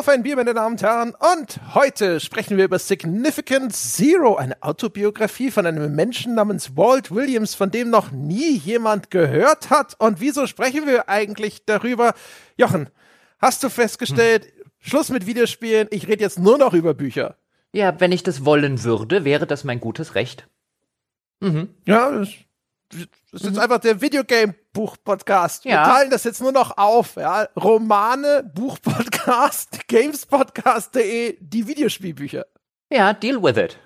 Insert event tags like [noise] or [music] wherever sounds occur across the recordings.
Auf ein Bier, meine Damen und Herren. Und heute sprechen wir über Significant Zero, eine Autobiografie von einem Menschen namens Walt Williams, von dem noch nie jemand gehört hat. Und wieso sprechen wir eigentlich darüber? Jochen, hast du festgestellt, hm. Schluss mit Videospielen, ich rede jetzt nur noch über Bücher. Ja, wenn ich das wollen würde, wäre das mein gutes Recht. Mhm. Ja, das das ist jetzt einfach der Videogame-Buch-Podcast. Ja. Wir teilen das jetzt nur noch auf. Ja? Romane, Buch-Podcast, [laughs] Games-Podcast.de, die Videospielbücher. Ja, deal with it.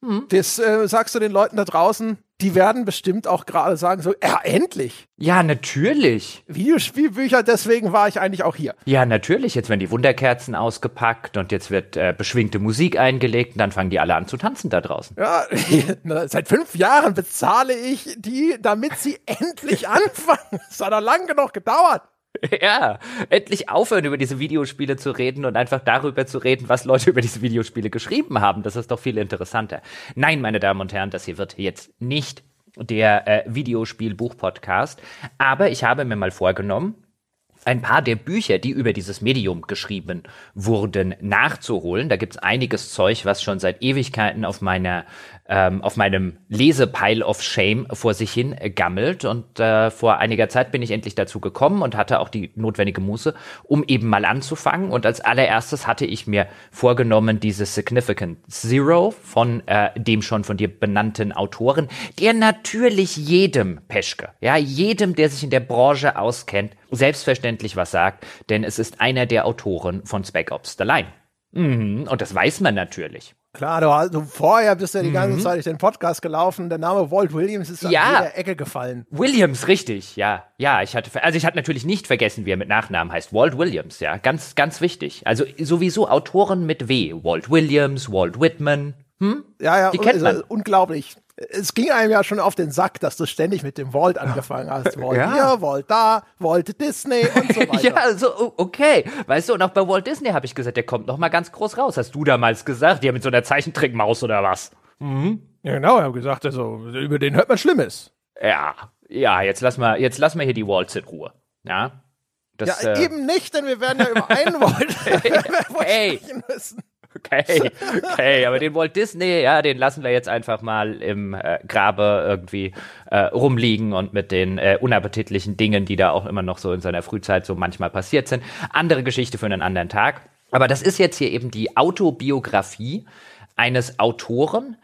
Mhm. Das äh, sagst du den Leuten da draußen, die werden bestimmt auch gerade sagen so, ja, endlich. Ja, natürlich. Videospielbücher, deswegen war ich eigentlich auch hier. Ja, natürlich. Jetzt werden die Wunderkerzen ausgepackt und jetzt wird äh, beschwingte Musik eingelegt und dann fangen die alle an zu tanzen da draußen. Ja, [laughs] seit fünf Jahren bezahle ich die, damit sie [laughs] endlich anfangen. Es hat doch lang genug gedauert. [laughs] Ja, endlich aufhören, über diese Videospiele zu reden und einfach darüber zu reden, was Leute über diese Videospiele geschrieben haben. Das ist doch viel interessanter. Nein, meine Damen und Herren, das hier wird jetzt nicht der äh, Videospiel-Buch-Podcast. Aber ich habe mir mal vorgenommen, ein paar der Bücher, die über dieses Medium geschrieben wurden, nachzuholen. Da gibt's einiges Zeug, was schon seit Ewigkeiten auf meiner ähm, auf meinem Lesepile of Shame vor sich hin gammelt. Und äh, vor einiger Zeit bin ich endlich dazu gekommen und hatte auch die notwendige Muße, um eben mal anzufangen. Und als allererstes hatte ich mir vorgenommen, dieses Significant Zero von äh, dem schon von dir benannten Autoren, der natürlich jedem Peschke, ja, jedem, der sich in der Branche auskennt, selbstverständlich was sagt, denn es ist einer der Autoren von Spec Ops The Line. Mhm, und das weiß man natürlich. Klar, du, du vorher bist ja die ganze mhm. Zeit durch den Podcast gelaufen. Der Name Walt Williams ist ja. an jeder Ecke gefallen. Williams, richtig, ja. Ja, ich hatte, also ich hatte natürlich nicht vergessen, wie er mit Nachnamen heißt. Walt Williams, ja. Ganz, ganz wichtig. Also sowieso Autoren mit W. Walt Williams, Walt Whitman. Hm? Ja, ja, die kennt man. unglaublich es ging einem ja schon auf den Sack, dass du ständig mit dem Walt angefangen hast. [laughs] Walt ja. hier, Walt da, Walt Disney und so [laughs] weiter. ja, so, okay. Weißt du, und auch bei Walt Disney habe ich gesagt, der kommt noch mal ganz groß raus. Hast du damals gesagt, ja, mit so einer Zeichentrickmaus oder was? Mhm. Ja, genau, ich habe gesagt, also, über den hört man Schlimmes. Ja, ja, jetzt lass mal, jetzt lass mal hier die Waltz in Ruhe. Ja. Das, ja, äh, eben nicht, denn wir werden ja über einen Walt [laughs] hey. sprechen müssen. Okay, okay, aber den Walt Disney, ja, den lassen wir jetzt einfach mal im äh, Grabe irgendwie äh, rumliegen und mit den äh, unappetitlichen Dingen, die da auch immer noch so in seiner Frühzeit so manchmal passiert sind. Andere Geschichte für einen anderen Tag. Aber das ist jetzt hier eben die Autobiografie eines Autoren,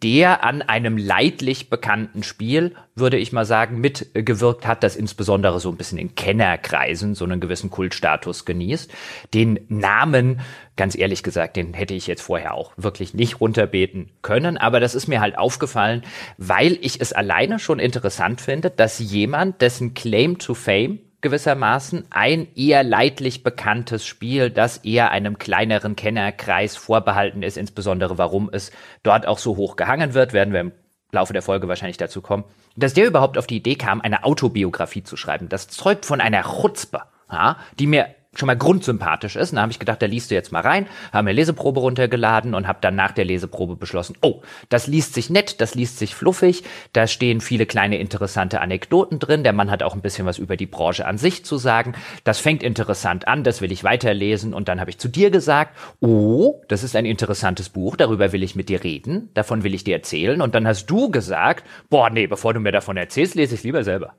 der an einem leidlich bekannten Spiel, würde ich mal sagen, mitgewirkt hat, das insbesondere so ein bisschen in Kennerkreisen so einen gewissen Kultstatus genießt. Den Namen, ganz ehrlich gesagt, den hätte ich jetzt vorher auch wirklich nicht runterbeten können, aber das ist mir halt aufgefallen, weil ich es alleine schon interessant finde, dass jemand, dessen Claim to Fame gewissermaßen ein eher leidlich bekanntes Spiel, das eher einem kleineren Kennerkreis vorbehalten ist, insbesondere warum es dort auch so hoch gehangen wird, werden wir im Laufe der Folge wahrscheinlich dazu kommen, dass der überhaupt auf die Idee kam, eine Autobiografie zu schreiben. Das zeugt von einer Chutzpe, ja, die mir schon mal grundsympathisch ist. Und da habe ich gedacht, da liest du jetzt mal rein, habe mir Leseprobe runtergeladen und habe dann nach der Leseprobe beschlossen, oh, das liest sich nett, das liest sich fluffig, da stehen viele kleine interessante Anekdoten drin, der Mann hat auch ein bisschen was über die Branche an sich zu sagen, das fängt interessant an, das will ich weiterlesen. Und dann habe ich zu dir gesagt, oh, das ist ein interessantes Buch, darüber will ich mit dir reden, davon will ich dir erzählen. Und dann hast du gesagt, boah, nee, bevor du mir davon erzählst, lese ich lieber selber.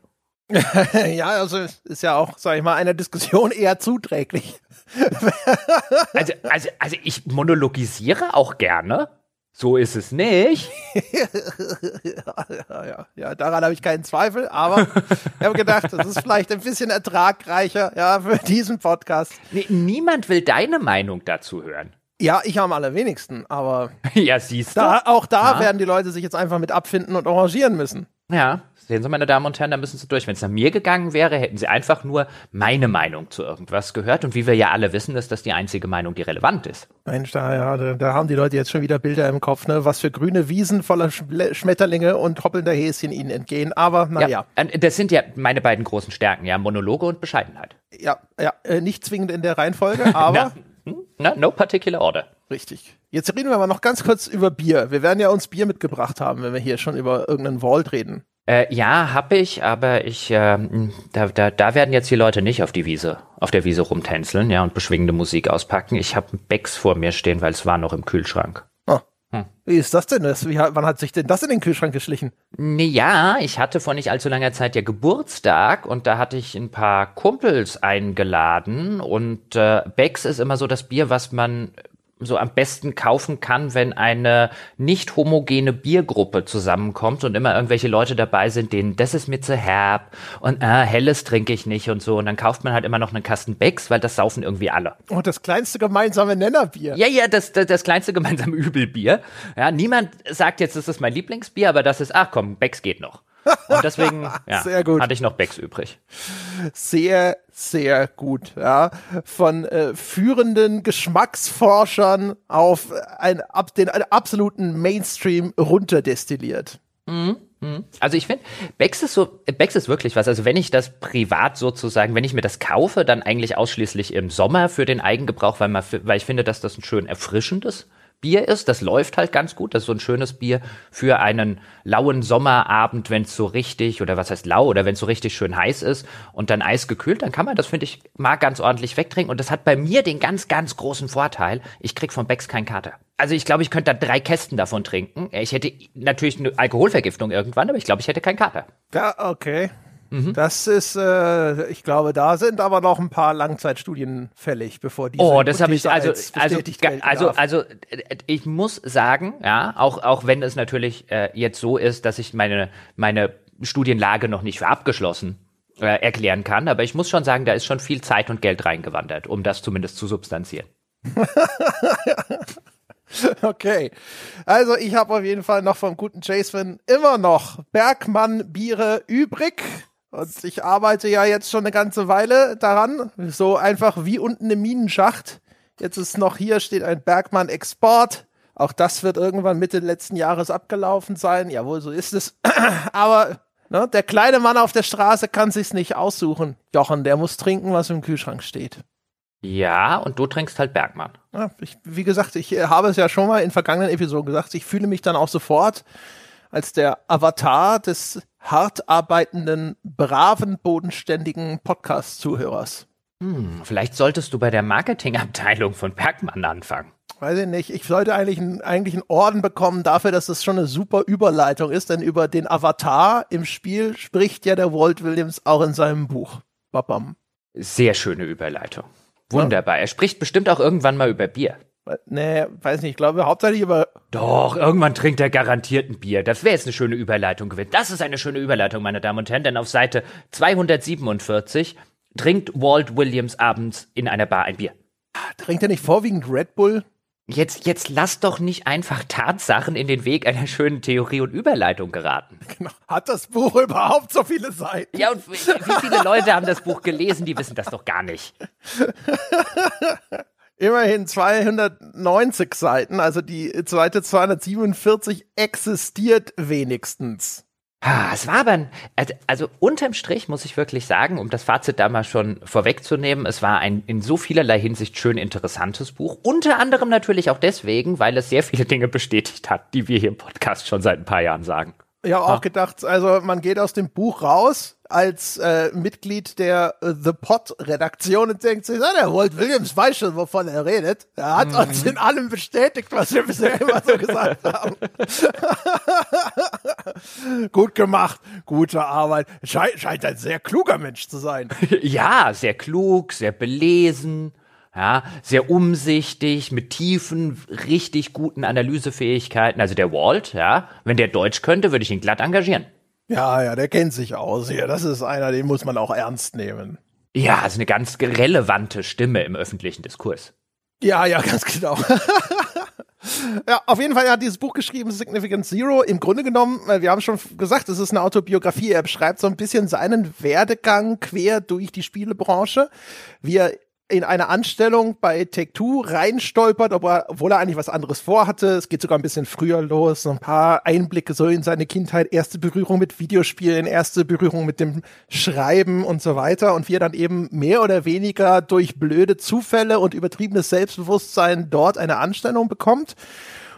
[laughs] ja, also ist ja auch, sag ich mal, einer Diskussion eher zuträglich. [laughs] also, also, also ich monologisiere auch gerne. So ist es nicht. ja, ja, ja, ja, daran habe ich keinen Zweifel, aber ich habe gedacht, das ist vielleicht ein bisschen ertragreicher ja, für diesen Podcast. Nee, niemand will deine Meinung dazu hören. Ja, ich am allerwenigsten, aber [laughs] ja, siehst du. Da, auch da ja. werden die Leute sich jetzt einfach mit abfinden und arrangieren müssen. Ja, Sehen Sie, meine Damen und Herren, da müssen Sie durch. Wenn es nach mir gegangen wäre, hätten Sie einfach nur meine Meinung zu irgendwas gehört. Und wie wir ja alle wissen, ist das die einzige Meinung, die relevant ist. Mensch, da, ja, da, da haben die Leute jetzt schon wieder Bilder im Kopf, ne? Was für grüne Wiesen voller Schmetterlinge und hoppelnder Häschen ihnen entgehen. Aber naja. Ja, das sind ja meine beiden großen Stärken, ja, Monologe und Bescheidenheit. Ja, ja, äh, nicht zwingend in der Reihenfolge, [laughs] aber. na, na, no particular order. Richtig. Jetzt reden wir aber noch ganz kurz über Bier. Wir werden ja uns Bier mitgebracht haben, wenn wir hier schon über irgendeinen Vault reden. Äh, ja, hab ich, aber ich, äh, da, da, da werden jetzt die Leute nicht auf die Wiese, auf der Wiese rumtänzeln, ja, und beschwingende Musik auspacken. Ich habe Becks vor mir stehen, weil es war noch im Kühlschrank. Oh. Hm. Wie ist das denn? Das, wie, wann hat sich denn das in den Kühlschrank geschlichen? Ja, ich hatte vor nicht allzu langer Zeit ja Geburtstag und da hatte ich ein paar Kumpels eingeladen und äh, Becks ist immer so das Bier, was man so am besten kaufen kann, wenn eine nicht homogene Biergruppe zusammenkommt und immer irgendwelche Leute dabei sind, denen das ist mir zu herb und äh, helles trinke ich nicht und so und dann kauft man halt immer noch einen Kasten Becks, weil das saufen irgendwie alle. Und oh, das kleinste gemeinsame Nennerbier. Ja, ja, das, das, das kleinste gemeinsame [laughs] Übelbier. Ja, niemand sagt jetzt, das ist mein Lieblingsbier, aber das ist, ach komm, Becks geht noch. Und deswegen [laughs] ja, hatte ich noch Becks übrig. Sehr, sehr gut. Ja. Von äh, führenden Geschmacksforschern auf ein, ab, den einen absoluten Mainstream runterdestilliert. Mhm. mhm. Also ich finde, Becks ist so, Becks ist wirklich was. Also wenn ich das privat sozusagen, wenn ich mir das kaufe, dann eigentlich ausschließlich im Sommer für den Eigengebrauch, weil, man, weil ich finde, dass das ein schön erfrischendes Bier ist. Das läuft halt ganz gut. Das ist so ein schönes Bier für einen lauen Sommerabend, wenn es so richtig, oder was heißt lau, oder wenn es so richtig schön heiß ist und dann eisgekühlt, dann kann man das, finde ich, mal ganz ordentlich wegtrinken. Und das hat bei mir den ganz, ganz großen Vorteil, ich krieg von Becks keinen Kater. Also ich glaube, ich könnte da drei Kästen davon trinken. Ich hätte natürlich eine Alkoholvergiftung irgendwann, aber ich glaube, ich hätte keinen Kater. Ja, okay. Mhm. Das ist, äh, ich glaube, da sind aber noch ein paar Langzeitstudien fällig, bevor die. Oh, das habe ich also also also also ich muss sagen, ja, auch auch wenn es natürlich äh, jetzt so ist, dass ich meine meine Studienlage noch nicht für abgeschlossen äh, erklären kann, aber ich muss schon sagen, da ist schon viel Zeit und Geld reingewandert, um das zumindest zu substanzieren. [laughs] Okay. Also ich habe auf jeden Fall noch vom guten Jason immer noch Bergmann Biere übrig. Und ich arbeite ja jetzt schon eine ganze Weile daran, so einfach wie unten im Minenschacht. Jetzt ist noch hier steht ein Bergmann Export. Auch das wird irgendwann Mitte letzten Jahres abgelaufen sein. Jawohl, so ist es. [clears throat] Aber ne, der kleine Mann auf der Straße kann sich's nicht aussuchen. Jochen, der muss trinken, was im Kühlschrank steht. Ja, und du trinkst halt Bergmann. Ja, ich, wie gesagt, ich äh, habe es ja schon mal in vergangenen Episoden gesagt. Ich fühle mich dann auch sofort als der Avatar des hart arbeitenden, braven, bodenständigen Podcast-Zuhörers. Hm, vielleicht solltest du bei der Marketingabteilung von Bergmann anfangen. Weiß ich nicht. Ich sollte eigentlich, ein, eigentlich einen Orden bekommen dafür, dass das schon eine super Überleitung ist, denn über den Avatar im Spiel spricht ja der Walt Williams auch in seinem Buch. Babam. Sehr schöne Überleitung. Wunderbar. Ja. Er spricht bestimmt auch irgendwann mal über Bier. Nee, weiß nicht. Ich glaube hauptsächlich über. Doch, irgendwann trinkt er garantiert ein Bier. Das wäre jetzt eine schöne Überleitung gewesen. Das ist eine schöne Überleitung, meine Damen und Herren, denn auf Seite 247 trinkt Walt Williams abends in einer Bar ein Bier. Trinkt er nicht vorwiegend Red Bull? Jetzt, jetzt lass doch nicht einfach Tatsachen in den Weg einer schönen Theorie und Überleitung geraten. [laughs] Genau. Hat das Buch überhaupt so viele Seiten? Ja, und wie viele Leute haben das Buch gelesen, die wissen das doch gar nicht. [laughs] immerhin 290 Seiten, also die Seite 247 existiert wenigstens. Es war aber, ein, also unterm Strich muss ich wirklich sagen, um das Fazit da mal schon vorwegzunehmen, es war ein in so vielerlei Hinsicht schön interessantes Buch. Unter anderem natürlich auch deswegen, weil es sehr viele Dinge bestätigt hat, die wir hier im Podcast schon seit ein paar Jahren sagen. Ich habe auch gedacht, also man geht aus dem Buch raus als äh, Mitglied der äh, The Pot-Redaktion und denkt sich, na, der Walt Williams weiß schon, wovon er redet. Er hat mhm. uns in allem bestätigt, was wir bisher immer so gesagt [laughs] haben. [laughs] Gut gemacht, gute Arbeit. Scheint, scheint ein sehr kluger Mensch zu sein. [laughs] ja, sehr klug, sehr belesen ja, sehr umsichtig, mit tiefen, richtig guten Analysefähigkeiten. Also der Walt, ja, wenn der Deutsch könnte, würde ich ihn glatt engagieren. Ja, ja, der kennt sich aus hier. Das ist einer, den muss man auch ernst nehmen. Ja, also eine ganz relevante Stimme im öffentlichen Diskurs. Ja, ja, [laughs] ganz genau. [laughs] ja, auf jeden Fall, er hat dieses Buch geschrieben, Significant Zero. Im Grunde genommen, äh, wir haben schon gesagt, es ist eine Autobiografie. Er beschreibt so ein bisschen seinen Werdegang quer durch die Spielebranche, wie er in eine Anstellung bei Take-Two reinstolpert, obwohl er eigentlich was anderes vorhatte. Es geht sogar ein bisschen früher los. Ein paar Einblicke so in seine Kindheit, erste Berührung mit Videospielen, erste Berührung mit dem Schreiben und so weiter. Und wie er dann eben mehr oder weniger durch blöde Zufälle und übertriebenes Selbstbewusstsein dort eine Anstellung bekommt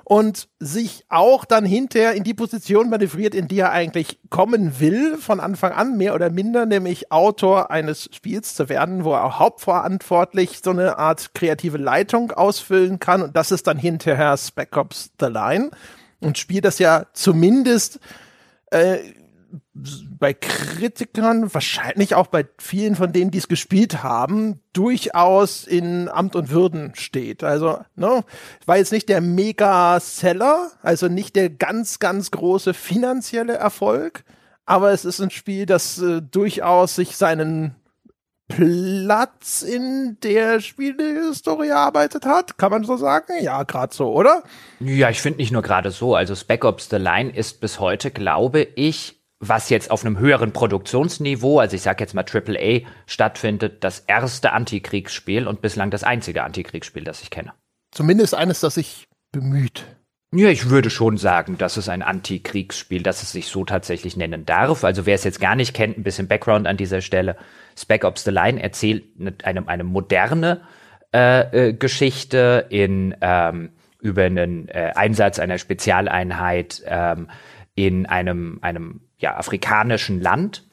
und sich auch dann hinterher in die Position manövriert, in die er eigentlich kommen will, von Anfang an, mehr oder minder, nämlich Autor eines Spiels zu werden, wo er auch hauptverantwortlich so eine Art kreative Leitung ausfüllen kann. Und das ist dann hinterher Spec Ops The Line. Und Spiel, das ja zumindest äh, bei Kritikern, wahrscheinlich auch bei vielen von denen, die es gespielt haben, durchaus in Amt und Würden steht. Also, ne, war jetzt nicht der Mega-Seller, also nicht der ganz, ganz große finanzielle Erfolg, aber es ist ein Spiel, das äh, durchaus sich seinen Platz in der Spielehistorie erarbeitet hat, kann man so sagen? Ja, gerade so, oder? Ja, ich finde nicht nur gerade so. Also Spec Ops The Line ist bis heute, glaube ich, was jetzt auf einem höheren Produktionsniveau, also ich sage jetzt mal AAA, stattfindet, das erste Antikriegsspiel und bislang das einzige Antikriegsspiel, das ich kenne. Zumindest eines, das sich bemüht. Ja, ich würde schon sagen, das ist ein Antikriegsspiel, das es sich so tatsächlich nennen darf. Also wer es jetzt gar nicht kennt, ein bisschen Background an dieser Stelle. Spec Ops The Line erzählt eine, eine moderne äh, äh, Geschichte in ähm, über einen äh, Einsatz einer Spezialeinheit ähm, in einem, einem ja, afrikanischen Land.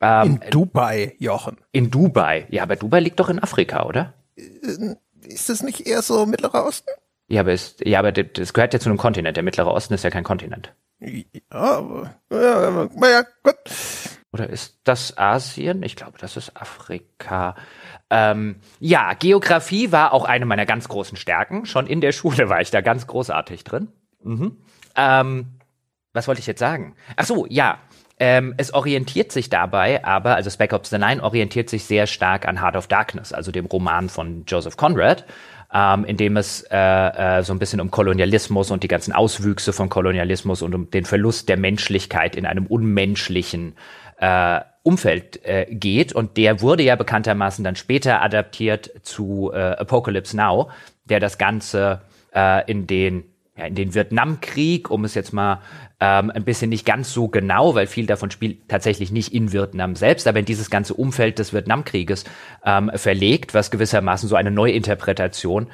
Ähm, in Dubai, Jochen. In Dubai. Ja, aber Dubai liegt doch in Afrika, oder? Äh, ist das nicht eher so Mittlerer Osten? Ja, aber, ist, ja, aber das gehört ja zu einem Kontinent. Der Mittlere Osten ist ja kein Kontinent. Ja, aber, ja, ja, gut. Oder ist das Asien? Ich glaube, das ist Afrika. Ähm, ja, Geografie war auch eine meiner ganz großen Stärken. Schon in der Schule war ich da ganz großartig drin. Mhm. Ähm, was wollte ich jetzt sagen? Ach so, ja. Ähm, es orientiert sich dabei aber, also Spec Ops The Nine orientiert sich sehr stark an Heart of Darkness, also dem Roman von Joseph Conrad, ähm, in dem es äh, äh, so ein bisschen um Kolonialismus und die ganzen Auswüchse von Kolonialismus und um den Verlust der Menschlichkeit in einem unmenschlichen äh, Umfeld äh, geht. Und der wurde ja bekanntermaßen dann später adaptiert zu äh, Apocalypse Now, der das Ganze äh, in den ja, in den Vietnamkrieg, um es jetzt mal ähm, ein bisschen nicht ganz so genau, weil viel davon spielt tatsächlich nicht in Vietnam selbst, aber in dieses ganze Umfeld des Vietnamkrieges ähm, verlegt, was gewissermaßen so eine Neuinterpretation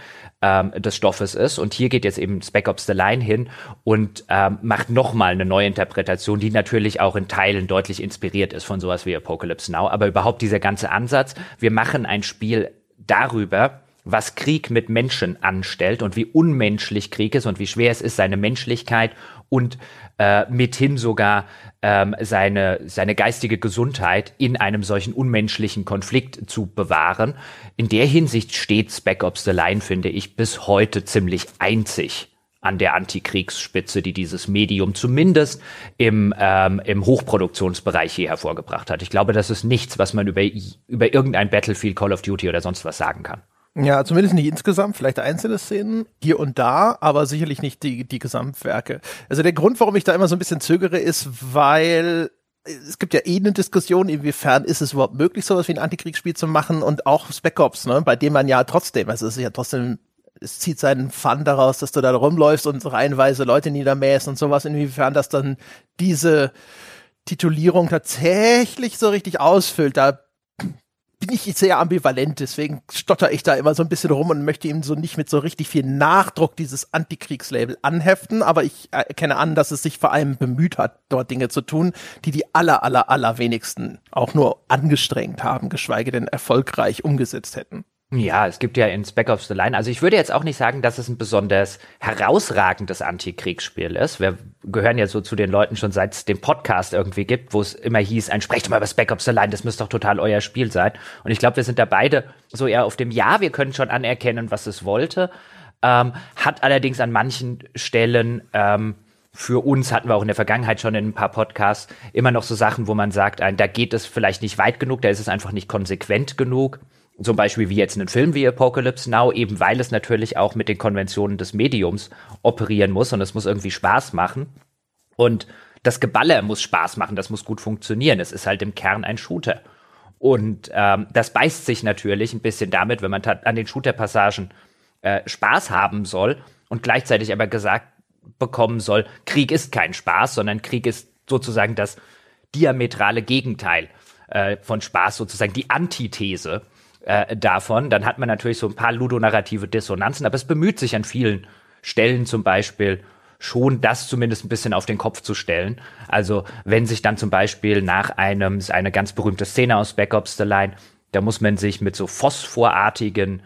ähm, des Stoffes ist. Und hier geht jetzt eben Spec Ops The Line hin und ähm, macht nochmal eine Neuinterpretation, die natürlich auch in Teilen deutlich inspiriert ist von sowas wie Apocalypse Now. Aber überhaupt dieser ganze Ansatz, wir machen ein Spiel darüber, was Krieg mit Menschen anstellt und wie unmenschlich Krieg ist und wie schwer es ist, seine Menschlichkeit und äh, mithin sogar ähm, seine, seine geistige Gesundheit in einem solchen unmenschlichen Konflikt zu bewahren. In der Hinsicht steht Spec Ops The Line, finde ich, bis heute ziemlich einzig an der Antikriegsspitze, die dieses Medium zumindest im, ähm, im Hochproduktionsbereich hier hervorgebracht hat. Ich glaube, das ist nichts, was man über, über irgendein Battlefield, Call of Duty oder sonst was sagen kann. Ja, zumindest nicht insgesamt, vielleicht einzelne Szenen hier und da, aber sicherlich nicht die, die Gesamtwerke. Also der Grund, warum ich da immer so ein bisschen zögere, ist, weil es gibt ja eh eine Diskussion, inwiefern ist es überhaupt möglich, sowas wie ein Antikriegsspiel zu machen und auch Spec Ops, ne, bei dem man ja trotzdem, also es ist ja trotzdem, es zieht seinen Fun daraus, dass du da rumläufst und reihenweise Leute niedermähst und sowas, inwiefern das dann diese Titulierung tatsächlich so richtig ausfüllt. Da bin ich sehr ambivalent, deswegen stotter ich da immer so ein bisschen rum und möchte ihm so nicht mit so richtig viel Nachdruck dieses Antikriegslabel anheften, aber ich erkenne an, dass es sich vor allem bemüht hat, dort Dinge zu tun, die die aller, aller, aller wenigsten auch nur angestrengt haben, geschweige denn erfolgreich umgesetzt hätten. Ja, es gibt ja in Spec Ops The Line, also ich würde jetzt auch nicht sagen, dass es ein besonders herausragendes Antikriegsspiel ist. Wir gehören ja so zu den Leuten schon seit es den Podcast irgendwie gibt, wo es immer hieß, ein sprecht mal über Spec Ops The Line, das müsste doch total euer Spiel sein. Und ich glaube, wir sind da beide so eher auf dem Ja, wir können schon anerkennen, was es wollte. Ähm, hat allerdings an manchen Stellen ähm, für uns hatten wir auch in der Vergangenheit schon in ein paar Podcasts immer noch so Sachen, wo man sagt, da geht es vielleicht nicht weit genug, da ist es einfach nicht konsequent genug zum Beispiel wie jetzt einen Film wie Apocalypse Now, eben weil es natürlich auch mit den Konventionen des Mediums operieren muss und es muss irgendwie Spaß machen. Und das Geballer muss Spaß machen, das muss gut funktionieren. Es ist halt im Kern ein Shooter. Und ähm, das beißt sich natürlich ein bisschen damit, wenn man an den Shooter-Passagen äh, Spaß haben soll und gleichzeitig aber gesagt bekommen soll, Krieg ist kein Spaß, sondern Krieg ist sozusagen das diametrale Gegenteil äh, von Spaß, sozusagen die Antithese äh, davon. Dann hat man natürlich so ein paar ludonarrative Dissonanzen, aber es bemüht sich an vielen Stellen zum Beispiel schon das zumindest ein bisschen auf den Kopf zu stellen. Also wenn sich dann zum Beispiel nach einem, eine ganz berühmte Szene aus Backups the Line, da muss man sich mit so phosphorartigen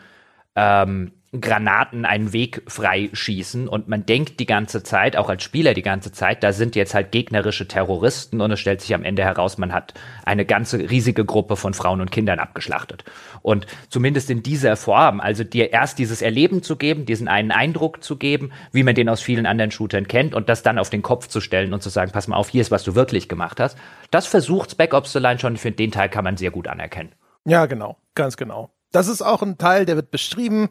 ähm, Granaten einen Weg freischießen und man denkt die ganze Zeit, auch als Spieler die ganze Zeit, da sind jetzt halt gegnerische Terroristen und es stellt sich am Ende heraus, man hat eine ganze riesige Gruppe von Frauen und Kindern abgeschlachtet. Und zumindest in dieser Form, also dir erst dieses Erleben zu geben, diesen einen Eindruck zu geben, wie man den aus vielen anderen Shootern kennt und das dann auf den Kopf zu stellen und zu sagen, pass mal auf, hier ist, was du wirklich gemacht hast. Das versucht Spec Ops Line schon. Ich finde, den Teil kann man sehr gut anerkennen. Ja, genau. Ganz genau. Das ist auch ein Teil, der wird beschrieben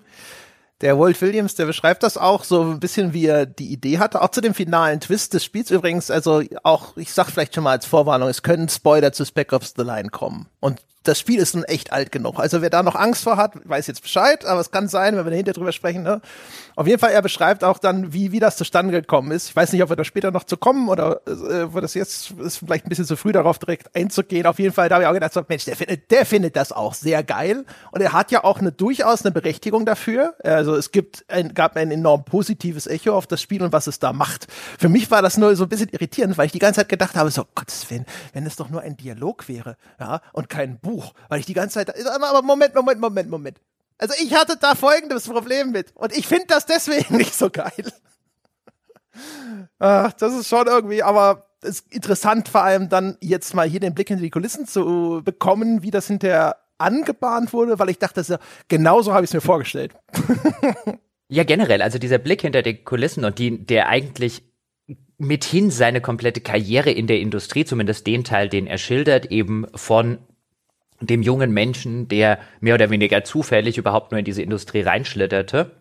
der Walt Williams, der beschreibt das auch so ein bisschen, wie er die Idee hatte, auch zu dem finalen Twist des Spiels übrigens, also auch, ich sag vielleicht schon mal als Vorwarnung, es können Spoiler zu Spec Ops The Line kommen. Und das Spiel ist nun echt alt genug. Also wer da noch Angst vor hat, weiß jetzt Bescheid, aber es kann sein, wenn wir dahinter drüber sprechen. Ne? Auf jeden Fall, er beschreibt auch dann, wie, wie das zustande gekommen ist. Ich weiß nicht, ob wir da später noch zu kommen oder äh, wo das jetzt ist vielleicht ein bisschen zu früh darauf direkt einzugehen. Auf jeden Fall, da habe ich auch gedacht, so, Mensch, der findet, der findet das auch sehr geil. Und er hat ja auch eine durchaus eine Berechtigung dafür. Also es gibt ein, gab ein enorm positives Echo auf das Spiel und was es da macht. Für mich war das nur so ein bisschen irritierend, weil ich die ganze Zeit gedacht habe, so, Gottes Willen, wenn es doch nur ein Dialog wäre, ja, und kein Buch, weil ich die ganze Zeit, aber Moment, Moment, Moment, Moment. Also ich hatte da folgendes Problem mit und ich finde das deswegen [laughs] nicht so geil. Ach, das ist schon irgendwie, aber es ist interessant vor allem dann jetzt mal hier den Blick hinter die Kulissen zu bekommen, wie das hinterher angebahnt wurde, weil ich dachte, ja, genauso habe ich es mir vorgestellt. [laughs] ja, generell, also dieser Blick hinter die Kulissen und die, der eigentlich mithin seine komplette Karriere in der Industrie, zumindest den Teil, den er schildert, eben von dem jungen Menschen, der mehr oder weniger zufällig überhaupt nur in diese Industrie reinschlitterte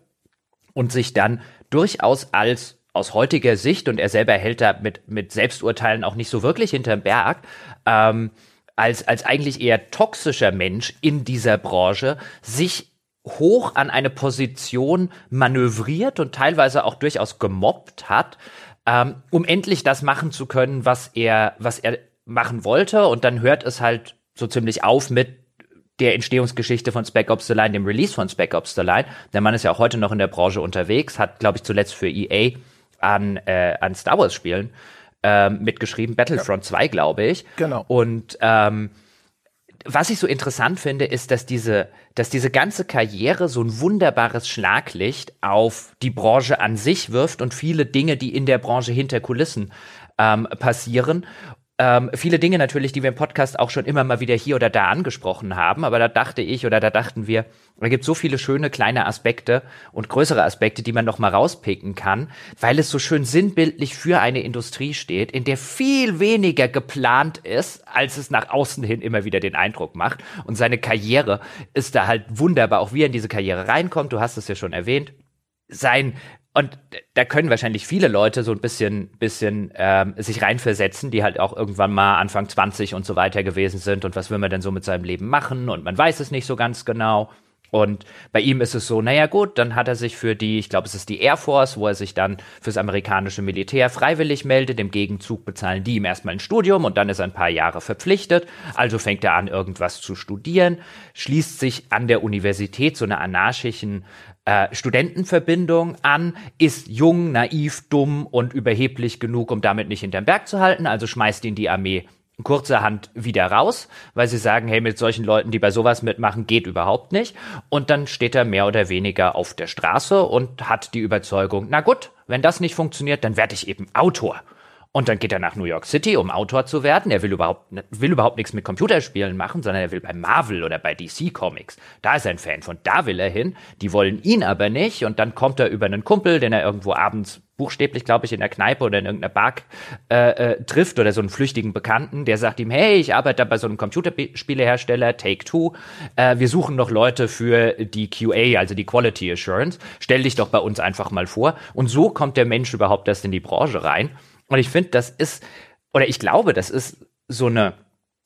und sich dann durchaus als aus heutiger Sicht, und er selber hält da mit, mit Selbsturteilen auch nicht so wirklich hinterm Berg, ähm, als, als eigentlich eher toxischer Mensch in dieser Branche sich hoch an eine Position manövriert und teilweise auch durchaus gemobbt hat, ähm, um endlich das machen zu können, was er, was er machen wollte. Und dann hört es halt so ziemlich auf mit der Entstehungsgeschichte von Spec Ops The Line, dem Release von Spec Ops The Line. Der Mann ist ja auch heute noch in der Branche unterwegs, hat, glaube ich, zuletzt für EA an, äh, an Star Wars Spielen ähm, mitgeschrieben, Battlefront ja. 2, glaube ich. Genau. Und ähm, was ich so interessant finde, ist, dass diese, dass diese ganze Karriere so ein wunderbares Schlaglicht auf die Branche an sich wirft und viele Dinge, die in der Branche hinter Kulissen ähm, passieren. Ähm, viele Dinge natürlich, die wir im Podcast auch schon immer mal wieder hier oder da angesprochen haben, aber da dachte ich oder da dachten wir, da gibt so viele schöne kleine Aspekte und größere Aspekte, die man noch mal rauspicken kann, weil es so schön sinnbildlich für eine Industrie steht, in der viel weniger geplant ist, als es nach außen hin immer wieder den Eindruck macht. Und seine Karriere ist da halt wunderbar, auch wie er in diese Karriere reinkommt. Du hast es ja schon erwähnt. Sein und da können wahrscheinlich viele Leute so ein bisschen, bisschen ähm, sich reinversetzen, die halt auch irgendwann mal Anfang 20 und so weiter gewesen sind. Und was will man denn so mit seinem Leben machen? Und man weiß es nicht so ganz genau. Und bei ihm ist es so, naja gut, dann hat er sich für die, ich glaube, es ist die Air Force, wo er sich dann fürs amerikanische Militär freiwillig meldet. Im Gegenzug bezahlen die ihm erstmal ein Studium und dann ist er ein paar Jahre verpflichtet. Also fängt er an, irgendwas zu studieren, schließt sich an der Universität so einer anarchischen äh, Studentenverbindung an, ist jung, naiv, dumm und überheblich genug, um damit nicht hinterm Berg zu halten, also schmeißt ihn die Armee kurzerhand wieder raus, weil sie sagen, hey, mit solchen Leuten, die bei sowas mitmachen, geht überhaupt nicht. Und dann steht er mehr oder weniger auf der Straße und hat die Überzeugung, na gut, wenn das nicht funktioniert, dann werde ich eben Autor. Und dann geht er nach New York City, um Autor zu werden. Er will überhaupt, will überhaupt nichts mit Computerspielen machen, sondern er will bei Marvel oder bei DC Comics. Da ist er ein Fan von, da will er hin. Die wollen ihn aber nicht. Und dann kommt er über einen Kumpel, den er irgendwo abends buchstäblich, glaube ich, in der Kneipe oder in irgendeiner Bar äh, äh, trifft oder so einen flüchtigen Bekannten, der sagt ihm, hey, ich arbeite bei so einem Computerspielehersteller, Take-Two, äh, wir suchen noch Leute für die QA, also die Quality Assurance, stell dich doch bei uns einfach mal vor. Und so kommt der Mensch überhaupt erst in die Branche rein. Und ich finde, das ist, oder ich glaube, das ist so eine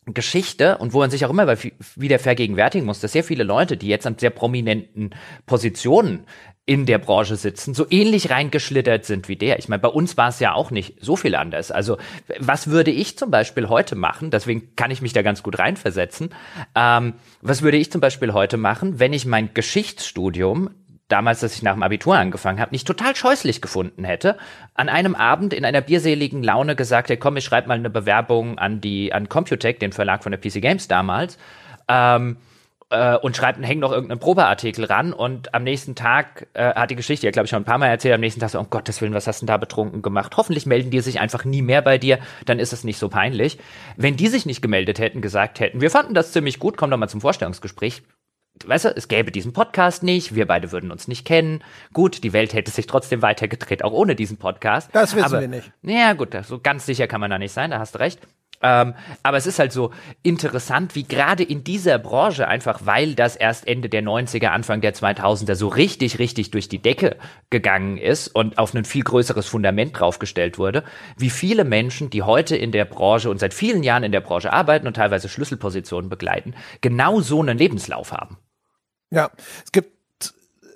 Geschichte und wo man sich auch immer wieder vergegenwärtigen muss, dass sehr viele Leute, die jetzt an sehr prominenten Positionen in der Branche sitzen, so ähnlich reingeschlittert sind wie der. Ich meine, bei uns war es ja auch nicht so viel anders. Also was würde ich zum Beispiel heute machen? Deswegen kann ich mich da ganz gut reinversetzen. Ähm, was würde ich zum Beispiel heute machen, wenn ich mein Geschichtsstudium damals, als ich nach dem Abitur angefangen habe, nicht total scheußlich gefunden hätte, an einem Abend in einer bierseligen Laune gesagt hätte, komm, ich schreibe mal eine Bewerbung an die an Computec, den Verlag von der PC Games damals. Ähm, äh, und schreibt, hängt noch irgendeinen Probeartikel ran und am nächsten Tag äh, hat die Geschichte, ja glaube ich schon ein paar Mal erzählt, am nächsten Tag so, um Gottes Willen, was hast du denn da betrunken gemacht? Hoffentlich melden die sich einfach nie mehr bei dir, dann ist es nicht so peinlich. Wenn die sich nicht gemeldet hätten, gesagt hätten, wir fanden das ziemlich gut, komm doch mal zum Vorstellungsgespräch, weißt du, es gäbe diesen Podcast nicht, wir beide würden uns nicht kennen. Gut, die Welt hätte sich trotzdem weitergedreht, auch ohne diesen Podcast. Das wissen aber, wir nicht. Ja, gut, so ganz sicher kann man da nicht sein, da hast du recht. Ähm, aber es ist halt so interessant, wie gerade in dieser Branche, einfach weil das erst Ende der 90er, Anfang der 2000er so richtig, richtig durch die Decke gegangen ist und auf ein viel größeres Fundament draufgestellt wurde, wie viele Menschen, die heute in der Branche und seit vielen Jahren in der Branche arbeiten und teilweise Schlüsselpositionen begleiten, genau so einen Lebenslauf haben. Ja, es gibt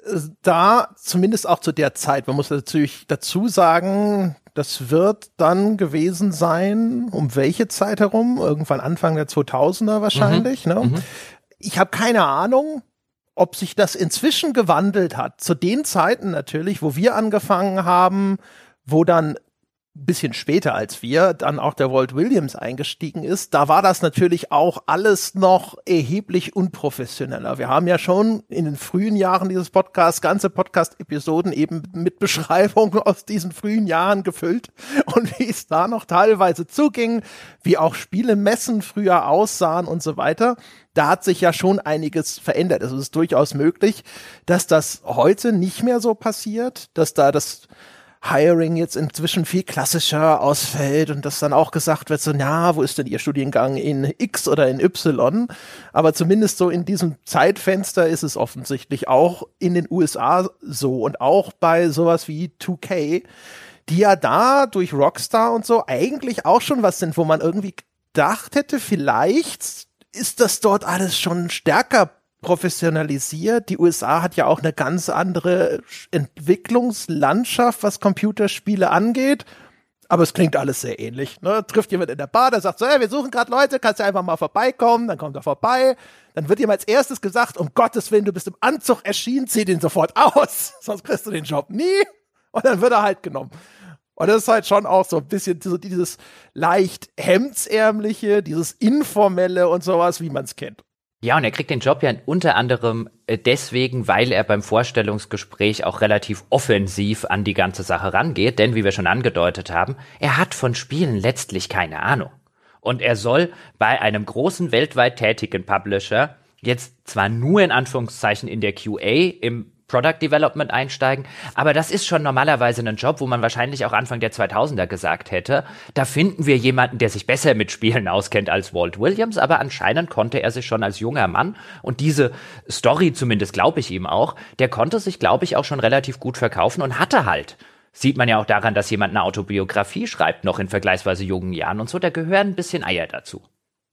äh, da zumindest auch zu der Zeit, man muss natürlich dazu sagen, das wird dann gewesen sein, um welche Zeit herum? Irgendwann Anfang der 2000er wahrscheinlich. Mhm. Ne? Mhm. Ich habe keine Ahnung, ob sich das inzwischen gewandelt hat. Zu den Zeiten natürlich, wo wir angefangen haben, wo dann bisschen später als wir dann auch der Walt Williams eingestiegen ist, da war das natürlich auch alles noch erheblich unprofessioneller. Wir haben ja schon in den frühen Jahren dieses Podcasts ganze Podcast-Episoden eben mit Beschreibungen [laughs] aus diesen frühen Jahren gefüllt und wie es da noch teilweise zuging, wie auch Spielemessen früher aussahen und so weiter. Da hat sich ja schon einiges verändert. Es ist durchaus möglich, dass das heute nicht mehr so passiert, dass da das Hiring jetzt inzwischen viel klassischer ausfällt und dass dann auch gesagt wird, so, na, wo ist denn Ihr Studiengang in X oder in Y? Aber zumindest so in diesem Zeitfenster ist es offensichtlich auch in den USA so und auch bei sowas wie 2K, die ja da durch Rockstar und so eigentlich auch schon was sind, wo man irgendwie gedacht hätte, vielleicht ist das dort alles schon stärker professionalisiert. Die USA hat ja auch eine ganz andere Entwicklungslandschaft, was Computerspiele angeht. Aber es klingt alles sehr ähnlich. Ne? Trifft jemand in der Bar, der sagt so, hey, wir suchen gerade Leute, kannst du einfach mal vorbeikommen, dann kommt er vorbei. Dann wird ihm als erstes gesagt, um Gottes Willen, du bist im Anzug erschienen, zieh den sofort aus, [laughs] sonst kriegst du den Job nie. Und dann wird er halt genommen. Und das ist halt schon auch so ein bisschen so dieses leicht hemdsärmliche, dieses informelle und sowas, wie man es kennt. Ja, und er kriegt den Job ja unter anderem äh, deswegen, weil er beim Vorstellungsgespräch auch relativ offensiv an die ganze Sache rangeht, denn wie wir schon angedeutet haben, er hat von Spielen letztlich keine Ahnung. Und er soll bei einem großen weltweit tätigen Publisher jetzt zwar nur in Anführungszeichen in der QA im Product Development einsteigen. Aber das ist schon normalerweise ein Job, wo man wahrscheinlich auch Anfang der 2000er gesagt hätte, da finden wir jemanden, der sich besser mit Spielen auskennt als Walt Williams. Aber anscheinend konnte er sich schon als junger Mann und diese Story, zumindest glaube ich ihm auch, der konnte sich, glaube ich, auch schon relativ gut verkaufen und hatte halt Sieht man ja auch daran, dass jemand eine Autobiografie schreibt, noch in vergleichsweise jungen Jahren und so, da gehören ein bisschen Eier dazu.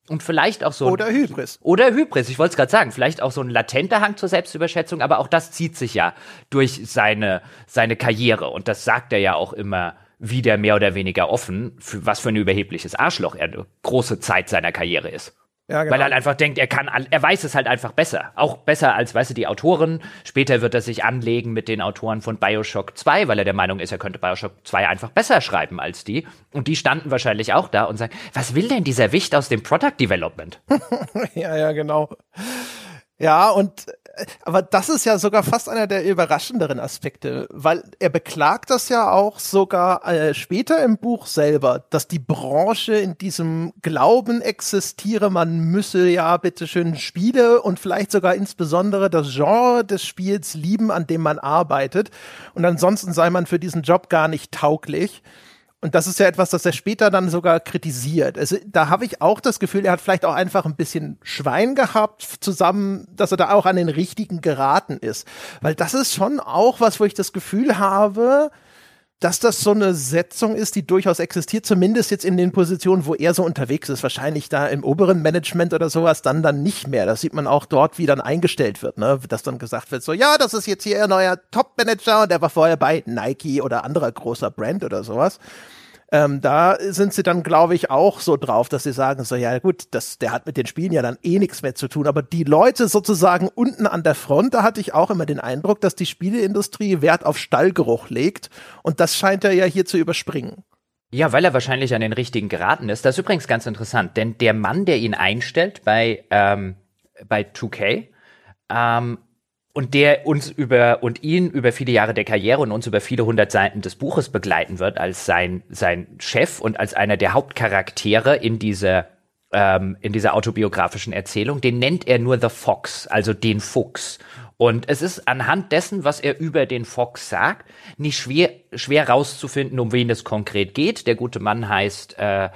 Und vielleicht auch so. Oder Hybris. Oder Hybris, ich wollte es gerade sagen. Vielleicht auch so ein latenter Hang zur Selbstüberschätzung, aber auch das zieht sich ja durch seine, seine Karriere. Und das sagt er ja auch immer wieder mehr oder weniger offen, für was für ein überhebliches Arschloch er eine große Zeit seiner Karriere ist. Ja, genau. Weil er halt einfach denkt, er kann, er weiß es halt einfach besser. Auch besser als, weißt du, die Autoren. Später wird er sich anlegen mit den Autoren von Bioshock 2, weil er der Meinung ist, er könnte Bioshock 2 einfach besser schreiben als die. Und die standen wahrscheinlich auch da und sagen, was will denn dieser Wicht aus dem Product Development? [laughs] ja, ja, genau. Ja, und aber das ist ja sogar fast einer der überraschenderen Aspekte, weil er beklagt das ja auch sogar äh, später im Buch selber, dass die Branche in diesem Glauben existiere, man müsse ja bitteschön Spiele und vielleicht sogar insbesondere das Genre des Spiels lieben, an dem man arbeitet. Und ansonsten sei man für diesen Job gar nicht tauglich. Und das ist ja etwas, das er später dann sogar kritisiert. Also da habe ich auch das Gefühl, er hat vielleicht auch einfach ein bisschen Schwein gehabt zusammen, dass er da auch an den richtigen geraten ist. Weil das ist schon auch was, wo ich das Gefühl habe, dass das so eine Setzung ist, die durchaus existiert, zumindest jetzt in den Positionen, wo er so unterwegs ist. Wahrscheinlich da im oberen Management oder sowas dann dann nicht mehr. Das sieht man auch dort, wie dann eingestellt wird, ne? Dass dann gesagt wird, so, ja, das ist jetzt hier ihr neuer Top-Manager und der war vorher bei Nike oder anderer großer Brand oder sowas. Ähm, da sind sie dann, glaube ich, auch so drauf, dass sie sagen, so, ja gut, das, der hat mit den Spielen ja dann eh nichts mehr zu tun. Aber die Leute sozusagen unten an der Front, da hatte ich auch immer den Eindruck, dass die Spieleindustrie Wert auf Stallgeruch legt. Und das scheint er ja hier zu überspringen. Ja, weil er wahrscheinlich an den richtigen geraten ist. Das ist übrigens ganz interessant, denn der Mann, der ihn einstellt bei, ähm, bei 2K, ähm, und der uns über und ihn über viele Jahre der Karriere und uns über viele hundert Seiten des Buches begleiten wird als sein sein Chef und als einer der Hauptcharaktere in dieser ähm, in dieser autobiografischen Erzählung, den nennt er nur The Fox, also den Fuchs. Und es ist anhand dessen, was er über den Fox sagt, nicht schwer, schwer rauszufinden, um wen es konkret geht. Der gute Mann heißt äh,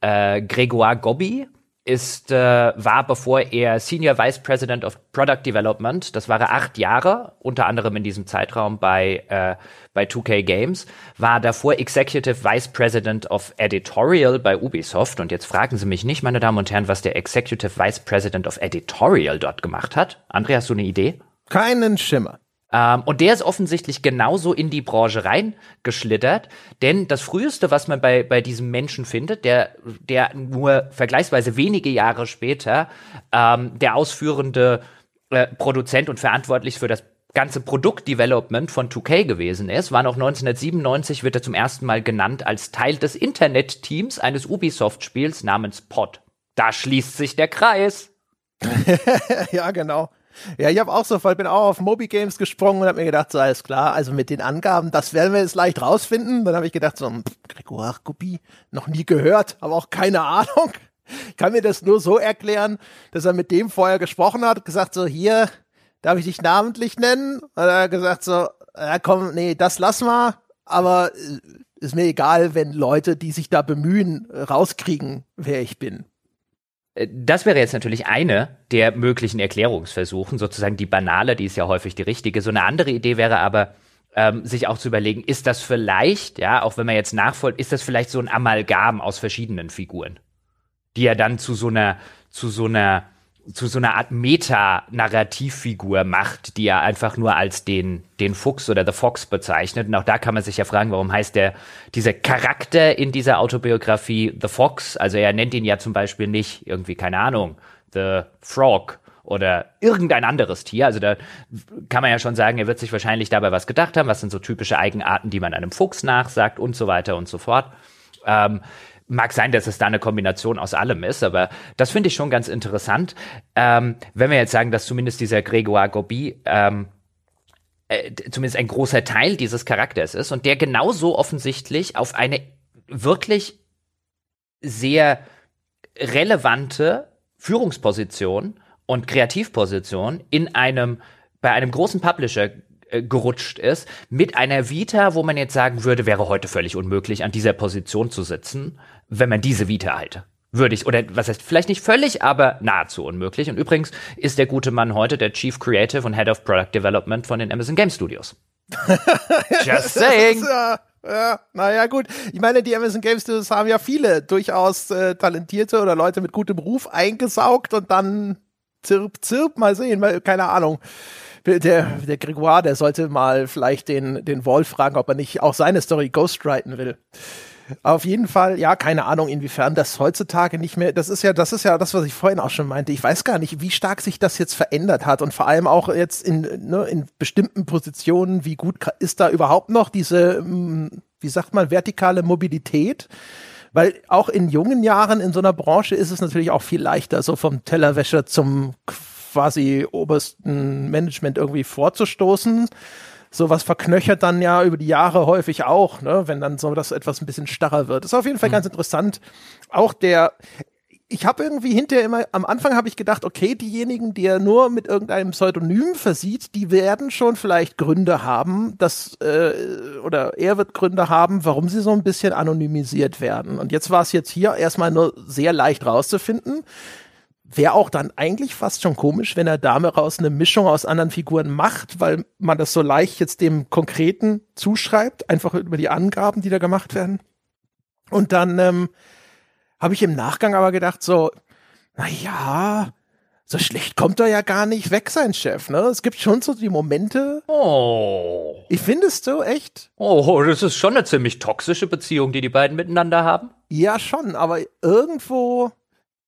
äh, Grégoire Gobby ist, äh, war, bevor er Senior Vice President of Product Development, das war er acht Jahre, unter anderem in diesem Zeitraum bei, äh, bei 2K Games, war davor Executive Vice President of Editorial bei Ubisoft. Und jetzt fragen Sie mich nicht, meine Damen und Herren, was der Executive Vice President of Editorial dort gemacht hat. Andrea, hast du eine Idee? Keinen Schimmer. Ähm, und der ist offensichtlich genauso in die Branche reingeschlittert, denn das früheste, was man bei, bei diesem Menschen findet, der, der nur vergleichsweise wenige Jahre später ähm, der ausführende äh, Produzent und verantwortlich für das ganze Produktdevelopment von 2K gewesen ist, war noch 1997, wird er zum ersten Mal genannt als Teil des Internet-Teams eines Ubisoft-Spiels namens Pod. Da schließt sich der Kreis. [laughs] ja, genau. Ja, ich habe auch so, bin auch auf Moby Games gesprungen und habe mir gedacht, so alles klar, also mit den Angaben, das werden wir jetzt leicht rausfinden. Dann habe ich gedacht, so, hm, Gregor Kopie, noch nie gehört, aber auch keine [laughs] Ahnung. kann mir das nur so erklären, dass er mit dem vorher gesprochen hat, gesagt so, hier, darf ich dich namentlich nennen? Und er hat gesagt so, ja komm, nee, das lass mal, aber äh, ist mir egal, wenn Leute, die sich da bemühen, rauskriegen, wer ich bin. Äh, das wäre jetzt natürlich eine der möglichen Erklärungsversuchen, sozusagen die banale, die ist ja häufig die richtige. So eine andere Idee wäre aber, ähm, sich auch zu überlegen, ist das vielleicht, ja, auch wenn man jetzt nachfolgt, ist das vielleicht so ein Amalgam aus verschiedenen Figuren, die ja dann zu so einer, zu so einer zu so einer Art Meta-Narrativfigur macht, die er einfach nur als den, den Fuchs oder The Fox bezeichnet. Und auch da kann man sich ja fragen, warum heißt der, dieser Charakter in dieser Autobiografie The Fox? Also er nennt ihn ja zum Beispiel nicht irgendwie, keine Ahnung, The Frog oder irgendein anderes Tier. Also da kann man ja schon sagen, er wird sich wahrscheinlich dabei was gedacht haben. Was sind so typische Eigenarten, die man einem Fuchs nachsagt und so weiter und so fort. Ähm, Mag sein, dass es da eine Kombination aus allem ist, aber das finde ich schon ganz interessant. Ähm, wenn wir jetzt sagen, dass zumindest dieser Grégoire Gobi ähm, äh, zumindest ein großer Teil dieses Charakters ist und der genauso offensichtlich auf eine wirklich sehr relevante Führungsposition und Kreativposition in einem bei einem großen Publisher äh, gerutscht ist, mit einer Vita, wo man jetzt sagen würde, wäre heute völlig unmöglich, an dieser Position zu sitzen, wenn man diese Vita halte. Würde ich, oder was heißt, vielleicht nicht völlig, aber nahezu unmöglich. Und übrigens ist der gute Mann heute der Chief Creative und Head of Product Development von den Amazon Game Studios. [laughs] Just saying. Ja, ja, naja, gut. Ich meine, die Amazon Game Studios haben ja viele durchaus äh, talentierte oder Leute mit gutem Ruf eingesaugt und dann zirp, zirp, mal sehen, weil, keine Ahnung der, der Grégoire, der sollte mal vielleicht den, den Wolf fragen, ob er nicht auch seine Story ghostwriten will. Auf jeden Fall, ja, keine Ahnung, inwiefern das heutzutage nicht mehr, das ist ja, das ist ja das, was ich vorhin auch schon meinte. Ich weiß gar nicht, wie stark sich das jetzt verändert hat und vor allem auch jetzt in, ne, in bestimmten Positionen, wie gut ist da überhaupt noch diese, hm, wie sagt man, vertikale Mobilität? Weil auch in jungen Jahren in so einer Branche ist es natürlich auch viel leichter, so vom Tellerwäscher zum quasi obersten Management irgendwie vorzustoßen. Sowas verknöchert dann ja über die Jahre häufig auch, ne, wenn dann so das etwas ein bisschen starrer wird. Das ist auf jeden Fall mhm. ganz interessant. Auch der, ich habe irgendwie hinterher immer, am Anfang habe ich gedacht, okay, diejenigen, die er nur mit irgendeinem Pseudonym versieht, die werden schon vielleicht Gründe haben, dass, äh, oder er wird Gründe haben, warum sie so ein bisschen anonymisiert werden. Und jetzt war es jetzt hier erstmal nur sehr leicht rauszufinden wäre auch dann eigentlich fast schon komisch, wenn er damit raus eine Mischung aus anderen Figuren macht, weil man das so leicht jetzt dem Konkreten zuschreibt, einfach über die Angaben, die da gemacht werden. Und dann ähm, habe ich im Nachgang aber gedacht, so, na ja, so schlecht kommt er ja gar nicht weg, sein Chef. Ne? Es gibt schon so die Momente. Oh. Ich finde es so echt. Oh, das ist schon eine ziemlich toxische Beziehung, die die beiden miteinander haben. Ja, schon, aber irgendwo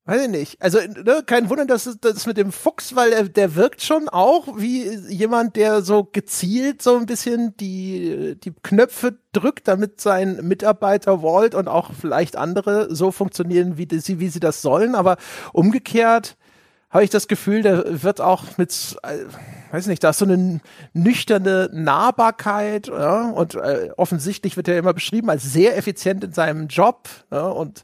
Weiß ich nicht. Also, ne, kein Wunder, dass das mit dem Fuchs, weil er, der wirkt schon auch wie jemand, der so gezielt so ein bisschen die, die Knöpfe drückt, damit sein Mitarbeiter Walt und auch vielleicht andere so funktionieren, wie, die, wie sie das sollen. Aber umgekehrt habe ich das Gefühl, der wird auch mit, äh, weiß nicht, da ist so eine nüchterne Nahbarkeit ja, und äh, offensichtlich wird er immer beschrieben als sehr effizient in seinem Job ja, und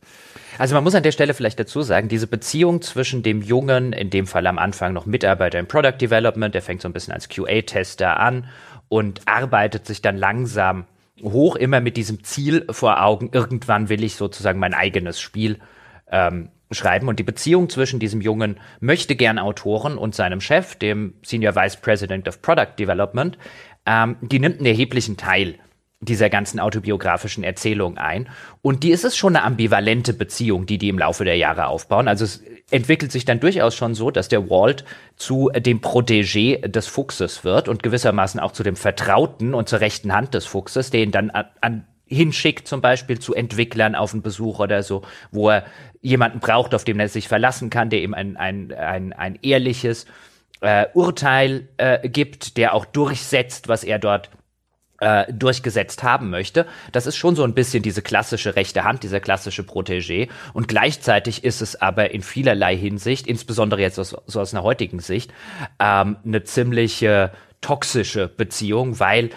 also man muss an der Stelle vielleicht dazu sagen, diese Beziehung zwischen dem Jungen, in dem Fall am Anfang noch Mitarbeiter im Product Development, der fängt so ein bisschen als QA-Tester an und arbeitet sich dann langsam hoch, immer mit diesem Ziel vor Augen, irgendwann will ich sozusagen mein eigenes Spiel ähm, schreiben. Und die Beziehung zwischen diesem jungen möchte gern Autoren und seinem Chef, dem Senior Vice President of Product Development, ähm, die nimmt einen erheblichen Teil dieser ganzen autobiografischen Erzählung ein. Und die ist es schon eine ambivalente Beziehung, die die im Laufe der Jahre aufbauen. Also es entwickelt sich dann durchaus schon so, dass der Walt zu dem Protégé des Fuchses wird und gewissermaßen auch zu dem Vertrauten und zur rechten Hand des Fuchses, der ihn dann an, an hinschickt, zum Beispiel zu Entwicklern auf einen Besuch oder so, wo er jemanden braucht, auf den er sich verlassen kann, der ihm ein, ein, ein, ein ehrliches äh, Urteil äh, gibt, der auch durchsetzt, was er dort äh, durchgesetzt haben möchte. Das ist schon so ein bisschen diese klassische rechte Hand, dieser klassische Protégé. Und gleichzeitig ist es aber in vielerlei Hinsicht, insbesondere jetzt aus, so aus einer heutigen Sicht, ähm, eine ziemliche toxische Beziehung, weil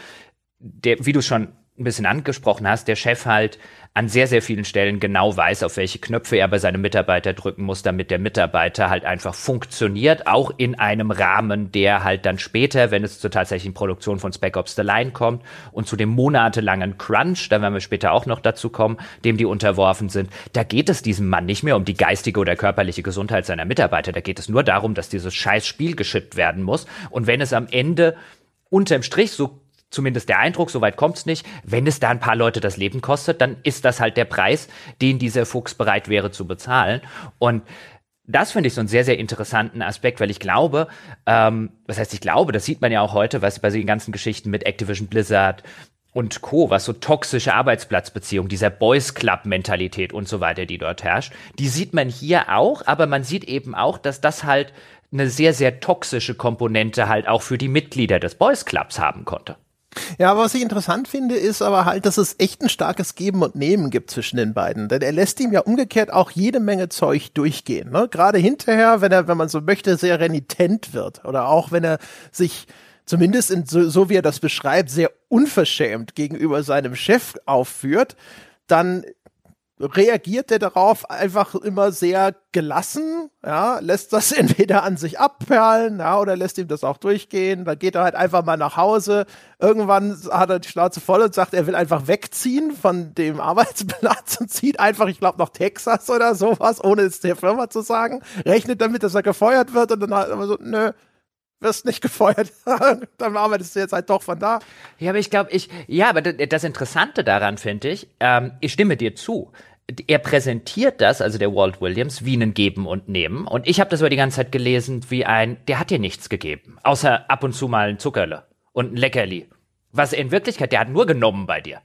der, wie du schon ein bisschen angesprochen hast, der Chef halt an sehr, sehr vielen Stellen genau weiß, auf welche Knöpfe er bei seinem Mitarbeiter drücken muss, damit der Mitarbeiter halt einfach funktioniert, auch in einem Rahmen, der halt dann später, wenn es zur tatsächlichen Produktion von Spec Ops The Line kommt und zu dem monatelangen Crunch, da werden wir später auch noch dazu kommen, dem die unterworfen sind, da geht es diesem Mann nicht mehr um die geistige oder körperliche Gesundheit seiner Mitarbeiter, da geht es nur darum, dass dieses scheiß Spiel geschippt werden muss. Und wenn es am Ende unterm Strich so zumindest der Eindruck, soweit kommt's nicht. Wenn es da ein paar Leute das Leben kostet, dann ist das halt der Preis, den dieser Fuchs bereit wäre zu bezahlen. Und das finde ich so einen sehr, sehr interessanten Aspekt, weil ich glaube, ähm, was heißt ich glaube, das sieht man ja auch heute, was bei den ganzen Geschichten mit Activision Blizzard und Co., was so toxische Arbeitsplatzbeziehungen, dieser Boys Club Mentalität und so weiter, die dort herrscht, die sieht man hier auch, aber man sieht eben auch, dass das halt eine sehr, sehr toxische Komponente halt auch für die Mitglieder des Boys Clubs haben konnte. Ja, aber was ich interessant finde, ist aber halt, dass es echt ein starkes Geben und Nehmen gibt zwischen den beiden. Denn er lässt ihm ja umgekehrt auch jede Menge Zeug durchgehen. Ne? Gerade hinterher, wenn er, wenn man so möchte, sehr renitent wird. Oder auch wenn er sich zumindest in, so, so wie er das beschreibt, sehr unverschämt gegenüber seinem Chef aufführt, dann reagiert er darauf einfach immer sehr gelassen, ja, lässt das [laughs] entweder an sich abperlen, ja, oder lässt ihm das auch durchgehen, dann geht er halt einfach mal nach Hause, irgendwann hat er die Schnauze voll und sagt, er will einfach wegziehen von dem Arbeitsplatz und zieht einfach, ich glaube, nach Texas oder sowas, ohne es der Firma zu sagen, rechnet damit, dass er gefeuert wird und dann halt immer so, nö, wirst nicht gefeuert. [laughs] dann arbeitest du jetzt halt doch von da. Ja, aber ich glaube, ich, ja, aber das Interessante daran finde ich, ähm, ich stimme dir zu er präsentiert das, also der Walt Williams, wie einen Geben und Nehmen. Und ich habe das über die ganze Zeit gelesen wie ein, der hat dir nichts gegeben, außer ab und zu mal ein Zuckerle und ein Leckerli. Was in Wirklichkeit, der hat nur genommen bei dir.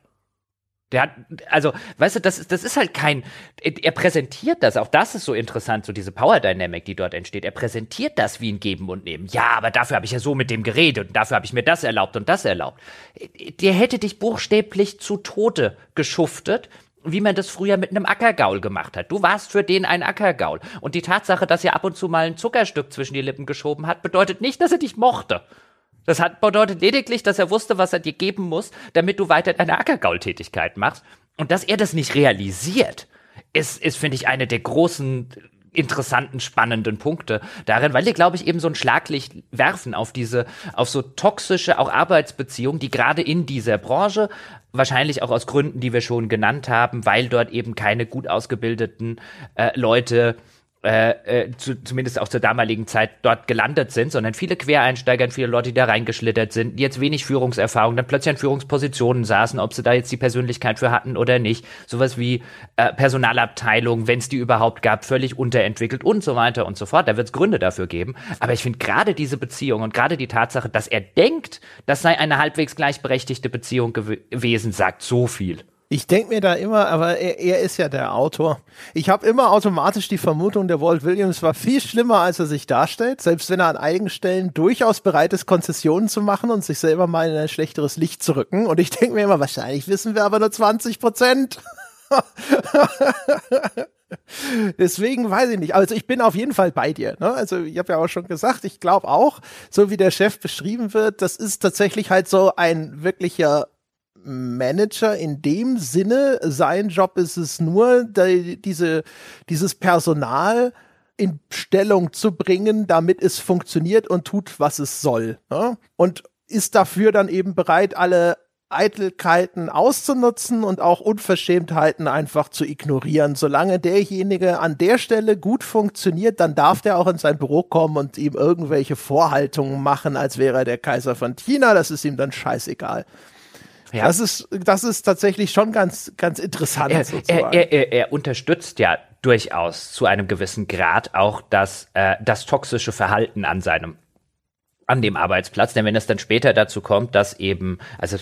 Der hat, also, weißt du, das, das ist halt kein, er präsentiert das, auch das ist so interessant, so diese Power Dynamic, die dort entsteht. Er präsentiert das wie ein Geben und Nehmen. Ja, aber dafür habe ich ja so mit dem geredet und dafür habe ich mir das erlaubt und das erlaubt. Der hätte dich buchstäblich zu Tode geschuftet, wie man das früher mit einem Ackergaul gemacht hat. Du warst für den ein Ackergaul. Und die Tatsache, dass er ab und zu mal ein Zuckerstück zwischen die Lippen geschoben hat, bedeutet nicht, dass er dich mochte. Das hat bedeutet lediglich, dass er wusste, was er dir geben muss, damit du weiter deine Ackergaul-Tätigkeit machst. Und dass er das nicht realisiert, ist, ist finde ich, eine der großen interessanten, spannenden Punkte darin, weil die, glaube ich, eben so ein Schlaglicht werfen auf diese, auf so toxische auch Arbeitsbeziehungen, die gerade in dieser Branche Wahrscheinlich auch aus Gründen, die wir schon genannt haben, weil dort eben keine gut ausgebildeten äh, Leute äh, äh, zu, zumindest auch zur damaligen Zeit dort gelandet sind, sondern viele Quereinsteiger viele Leute, die da reingeschlittert sind, die jetzt wenig Führungserfahrung, dann plötzlich an Führungspositionen saßen, ob sie da jetzt die Persönlichkeit für hatten oder nicht. Sowas wie äh, Personalabteilung, wenn es die überhaupt gab, völlig unterentwickelt und so weiter und so fort. Da wird es Gründe dafür geben. Aber ich finde gerade diese Beziehung und gerade die Tatsache, dass er denkt, das sei eine halbwegs gleichberechtigte Beziehung gewesen, sagt so viel. Ich denke mir da immer, aber er, er ist ja der Autor. Ich habe immer automatisch die Vermutung, der Walt Williams war viel schlimmer, als er sich darstellt, selbst wenn er an einigen Stellen durchaus bereit ist, Konzessionen zu machen und sich selber mal in ein schlechteres Licht zu rücken. Und ich denke mir immer, wahrscheinlich wissen wir aber nur 20 Prozent. [laughs] Deswegen weiß ich nicht. Also ich bin auf jeden Fall bei dir. Ne? Also ich habe ja auch schon gesagt, ich glaube auch, so wie der Chef beschrieben wird, das ist tatsächlich halt so ein wirklicher Manager in dem Sinne. Sein Job ist es nur, diese, dieses Personal in Stellung zu bringen, damit es funktioniert und tut, was es soll. Ne? Und ist dafür dann eben bereit, alle Eitelkeiten auszunutzen und auch Unverschämtheiten einfach zu ignorieren. Solange derjenige an der Stelle gut funktioniert, dann darf der auch in sein Büro kommen und ihm irgendwelche Vorhaltungen machen, als wäre er der Kaiser von China. Das ist ihm dann scheißegal. Ja. Das ist, das ist tatsächlich schon ganz, ganz interessant. Er, er, er, er, unterstützt ja durchaus zu einem gewissen Grad auch das, äh, das toxische Verhalten an seinem an dem Arbeitsplatz, denn wenn es dann später dazu kommt, dass eben, also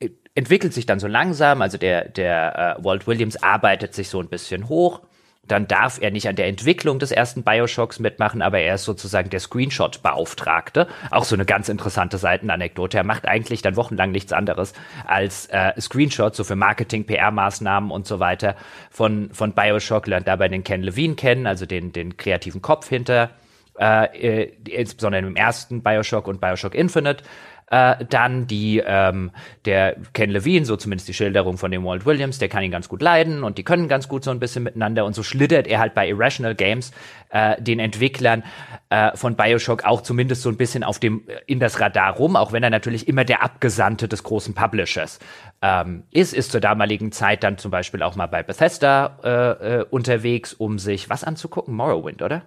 äh, entwickelt sich dann so langsam, also der, der äh, Walt Williams arbeitet sich so ein bisschen hoch dann darf er nicht an der Entwicklung des ersten Bioshocks mitmachen, aber er ist sozusagen der Screenshot-Beauftragte. Auch so eine ganz interessante Seitenanekdote. Er macht eigentlich dann wochenlang nichts anderes als äh, Screenshots, so für Marketing, PR-Maßnahmen und so weiter von, von Bioshock, lernt dabei den Ken Levine kennen, also den, den kreativen Kopf hinter, äh, äh insbesondere im ersten Bioshock und Bioshock Infinite äh, dann die, ähm, der Ken Levine, so zumindest die Schilderung von dem Walt Williams, der kann ihn ganz gut leiden und die können ganz gut so ein bisschen miteinander und so schlittert er halt bei Irrational Games äh, den Entwicklern äh, von Bioshock auch zumindest so ein bisschen auf dem in das Radar rum, auch wenn er natürlich immer der Abgesandte des großen Publishers ähm, ist, ist zur damaligen Zeit dann zum Beispiel auch mal bei Bethesda äh, äh, unterwegs, um sich was anzugucken, Morrowind, oder?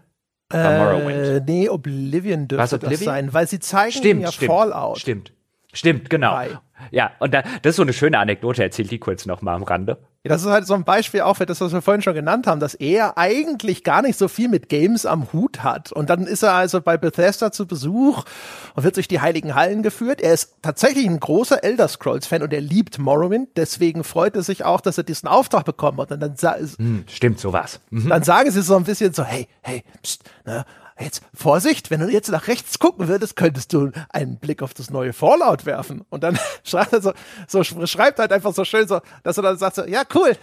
Äh, nee, Oblivion dürfte Was, Oblivion? das sein, weil sie zeigen stimmt, ja stimmt, Fallout. Stimmt, stimmt, genau. Bei. Ja, und da, das ist so eine schöne Anekdote, erzählt die kurz noch mal am Rande. Ja, das ist halt so ein Beispiel auch für das, was wir vorhin schon genannt haben, dass er eigentlich gar nicht so viel mit Games am Hut hat. Und dann ist er also bei Bethesda zu Besuch und wird durch die heiligen Hallen geführt. Er ist tatsächlich ein großer Elder Scrolls-Fan und er liebt Morrowind. Deswegen freut er sich auch, dass er diesen Auftrag bekommen hat. Und dann hm, stimmt sowas. Mhm. Dann sagen sie so ein bisschen so, hey, hey, pst, ne, jetzt Vorsicht, wenn du jetzt nach rechts gucken würdest, könntest du einen Blick auf das neue Fallout werfen. Und dann [laughs] schreibt er so, so schreibt halt einfach so schön so, dass er dann sagt so, ja cool,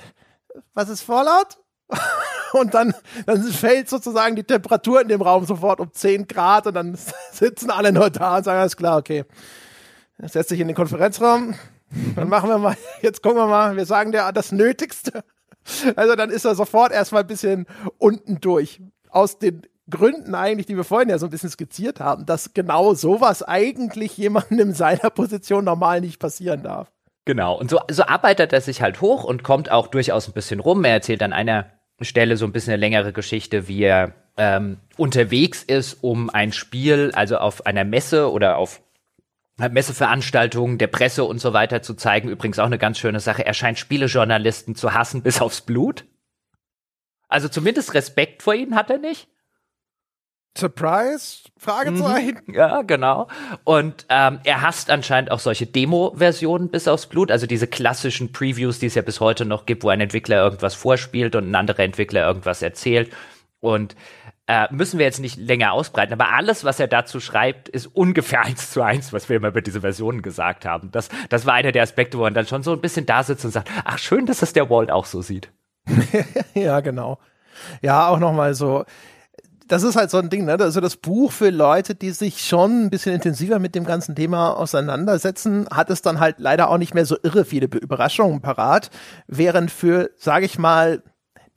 was ist Fallout? [laughs] und dann, dann fällt sozusagen die Temperatur in dem Raum sofort um 10 Grad und dann [laughs] sitzen alle nur da und sagen, alles klar, okay. Setz dich in den Konferenzraum, dann machen wir mal, jetzt gucken wir mal, wir sagen dir das Nötigste. Also dann ist er sofort erstmal ein bisschen unten durch. Aus den Gründen eigentlich, die wir vorhin ja so ein bisschen skizziert haben, dass genau sowas eigentlich jemandem in seiner Position normal nicht passieren darf. Genau, und so, so arbeitet er sich halt hoch und kommt auch durchaus ein bisschen rum. Er erzählt an einer Stelle so ein bisschen eine längere Geschichte, wie er ähm, unterwegs ist, um ein Spiel, also auf einer Messe oder auf Messeveranstaltungen der Presse und so weiter zu zeigen. Übrigens auch eine ganz schöne Sache. Er scheint Spielejournalisten zu hassen [laughs] bis aufs Blut. Also zumindest Respekt vor ihnen hat er nicht. Surprise? Fragezeichen. Mhm, ja, genau. Und ähm, er hasst anscheinend auch solche Demo-Versionen bis aufs Blut, also diese klassischen Previews, die es ja bis heute noch gibt, wo ein Entwickler irgendwas vorspielt und ein anderer Entwickler irgendwas erzählt. Und äh, müssen wir jetzt nicht länger ausbreiten, aber alles, was er dazu schreibt, ist ungefähr [laughs] eins zu eins, was wir immer über diese Versionen gesagt haben. Das, das war einer der Aspekte, wo man dann schon so ein bisschen da sitzt und sagt, ach schön, dass das der Walt auch so sieht. [laughs] ja, genau. Ja, auch nochmal so, das ist halt so ein Ding, ne? Also das Buch für Leute, die sich schon ein bisschen intensiver mit dem ganzen Thema auseinandersetzen, hat es dann halt leider auch nicht mehr so irre viele Überraschungen parat, während für, sage ich mal,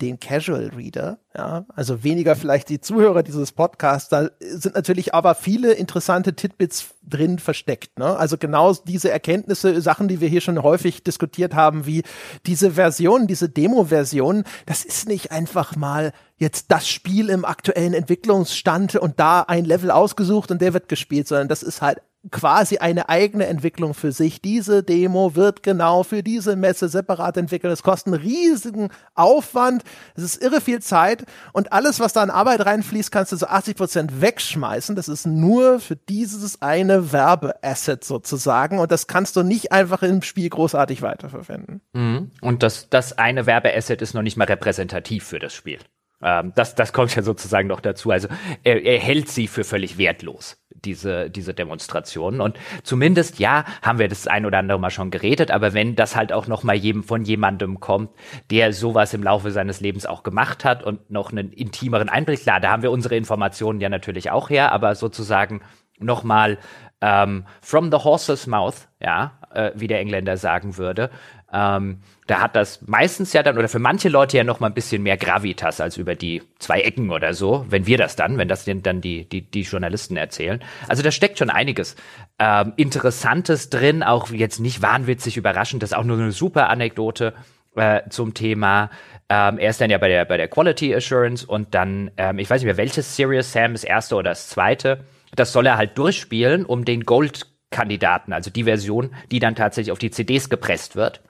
den Casual Reader. Ja, also weniger vielleicht die Zuhörer dieses Podcasts. Da sind natürlich aber viele interessante Titbits drin versteckt. Ne? Also genau diese Erkenntnisse, Sachen, die wir hier schon häufig diskutiert haben, wie diese Version, diese Demo-Version, das ist nicht einfach mal jetzt das Spiel im aktuellen Entwicklungsstand und da ein Level ausgesucht und der wird gespielt, sondern das ist halt quasi eine eigene Entwicklung für sich. Diese Demo wird genau für diese Messe separat entwickelt. Es kostet einen riesigen Aufwand. Es ist irre viel Zeit und alles, was da an Arbeit reinfließt, kannst du so 80 Prozent wegschmeißen. Das ist nur für dieses eine Werbeasset sozusagen und das kannst du nicht einfach im Spiel großartig weiterverwenden. Mhm. Und das, das eine Werbeasset ist noch nicht mal repräsentativ für das Spiel. Ähm, das, das kommt ja sozusagen noch dazu. Also er, er hält sie für völlig wertlos diese, diese Demonstrationen. Und zumindest, ja, haben wir das ein oder andere Mal schon geredet, aber wenn das halt auch noch mal jedem, von jemandem kommt, der sowas im Laufe seines Lebens auch gemacht hat und noch einen intimeren Einblick, klar, da haben wir unsere Informationen ja natürlich auch her, aber sozusagen noch mal ähm, from the horse's mouth, ja, äh, wie der Engländer sagen würde, ähm, da hat das meistens ja dann oder für manche Leute ja noch mal ein bisschen mehr Gravitas als über die zwei Ecken oder so, wenn wir das dann, wenn das dann die, die, die Journalisten erzählen. Also da steckt schon einiges ähm, Interessantes drin, auch jetzt nicht wahnwitzig überraschend, das ist auch nur eine super Anekdote äh, zum Thema. Ähm, er ist dann ja bei der, bei der Quality Assurance und dann, ähm, ich weiß nicht mehr, welches Serious Sam, das erste oder das zweite, das soll er halt durchspielen, um den Gold-Kandidaten, also die Version, die dann tatsächlich auf die CDs gepresst wird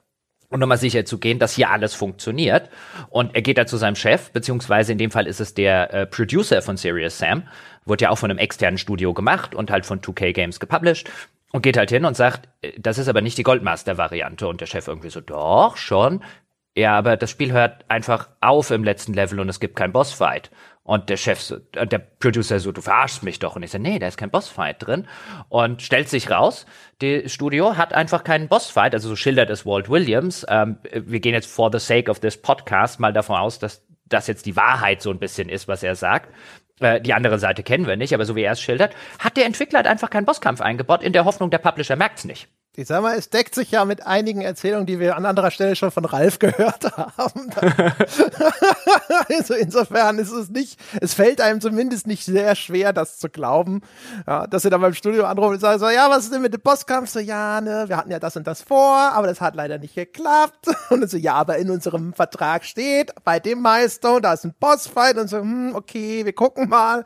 und nochmal sicher zu gehen, dass hier alles funktioniert. Und er geht da zu seinem Chef, beziehungsweise in dem Fall ist es der äh, Producer von Serious Sam, wurde ja auch von einem externen Studio gemacht und halt von 2K Games gepublished und geht halt hin und sagt, äh, das ist aber nicht die Goldmaster-Variante. Und der Chef irgendwie so, doch, schon. Ja, aber das Spiel hört einfach auf im letzten Level und es gibt keinen Bossfight. Und der Chef, so, der Producer so, du verarschst mich doch. Und ich so, nee, da ist kein Bossfight drin. Und stellt sich raus, das Studio hat einfach keinen Bossfight. Also so schildert es Walt Williams. Ähm, wir gehen jetzt for the sake of this podcast mal davon aus, dass das jetzt die Wahrheit so ein bisschen ist, was er sagt. Äh, die andere Seite kennen wir nicht, aber so wie er es schildert, hat der Entwickler halt einfach keinen Bosskampf eingebaut, in der Hoffnung, der Publisher merkt's nicht. Ich sag mal, es deckt sich ja mit einigen Erzählungen, die wir an anderer Stelle schon von Ralf [laughs] gehört haben. [laughs] also insofern ist es nicht, es fällt einem zumindest nicht sehr schwer, das zu glauben, ja, dass sie dann beim Studio anrufen und sagen so, ja, was ist denn mit dem Bosskampf? So, ja, ne, wir hatten ja das und das vor, aber das hat leider nicht geklappt. [laughs] Und dann so, ja, aber in unserem Vertrag steht, bei dem Milestone, da ist ein Bossfight und so, hm, okay, wir gucken mal.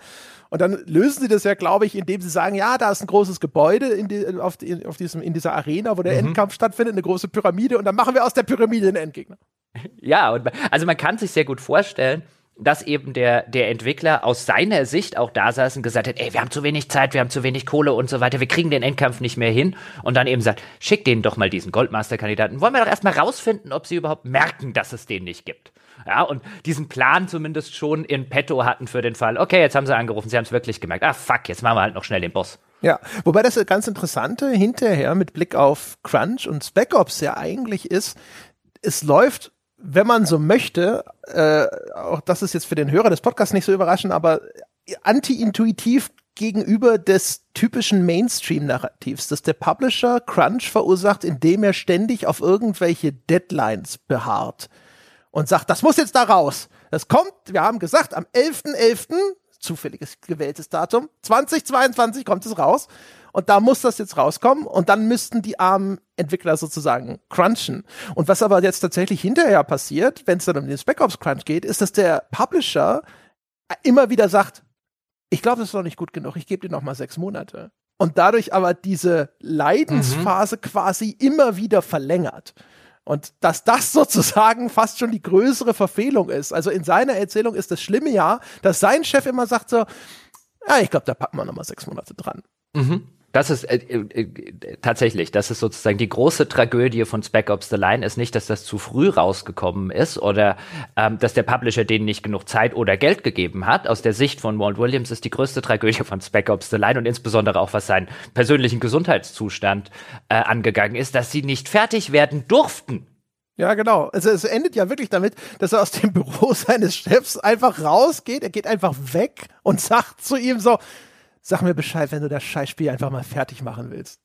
Und dann lösen sie das ja, glaube ich, indem sie sagen, ja, da ist ein großes Gebäude in, die, auf, die, auf diesem, in dieser Arena, wo der mhm. Endkampf stattfindet, eine große Pyramide und dann machen wir aus der Pyramide einen Endgegner. [laughs] Ja, und, also man kann sich sehr gut vorstellen, dass eben der, der Entwickler aus seiner Sicht auch da saß und gesagt hat, ey, wir haben zu wenig Zeit, wir haben zu wenig Kohle und so weiter, wir kriegen den Endkampf nicht mehr hin. Und dann eben sagt, schick denen doch mal diesen Goldmaster-Kandidaten. Wollen wir doch erstmal rausfinden, ob sie überhaupt merken, dass es den nicht gibt. Ja, und diesen Plan zumindest schon in petto hatten für den Fall, okay, jetzt haben sie angerufen, sie haben es wirklich gemerkt. Ah, fuck, jetzt machen wir halt noch schnell den Boss. Ja, wobei das ganz Interessante hinterher mit Blick auf Crunch und Spec Ops ja eigentlich ist, es läuft, wenn man so möchte, äh, auch das ist jetzt für den Hörer des Podcasts nicht so überraschend, aber anti-intuitiv gegenüber des typischen Mainstream-Narrativs, dass der Publisher Crunch verursacht, indem er ständig auf irgendwelche Deadlines beharrt und sagt, das muss jetzt da raus. Das kommt, wir haben gesagt, am 11.11., .11., zufälliges gewähltes Datum, 2022 kommt es raus. Und da muss das jetzt rauskommen und dann müssten die armen Entwickler sozusagen crunchen. Und was aber jetzt tatsächlich hinterher passiert, wenn es dann um den Spec Ops Crunch geht, ist, dass der Publisher immer wieder sagt, ich glaube, das ist noch nicht gut genug, ich gebe dir noch mal sechs Monate. Und dadurch aber diese Leidensphase mhm. quasi immer wieder verlängert. Und dass das [laughs] sozusagen fast schon die größere Verfehlung ist. Also in seiner Erzählung ist das Schlimme ja, dass sein Chef immer sagt so, ja, ich glaube, da packen wir nochmal sechs Monate dran. Mhm. Das ist äh, äh, tatsächlich, das ist sozusagen die große Tragödie von Spec Ops The Line, ist nicht, dass das zu früh rausgekommen ist oder ähm, dass der Publisher denen nicht genug Zeit oder Geld gegeben hat. Aus der Sicht von Walt Williams ist die größte Tragödie von Spec Ops The Line und insbesondere auch was seinen persönlichen Gesundheitszustand äh, angegangen ist, dass sie nicht fertig werden durften. Ja, genau. Also es endet ja wirklich damit, dass er aus dem Büro [laughs] seines Chefs einfach rausgeht. Er geht einfach weg und [laughs] sagt zu ihm so, Sag mir Bescheid, wenn du das Scheißspiel einfach mal fertig machen willst.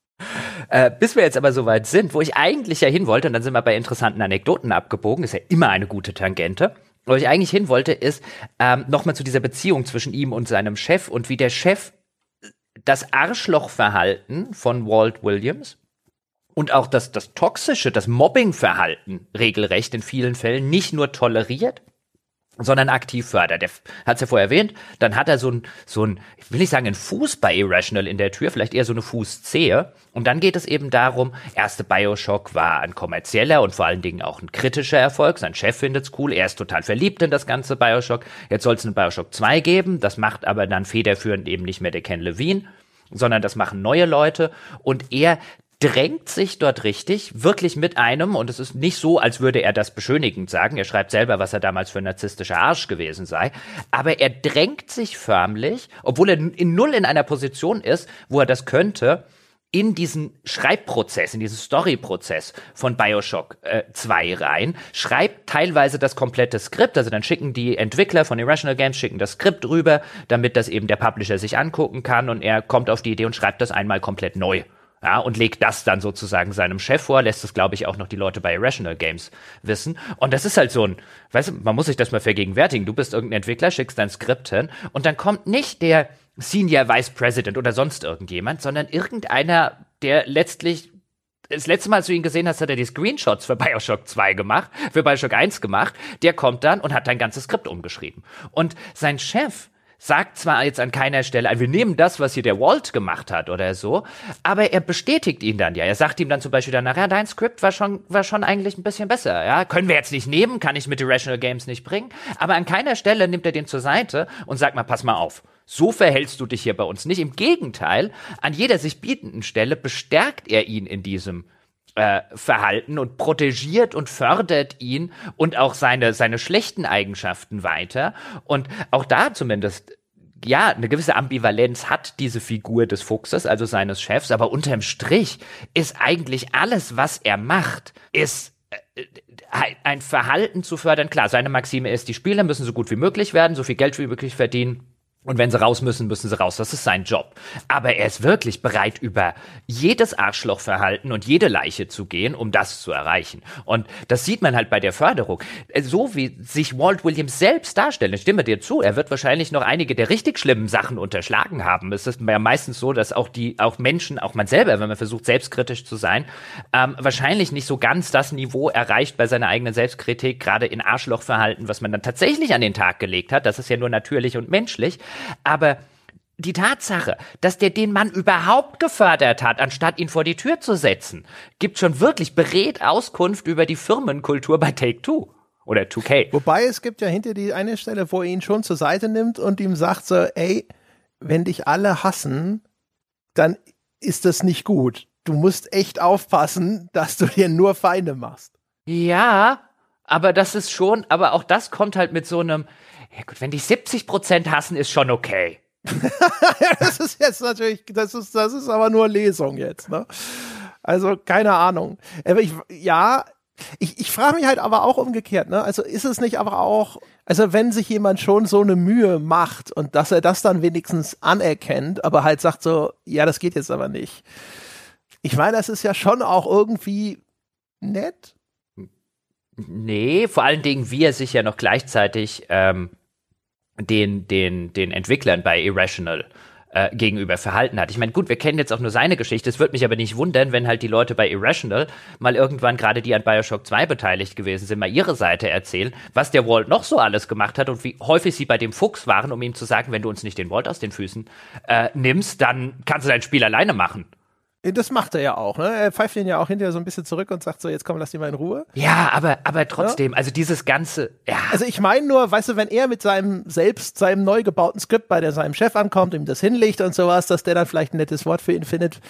Äh, bis wir jetzt aber so weit sind, wo ich eigentlich ja hin wollte, und dann sind wir bei interessanten Anekdoten abgebogen, ist ja immer eine gute Tangente. wo ich eigentlich hin wollte, ist ähm, nochmal zu dieser Beziehung zwischen ihm und seinem Chef und wie der Chef das Arschlochverhalten von Walt Williams und auch das, das toxische, das Mobbingverhalten regelrecht in vielen Fällen nicht nur toleriert, sondern aktiv fördert. Der hat es ja vorher erwähnt, dann hat er so ein, so ein, ich will nicht sagen ein Fuß bei Irrational in der Tür, vielleicht eher so eine Fußzehe. Und dann geht es eben darum, erste Bioshock war ein kommerzieller und vor allen Dingen auch ein kritischer Erfolg. Sein Chef findet's cool, er ist total verliebt in das ganze Bioshock. Jetzt soll es einen Bioshock 2 geben, das macht aber dann federführend eben nicht mehr der Ken Levine sondern das machen neue Leute und er drängt sich dort richtig, wirklich mit einem, und es ist nicht so, als würde er das beschönigend sagen, er schreibt selber, was er damals für ein narzisstischer Arsch gewesen sei, aber er drängt sich förmlich, obwohl er in null in einer Position ist, wo er das könnte, in diesen Schreibprozess, in diesen Storyprozess von Bioshock äh, 2 rein, schreibt teilweise das komplette Skript, also dann schicken die Entwickler von Irrational Games, schicken das Skript rüber, damit das eben der Publisher sich angucken kann und er kommt auf die Idee und schreibt das einmal komplett neu ja, und legt das dann sozusagen seinem Chef vor, lässt es, glaube ich, auch noch die Leute bei Irrational Games wissen. Und das ist halt so ein, weißt du, man muss sich das mal vergegenwärtigen. Du bist irgendein Entwickler, schickst dein Skript hin und dann kommt nicht der Senior Vice President oder sonst irgendjemand, sondern irgendeiner, der letztlich das letzte Mal, als du ihn gesehen hast, hat er die Screenshots für Bioshock 2 gemacht, für Bioshock 1 gemacht. Der kommt dann und hat dein ganzes Skript umgeschrieben. Und sein Chef sagt zwar jetzt an keiner Stelle, wir nehmen das, was hier der Walt gemacht hat oder so, aber er bestätigt ihn dann ja. Er sagt ihm dann zum Beispiel danach, ja, dein Skript war schon, war schon eigentlich ein bisschen besser, ja. Können wir jetzt nicht nehmen, kann ich mit Irrational Games nicht bringen, aber an keiner Stelle nimmt er den zur Seite und sagt mal, pass mal auf. So verhältst du dich hier bei uns nicht. Im Gegenteil, an jeder sich bietenden Stelle bestärkt er ihn in diesem äh, Verhalten und protegiert und fördert ihn und auch seine, seine schlechten Eigenschaften weiter. Und auch da zumindest ja, eine gewisse Ambivalenz hat diese Figur des Fuchses, also seines Chefs, aber unterm Strich ist eigentlich alles, was er macht, ist äh, ein Verhalten zu fördern. Klar, seine Maxime ist, die Spieler müssen so gut wie möglich werden, so viel Geld wie möglich verdienen und wenn sie raus müssen, müssen sie raus. Das ist sein Job. Aber er ist wirklich bereit, über jedes Arschlochverhalten und jede Leiche zu gehen, um das zu erreichen. Und das sieht man halt bei der Förderung. So wie sich Walt Williams selbst darstellt, ich stimme dir zu, er wird wahrscheinlich noch einige der richtig schlimmen Sachen unterschlagen haben. Es ist ja meistens so, dass auch die, auch Menschen, auch man selber, wenn man versucht, selbstkritisch zu sein, ähm, wahrscheinlich nicht so ganz das Niveau erreicht bei seiner eigenen Selbstkritik, gerade in Arschlochverhalten, was man dann tatsächlich an den Tag gelegt hat. Das ist ja nur natürlich und menschlich. Aber die Tatsache, dass der den Mann überhaupt gefördert hat, anstatt ihn vor die Tür zu setzen, gibt schon wirklich berät Auskunft über die Firmenkultur bei Take Two oder 2K. Wobei es gibt ja hinter die eine Stelle, wo er ihn schon zur Seite nimmt und ihm sagt so, ey, wenn dich alle hassen, dann ist das nicht gut. Du musst echt aufpassen, dass du dir nur Feinde machst. Ja, aber das ist schon, aber auch das kommt halt mit so einem, ja gut, wenn dich 70 Prozent hassen, ist schon okay. [laughs] das ist jetzt natürlich, das ist, das ist aber nur Lesung jetzt, ne? Also, keine Ahnung. Aber ich, ja, ich, ich frage mich halt aber auch umgekehrt, ne? Also ist es nicht aber auch, also wenn sich jemand schon so eine Mühe macht und dass er das dann wenigstens anerkennt, aber halt sagt so, ja, das geht jetzt aber nicht. Ich meine, das ist ja schon auch irgendwie nett. Nee, vor allen Dingen, wie er sich ja noch gleichzeitig ähm, den, den, den Entwicklern bei Irrational äh, gegenüber verhalten hat. Ich meine, gut, wir kennen jetzt auch nur seine Geschichte. Es würde mich aber nicht wundern, wenn halt die Leute bei Irrational mal irgendwann, gerade die an Bioshock 2 beteiligt gewesen sind, mal ihre Seite erzählen, was der Walt noch so alles gemacht hat und wie häufig sie bei dem Fuchs waren, um ihm zu sagen, wenn du uns nicht den Walt aus den Füßen äh, nimmst, dann kannst du dein Spiel alleine machen. Das macht er ja auch, ne? Er pfeift ihn ja auch hinterher so ein bisschen zurück und sagt so, jetzt komm, lass ihn mal in Ruhe. Ja, aber, aber trotzdem, ja? also dieses ganze, ja. Also ich meine nur, weißt du, wenn er mit seinem selbst, seinem neu gebauten Skript bei der, seinem Chef ankommt, ihm das hinlegt und sowas, dass der dann vielleicht ein nettes Wort für ihn findet.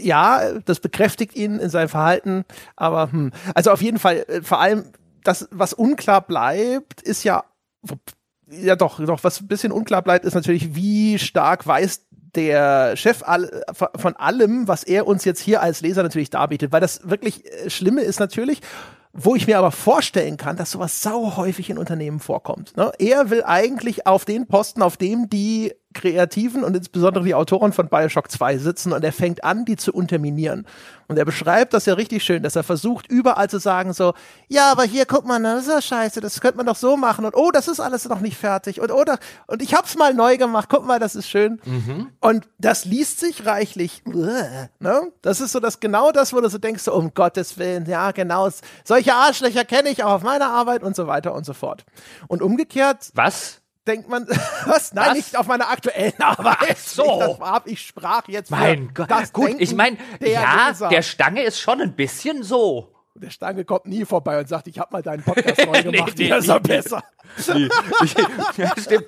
Ja, das bekräftigt ihn in seinem Verhalten, aber hm. also auf jeden Fall, äh, vor allem das, was unklar bleibt, ist ja, ja doch, doch, was ein bisschen unklar bleibt, ist natürlich, wie stark weiß der Chef von allem, was er uns jetzt hier als Leser natürlich darbietet, weil das wirklich äh, Schlimme ist natürlich, wo ich mir aber vorstellen kann, dass sowas sau häufig in Unternehmen vorkommt. Ne? Er will eigentlich auf den Posten, auf dem die Kreativen und insbesondere die Autoren von Bioshock 2 sitzen und er fängt an, die zu unterminieren. Und er beschreibt das ja richtig schön, dass er versucht, überall zu sagen so, ja, aber hier, guck mal, das ist ja scheiße, das könnte man doch so machen und oh, das ist alles noch nicht fertig und oder, und ich hab's mal neu gemacht, guck mal, das ist schön. Mhm. Und das liest sich reichlich, ne? Das ist so das, genau das, wo du so denkst, so, um Gottes Willen, ja, genau, solche Arschlöcher kenne ich auch auf meiner Arbeit und so weiter und so fort. Und umgekehrt. Was? Denkt man, [laughs] was? Nein, was? nicht auf meiner aktuellen [laughs] Arbeit. Ach so. Ich, das ich sprach jetzt Mein Gott. Gut, Denken ich meine, ja, Leser. der Stange ist schon ein bisschen so. Der Stange kommt nie vorbei und sagt, ich habe mal deinen Podcast [laughs] neu gemacht, nee, nee, ist er besser. Nee. ja, stimmt.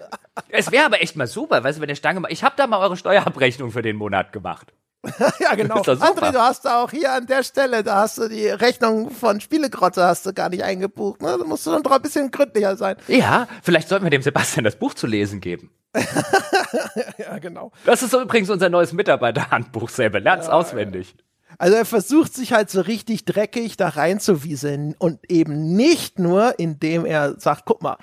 Es wäre aber echt mal super, weißt du, wenn der Stange mal, ich habe da mal eure Steuerabrechnung für den Monat gemacht. [laughs] ja, genau. [laughs] André, du hast auch hier an der Stelle, da hast du die Rechnung von Spielegrotte hast du gar nicht eingebucht. Ne? Da musst du dann doch ein bisschen gründlicher sein. Ja, vielleicht sollten wir dem Sebastian das Buch zu lesen geben. [laughs] ja, genau. Das ist übrigens unser neues Mitarbeiterhandbuch selber. Lern's ja, auswendig. Also er versucht sich halt so richtig dreckig da reinzuwieseln und eben nicht nur, indem er sagt, guck mal,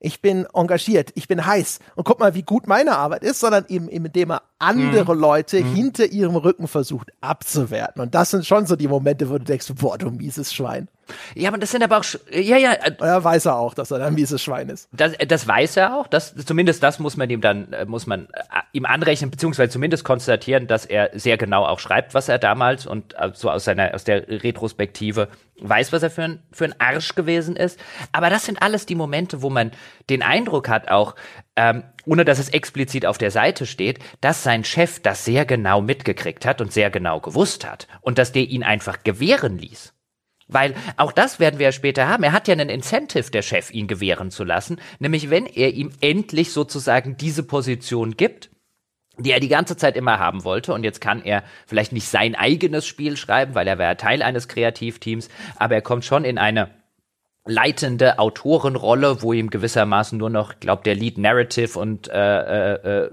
ich bin engagiert, ich bin heiß und guck mal, wie gut meine Arbeit ist, sondern eben, indem er andere mhm. Leute mhm. hinter ihrem Rücken versucht abzuwerten. Und das sind schon so die Momente, wo du denkst, boah, du mieses Schwein. Ja, aber das sind aber auch, ja, ja. Äh, er weiß er auch, dass er ein mieses Schwein ist. Das, das weiß er auch. Das, zumindest das muss man ihm dann, äh, muss man äh, ihm anrechnen, beziehungsweise zumindest konstatieren, dass er sehr genau auch schreibt, was er damals und so aus seiner, aus der Retrospektive weiß, was er für ein, für ein Arsch gewesen ist. Aber das sind alles die Momente, wo man den Eindruck hat auch, ähm, ohne dass es explizit auf der Seite steht, dass sein Chef das sehr genau mitgekriegt hat und sehr genau gewusst hat und dass der ihn einfach gewähren ließ. Weil auch das werden wir ja später haben. Er hat ja einen Incentive, der Chef, ihn gewähren zu lassen. Nämlich, wenn er ihm endlich sozusagen diese Position gibt, die er die ganze Zeit immer haben wollte. Und jetzt kann er vielleicht nicht sein eigenes Spiel schreiben, weil er wäre Teil eines Kreativteams, aber er kommt schon in eine leitende Autorenrolle, wo ihm gewissermaßen nur noch, glaubt der Lead Narrative und äh, äh, äh,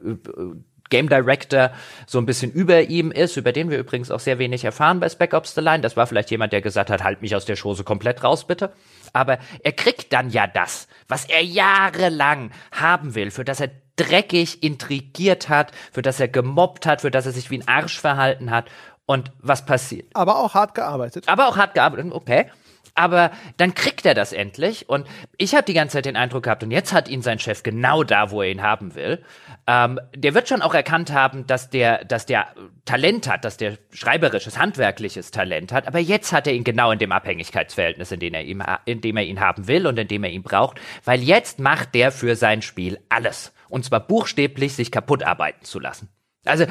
Game Director so ein bisschen über ihm ist, über den wir übrigens auch sehr wenig erfahren bei Spec Ops The Line. Das war vielleicht jemand, der gesagt hat, halt mich aus der Chose komplett raus, bitte. Aber er kriegt dann ja das, was er jahrelang haben will, für das er dreckig intrigiert hat, für das er gemobbt hat, für das er sich wie ein Arsch verhalten hat. Und was passiert? Aber auch hart gearbeitet. Aber auch hart gearbeitet, okay aber dann kriegt er das endlich. Und ich habe die ganze Zeit den Eindruck gehabt, und jetzt hat ihn sein Chef genau da, wo er ihn haben will. Ähm, der wird schon auch erkannt haben, dass der, dass der Talent hat, dass der schreiberisches, handwerkliches Talent hat. Aber jetzt hat er ihn genau in dem Abhängigkeitsverhältnis, in dem er, ihm, in dem er ihn haben will und in dem er ihn braucht. Weil jetzt macht der für sein Spiel alles. Und zwar buchstäblich sich kaputt arbeiten zu lassen. Also,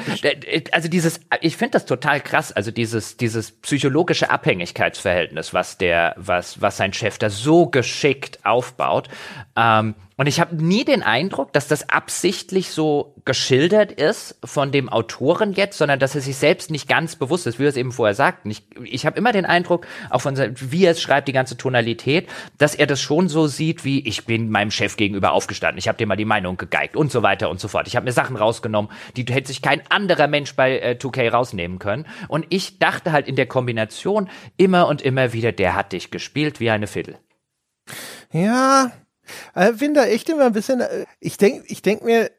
also dieses, ich finde das total krass, also dieses, dieses psychologische Abhängigkeitsverhältnis, was der, was, was sein Chef da so geschickt aufbaut. Ähm, und ich habe nie den Eindruck, dass das absichtlich so geschildert ist von dem Autoren jetzt, sondern dass er sich selbst nicht ganz bewusst ist, wie er es eben vorher sagt. Ich, ich habe immer den Eindruck, auch von wie er es schreibt, die ganze Tonalität, dass er das schon so sieht, wie ich bin meinem Chef gegenüber aufgestanden, ich habe dir mal die Meinung gegeigt und so weiter und so fort. Ich habe mir Sachen rausgenommen, die hätte sich kein anderer Mensch bei äh, 2K rausnehmen können. Und ich dachte halt in der Kombination immer und immer wieder, der hat dich gespielt wie eine Fiddle. Ja, äh, bin da echt immer ein bisschen, äh, ich denke ich denk mir,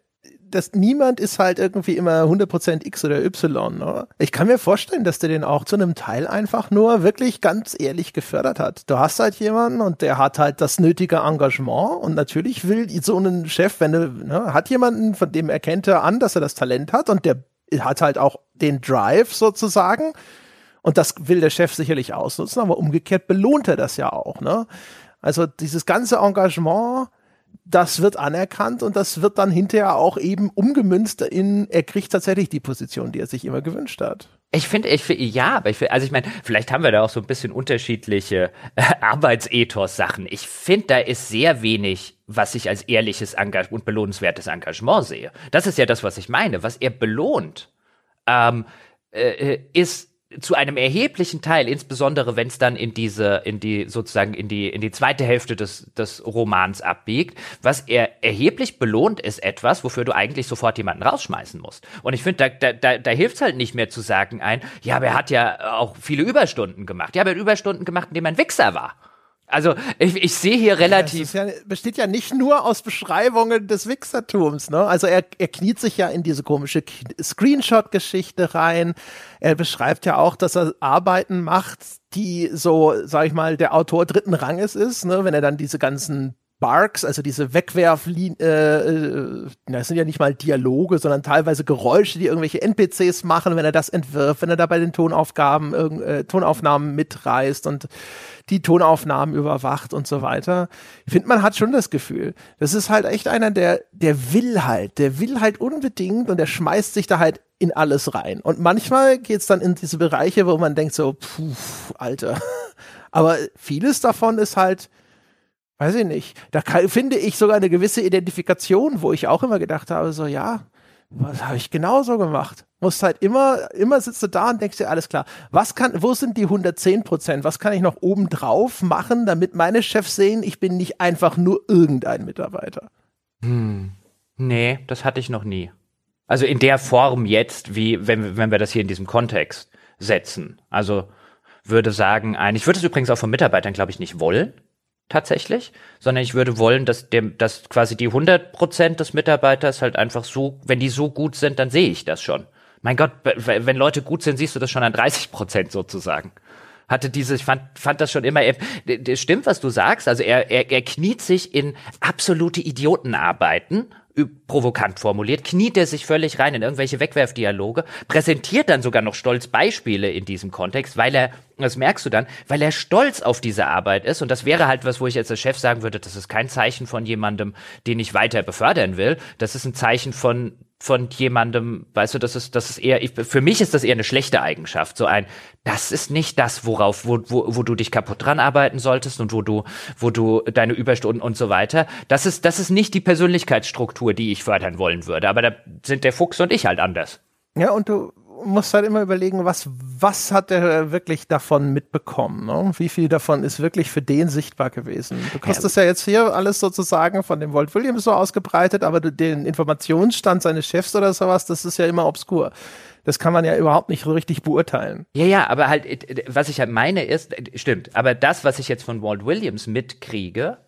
dass niemand ist halt irgendwie immer 100% X oder Y. Ne? Ich kann mir vorstellen, dass der den auch zu einem Teil einfach nur wirklich ganz ehrlich gefördert hat. Du hast halt jemanden und der hat halt das nötige Engagement und natürlich will so ein Chef, wenn du, ne, hat jemanden, von dem erkennt er an, dass er das Talent hat und der hat halt auch den Drive sozusagen und das will der Chef sicherlich ausnutzen, aber umgekehrt belohnt er das ja auch. Ne? Also dieses ganze Engagement, das wird anerkannt und das wird dann hinterher auch eben umgemünzt in, er kriegt tatsächlich die Position, die er sich immer gewünscht hat. Ich finde, ich finde, ja, aber ich finde, also ich meine, vielleicht haben wir da auch so ein bisschen unterschiedliche äh, Arbeitsethos-Sachen. Ich finde, da ist sehr wenig, was ich als ehrliches Engagement und belohnenswertes Engagement sehe. Das ist ja das, was ich meine. Was er belohnt, ähm, äh, äh ist zu einem erheblichen Teil, insbesondere wenn es dann in diese, in die sozusagen in die in die zweite Hälfte des des Romans abbiegt, was er erheblich belohnt, ist etwas, wofür du eigentlich sofort jemanden rausschmeißen musst. Und ich finde, da, da, da, da hilft es halt nicht mehr zu sagen ein, ja, aber er hat ja auch viele Überstunden gemacht. Ja, aber er hat Überstunden gemacht, indem er ein Wichser war. Also ich, ich sehe hier relativ. Ja, ja, besteht ja nicht nur aus Beschreibungen des Wichsertums, ne? Also er, er kniet sich ja in diese komische Screenshot-Geschichte rein. Er beschreibt ja auch, dass er Arbeiten macht, die so, sag ich mal, der Autor dritten Ranges ist, ne? Wenn er dann diese ganzen Barks, also diese Wegwerflinien, äh, äh, das sind ja nicht mal Dialoge, sondern teilweise Geräusche, die irgendwelche NPCs machen, wenn er das entwirft, wenn er da bei den Tonaufgaben, äh, Tonaufnahmen mitreißt und die Tonaufnahmen überwacht und so weiter. Ich finde, man hat schon das Gefühl, das ist halt echt einer, der, der will halt, der will halt unbedingt und der schmeißt sich da halt in alles rein. Und manchmal geht's dann in diese Bereiche, wo man denkt so, puh, Alter. [laughs] Aber vieles davon ist halt, weiß ich nicht, da kann, finde ich sogar eine gewisse Identifikation, wo ich auch immer gedacht habe, so ja, was habe ich genauso gemacht? Musst halt immer, immer sitzt du da und denkst dir, alles klar, was kann, wo sind die 110 Prozent? Was kann ich noch oben drauf machen, damit meine Chefs sehen, ich bin nicht einfach nur irgendein Mitarbeiter? Hm. Nee, das hatte ich noch nie. Also in der Form jetzt, wie wenn, wenn wir das hier in diesem Kontext setzen. Also würde sagen, ein, ich würde es übrigens auch von Mitarbeitern, glaube ich, nicht wollen tatsächlich, sondern ich würde wollen, dass dem, dass quasi die 100 Prozent des Mitarbeiters halt einfach so, wenn die so gut sind, dann sehe ich das schon. Mein Gott, wenn Leute gut sind, siehst du das schon an 30 Prozent sozusagen. Hatte diese, ich fand, fand das schon immer, das stimmt, was du sagst, also er, er, er kniet sich in absolute Idiotenarbeiten provokant formuliert, kniet er sich völlig rein in irgendwelche Wegwerfdialoge, präsentiert dann sogar noch stolz Beispiele in diesem Kontext, weil er, das merkst du dann, weil er stolz auf diese Arbeit ist und das wäre halt was, wo ich als der Chef sagen würde, das ist kein Zeichen von jemandem, den ich weiter befördern will, das ist ein Zeichen von von jemandem, weißt du, das ist, das ist eher, für mich ist das eher eine schlechte Eigenschaft. So ein, das ist nicht das, worauf, wo, wo, wo du dich kaputt dran arbeiten solltest und wo du, wo du deine Überstunden und so weiter. Das ist, das ist nicht die Persönlichkeitsstruktur, die ich fördern wollen würde. Aber da sind der Fuchs und ich halt anders. Ja, und du, musst halt immer überlegen, was, was hat er wirklich davon mitbekommen? Ne? Wie viel davon ist wirklich für den sichtbar gewesen? Du kriegst das ja jetzt hier alles sozusagen von dem Walt Williams so ausgebreitet, aber den Informationsstand seines Chefs oder sowas, das ist ja immer obskur. Das kann man ja überhaupt nicht richtig beurteilen. Ja, ja, aber halt, äh, was ich halt meine ist, äh, stimmt, aber das, was ich jetzt von Walt Williams mitkriege,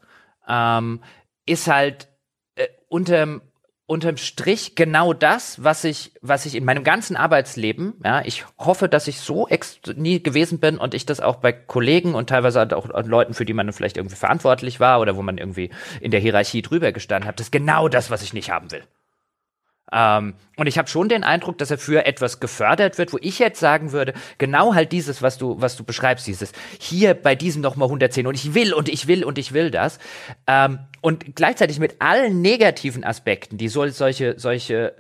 ähm, ist halt äh, unterm unterm Strich genau das, was ich, was ich in meinem ganzen Arbeitsleben, ja, ich hoffe, dass ich so nie gewesen bin und ich das auch bei Kollegen und teilweise halt auch Leuten, für die man vielleicht irgendwie verantwortlich war oder wo man irgendwie in der Hierarchie drüber gestanden hat, das ist genau das, was ich nicht haben will. Ähm, und ich habe schon den Eindruck, dass er für etwas gefördert wird, wo ich jetzt sagen würde, genau halt dieses, was du, was du beschreibst, dieses hier bei diesem nochmal 110 und ich will und ich will und ich will das. Ähm, und gleichzeitig mit allen negativen Aspekten, die so, solche, solche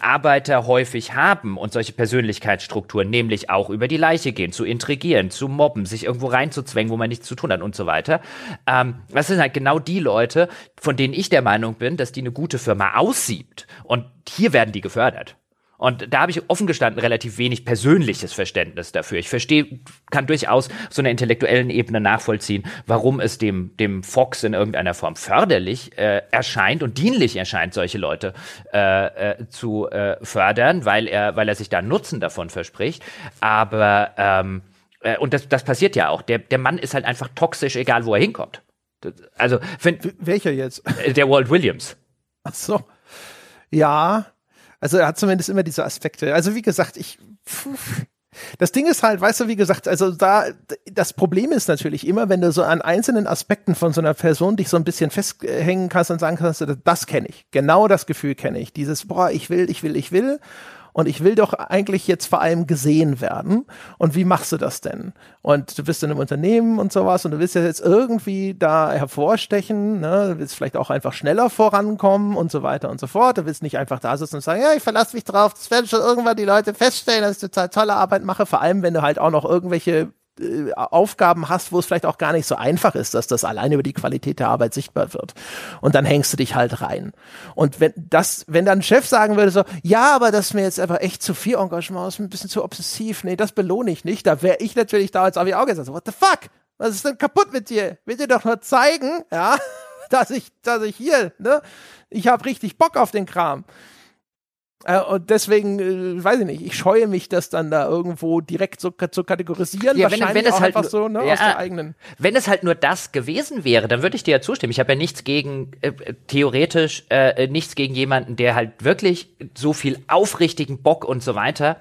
Arbeiter häufig haben und solche Persönlichkeitsstrukturen, nämlich auch über die Leiche gehen, zu intrigieren, zu mobben, sich irgendwo reinzuzwängen, wo man nichts zu tun hat und so weiter. Ähm, das sind halt genau die Leute, von denen ich der Meinung bin, dass die eine gute Firma aussieht. Und hier werden die gefördert. Und da habe ich offen gestanden relativ wenig persönliches Verständnis dafür. Ich verstehe, kann durchaus so einer intellektuellen Ebene nachvollziehen, warum es dem, dem Fox in irgendeiner Form förderlich äh, erscheint und dienlich erscheint, solche Leute äh, äh, zu äh, fördern, weil er, weil er sich da Nutzen davon verspricht. Aber ähm, äh, und das, das passiert ja auch. Der, der Mann ist halt einfach toxisch, egal wo er hinkommt. Also, wenn, welcher jetzt? Der Walt Williams. Ach so. Ja, also er hat zumindest immer diese Aspekte. Also wie gesagt, ich. Das Ding ist halt, weißt du, wie gesagt, also da, das Problem ist natürlich immer, wenn du so an einzelnen Aspekten von so einer Person dich so ein bisschen festhängen kannst und sagen kannst, das kenne ich. Genau das Gefühl kenne ich. Dieses, boah, ich will, ich will, ich will und ich will doch eigentlich jetzt vor allem gesehen werden. Und wie machst du das denn? Und du bist in einem Unternehmen und sowas und du willst ja jetzt irgendwie da hervorstechen, ne? du willst vielleicht auch einfach schneller vorankommen und so weiter und so fort. Du willst nicht einfach da sitzen und sagen, ja, ich verlasse mich drauf, das werden schon irgendwann die Leute feststellen, dass ich total tolle Arbeit mache, vor allem wenn du halt auch noch irgendwelche äh, Aufgaben hast, wo es vielleicht auch gar nicht so einfach ist, dass das alleine über die Qualität der Arbeit sichtbar wird. Und dann hängst du dich halt rein. Und wenn das, wenn dann ein Chef sagen würde so, ja, aber das ist mir jetzt einfach echt zu viel Engagement, ist ein bisschen zu obsessiv, nee, das belohne ich nicht, da wäre ich natürlich da als ich auch gesagt, what the fuck? Was ist denn kaputt mit dir? Will dir doch nur zeigen, ja, [laughs] dass ich, dass ich hier, ne, ich habe richtig Bock auf den Kram. Äh, und deswegen, äh, weiß ich nicht, ich scheue mich, das dann da irgendwo direkt so zu kategorisieren. Ja, wenn, wenn es halt einfach so, ne, ja, aus der eigenen. Wenn es halt nur das gewesen wäre, dann würde ich dir ja zustimmen. Ich habe ja nichts gegen, äh, theoretisch, äh, nichts gegen jemanden, der halt wirklich so viel aufrichtigen Bock und so weiter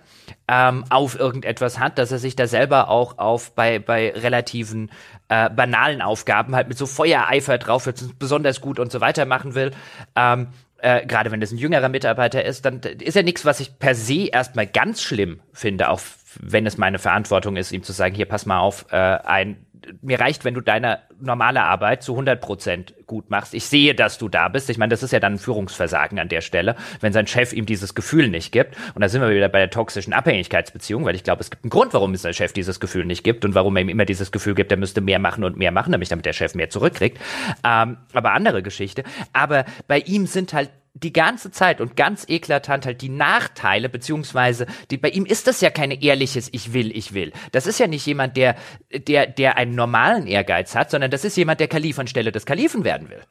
ähm, auf irgendetwas hat, dass er sich da selber auch auf bei, bei relativen äh, banalen Aufgaben halt mit so Feuereifer drauf besonders gut und so weiter machen will. Ähm, äh, gerade wenn das ein jüngerer Mitarbeiter ist, dann ist ja nichts, was ich per se erstmal ganz schlimm finde, auch wenn es meine Verantwortung ist, ihm zu sagen, hier pass mal auf, äh, ein mir reicht, wenn du deine normale Arbeit zu 100 Prozent gut machst. Ich sehe, dass du da bist. Ich meine, das ist ja dann ein Führungsversagen an der Stelle, wenn sein Chef ihm dieses Gefühl nicht gibt. Und da sind wir wieder bei der toxischen Abhängigkeitsbeziehung, weil ich glaube, es gibt einen Grund, warum es sein Chef dieses Gefühl nicht gibt und warum er ihm immer dieses Gefühl gibt, er müsste mehr machen und mehr machen, nämlich damit der Chef mehr zurückkriegt. Ähm, aber andere Geschichte. Aber bei ihm sind halt die ganze Zeit und ganz eklatant halt die Nachteile, beziehungsweise die, bei ihm ist das ja keine ehrliches Ich will, ich will. Das ist ja nicht jemand, der, der, der einen normalen Ehrgeiz hat, sondern das ist jemand, der Kalif anstelle des Kalifen werden will.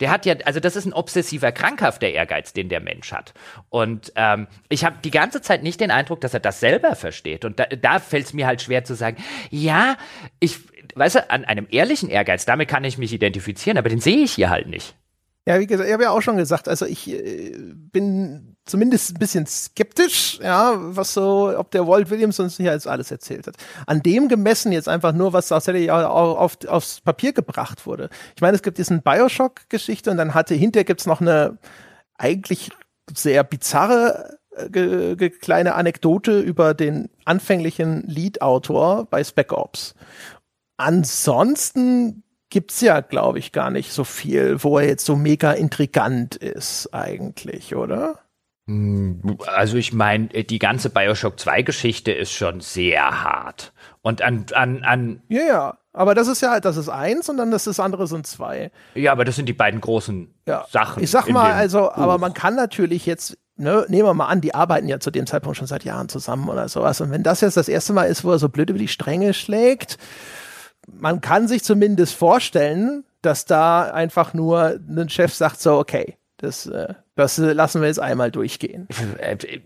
Der hat ja, also das ist ein obsessiver, krankhafter Ehrgeiz, den der Mensch hat. Und ähm, ich habe die ganze Zeit nicht den Eindruck, dass er das selber versteht. Und da, da fällt es mir halt schwer zu sagen, ja, ich, weißt du, an einem ehrlichen Ehrgeiz, damit kann ich mich identifizieren, aber den sehe ich hier halt nicht. Ja, wie gesagt, ich habe ja auch schon gesagt, also ich äh, bin zumindest ein bisschen skeptisch, ja, was so, ob der Walt Williams uns hier jetzt alles erzählt hat. An dem gemessen jetzt einfach nur, was tatsächlich auf, auf, aufs Papier gebracht wurde. Ich meine, es gibt diesen Bioshock-Geschichte und dann hatte hinterher gibt's noch eine eigentlich sehr bizarre äh, kleine Anekdote über den anfänglichen Lead-Autor bei Spec Ops. Ansonsten gibt's ja, glaube ich, gar nicht so viel, wo er jetzt so mega intrigant ist eigentlich, oder? Hm, also ich meine, die ganze Bioshock 2 Geschichte ist schon sehr hart. Und an, an, an. Ja, ja. Aber das ist ja halt, das ist eins und dann das, das andere sind zwei. Ja, aber das sind die beiden großen ja. Sachen. Ich sag mal, also, Buch. aber man kann natürlich jetzt, ne, nehmen wir mal an, die arbeiten ja zu dem Zeitpunkt schon seit Jahren zusammen oder sowas. Und wenn das jetzt das erste Mal ist, wo er so blöd über die Stränge schlägt, man kann sich zumindest vorstellen, dass da einfach nur ein Chef sagt so, okay, das, äh, das lassen wir jetzt einmal durchgehen.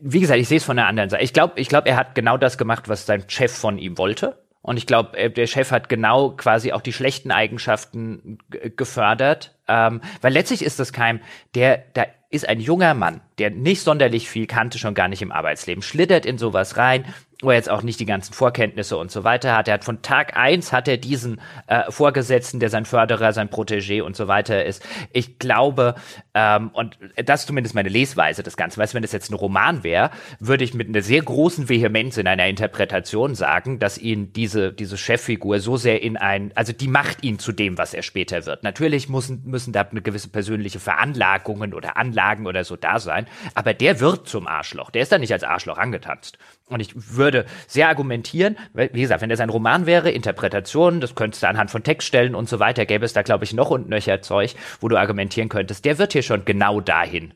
Wie gesagt, ich sehe es von der anderen Seite. Ich glaube, ich glaube, er hat genau das gemacht, was sein Chef von ihm wollte. Und ich glaube, äh, der Chef hat genau quasi auch die schlechten Eigenschaften gefördert. Ähm, weil letztlich ist das kein, der, da ist ein junger Mann, der nicht sonderlich viel kannte, schon gar nicht im Arbeitsleben, schlittert in sowas rein, wo er jetzt auch nicht die ganzen Vorkenntnisse und so weiter hat. Er hat von Tag eins hat er diesen äh, Vorgesetzten, der sein Förderer, sein Protégé und so weiter ist. Ich glaube, ähm, und das ist zumindest meine Lesweise des Ganzen. Weißt wenn das jetzt ein Roman wäre, würde ich mit einer sehr großen Vehemenz in einer Interpretation sagen, dass ihn diese, diese Cheffigur so sehr in ein, also die macht ihn zu dem, was er später wird. Natürlich müssen, müssen da eine gewisse persönliche Veranlagungen oder Anlagen oder so da sein, aber der wird zum Arschloch. Der ist da nicht als Arschloch angetanzt. Und ich würde sehr argumentieren, wie gesagt, wenn das ein Roman wäre, Interpretation, das könntest du anhand von Textstellen und so weiter, gäbe es da, glaube ich, noch und nöcher Zeug, wo du argumentieren könntest, der wird hier schon genau dahin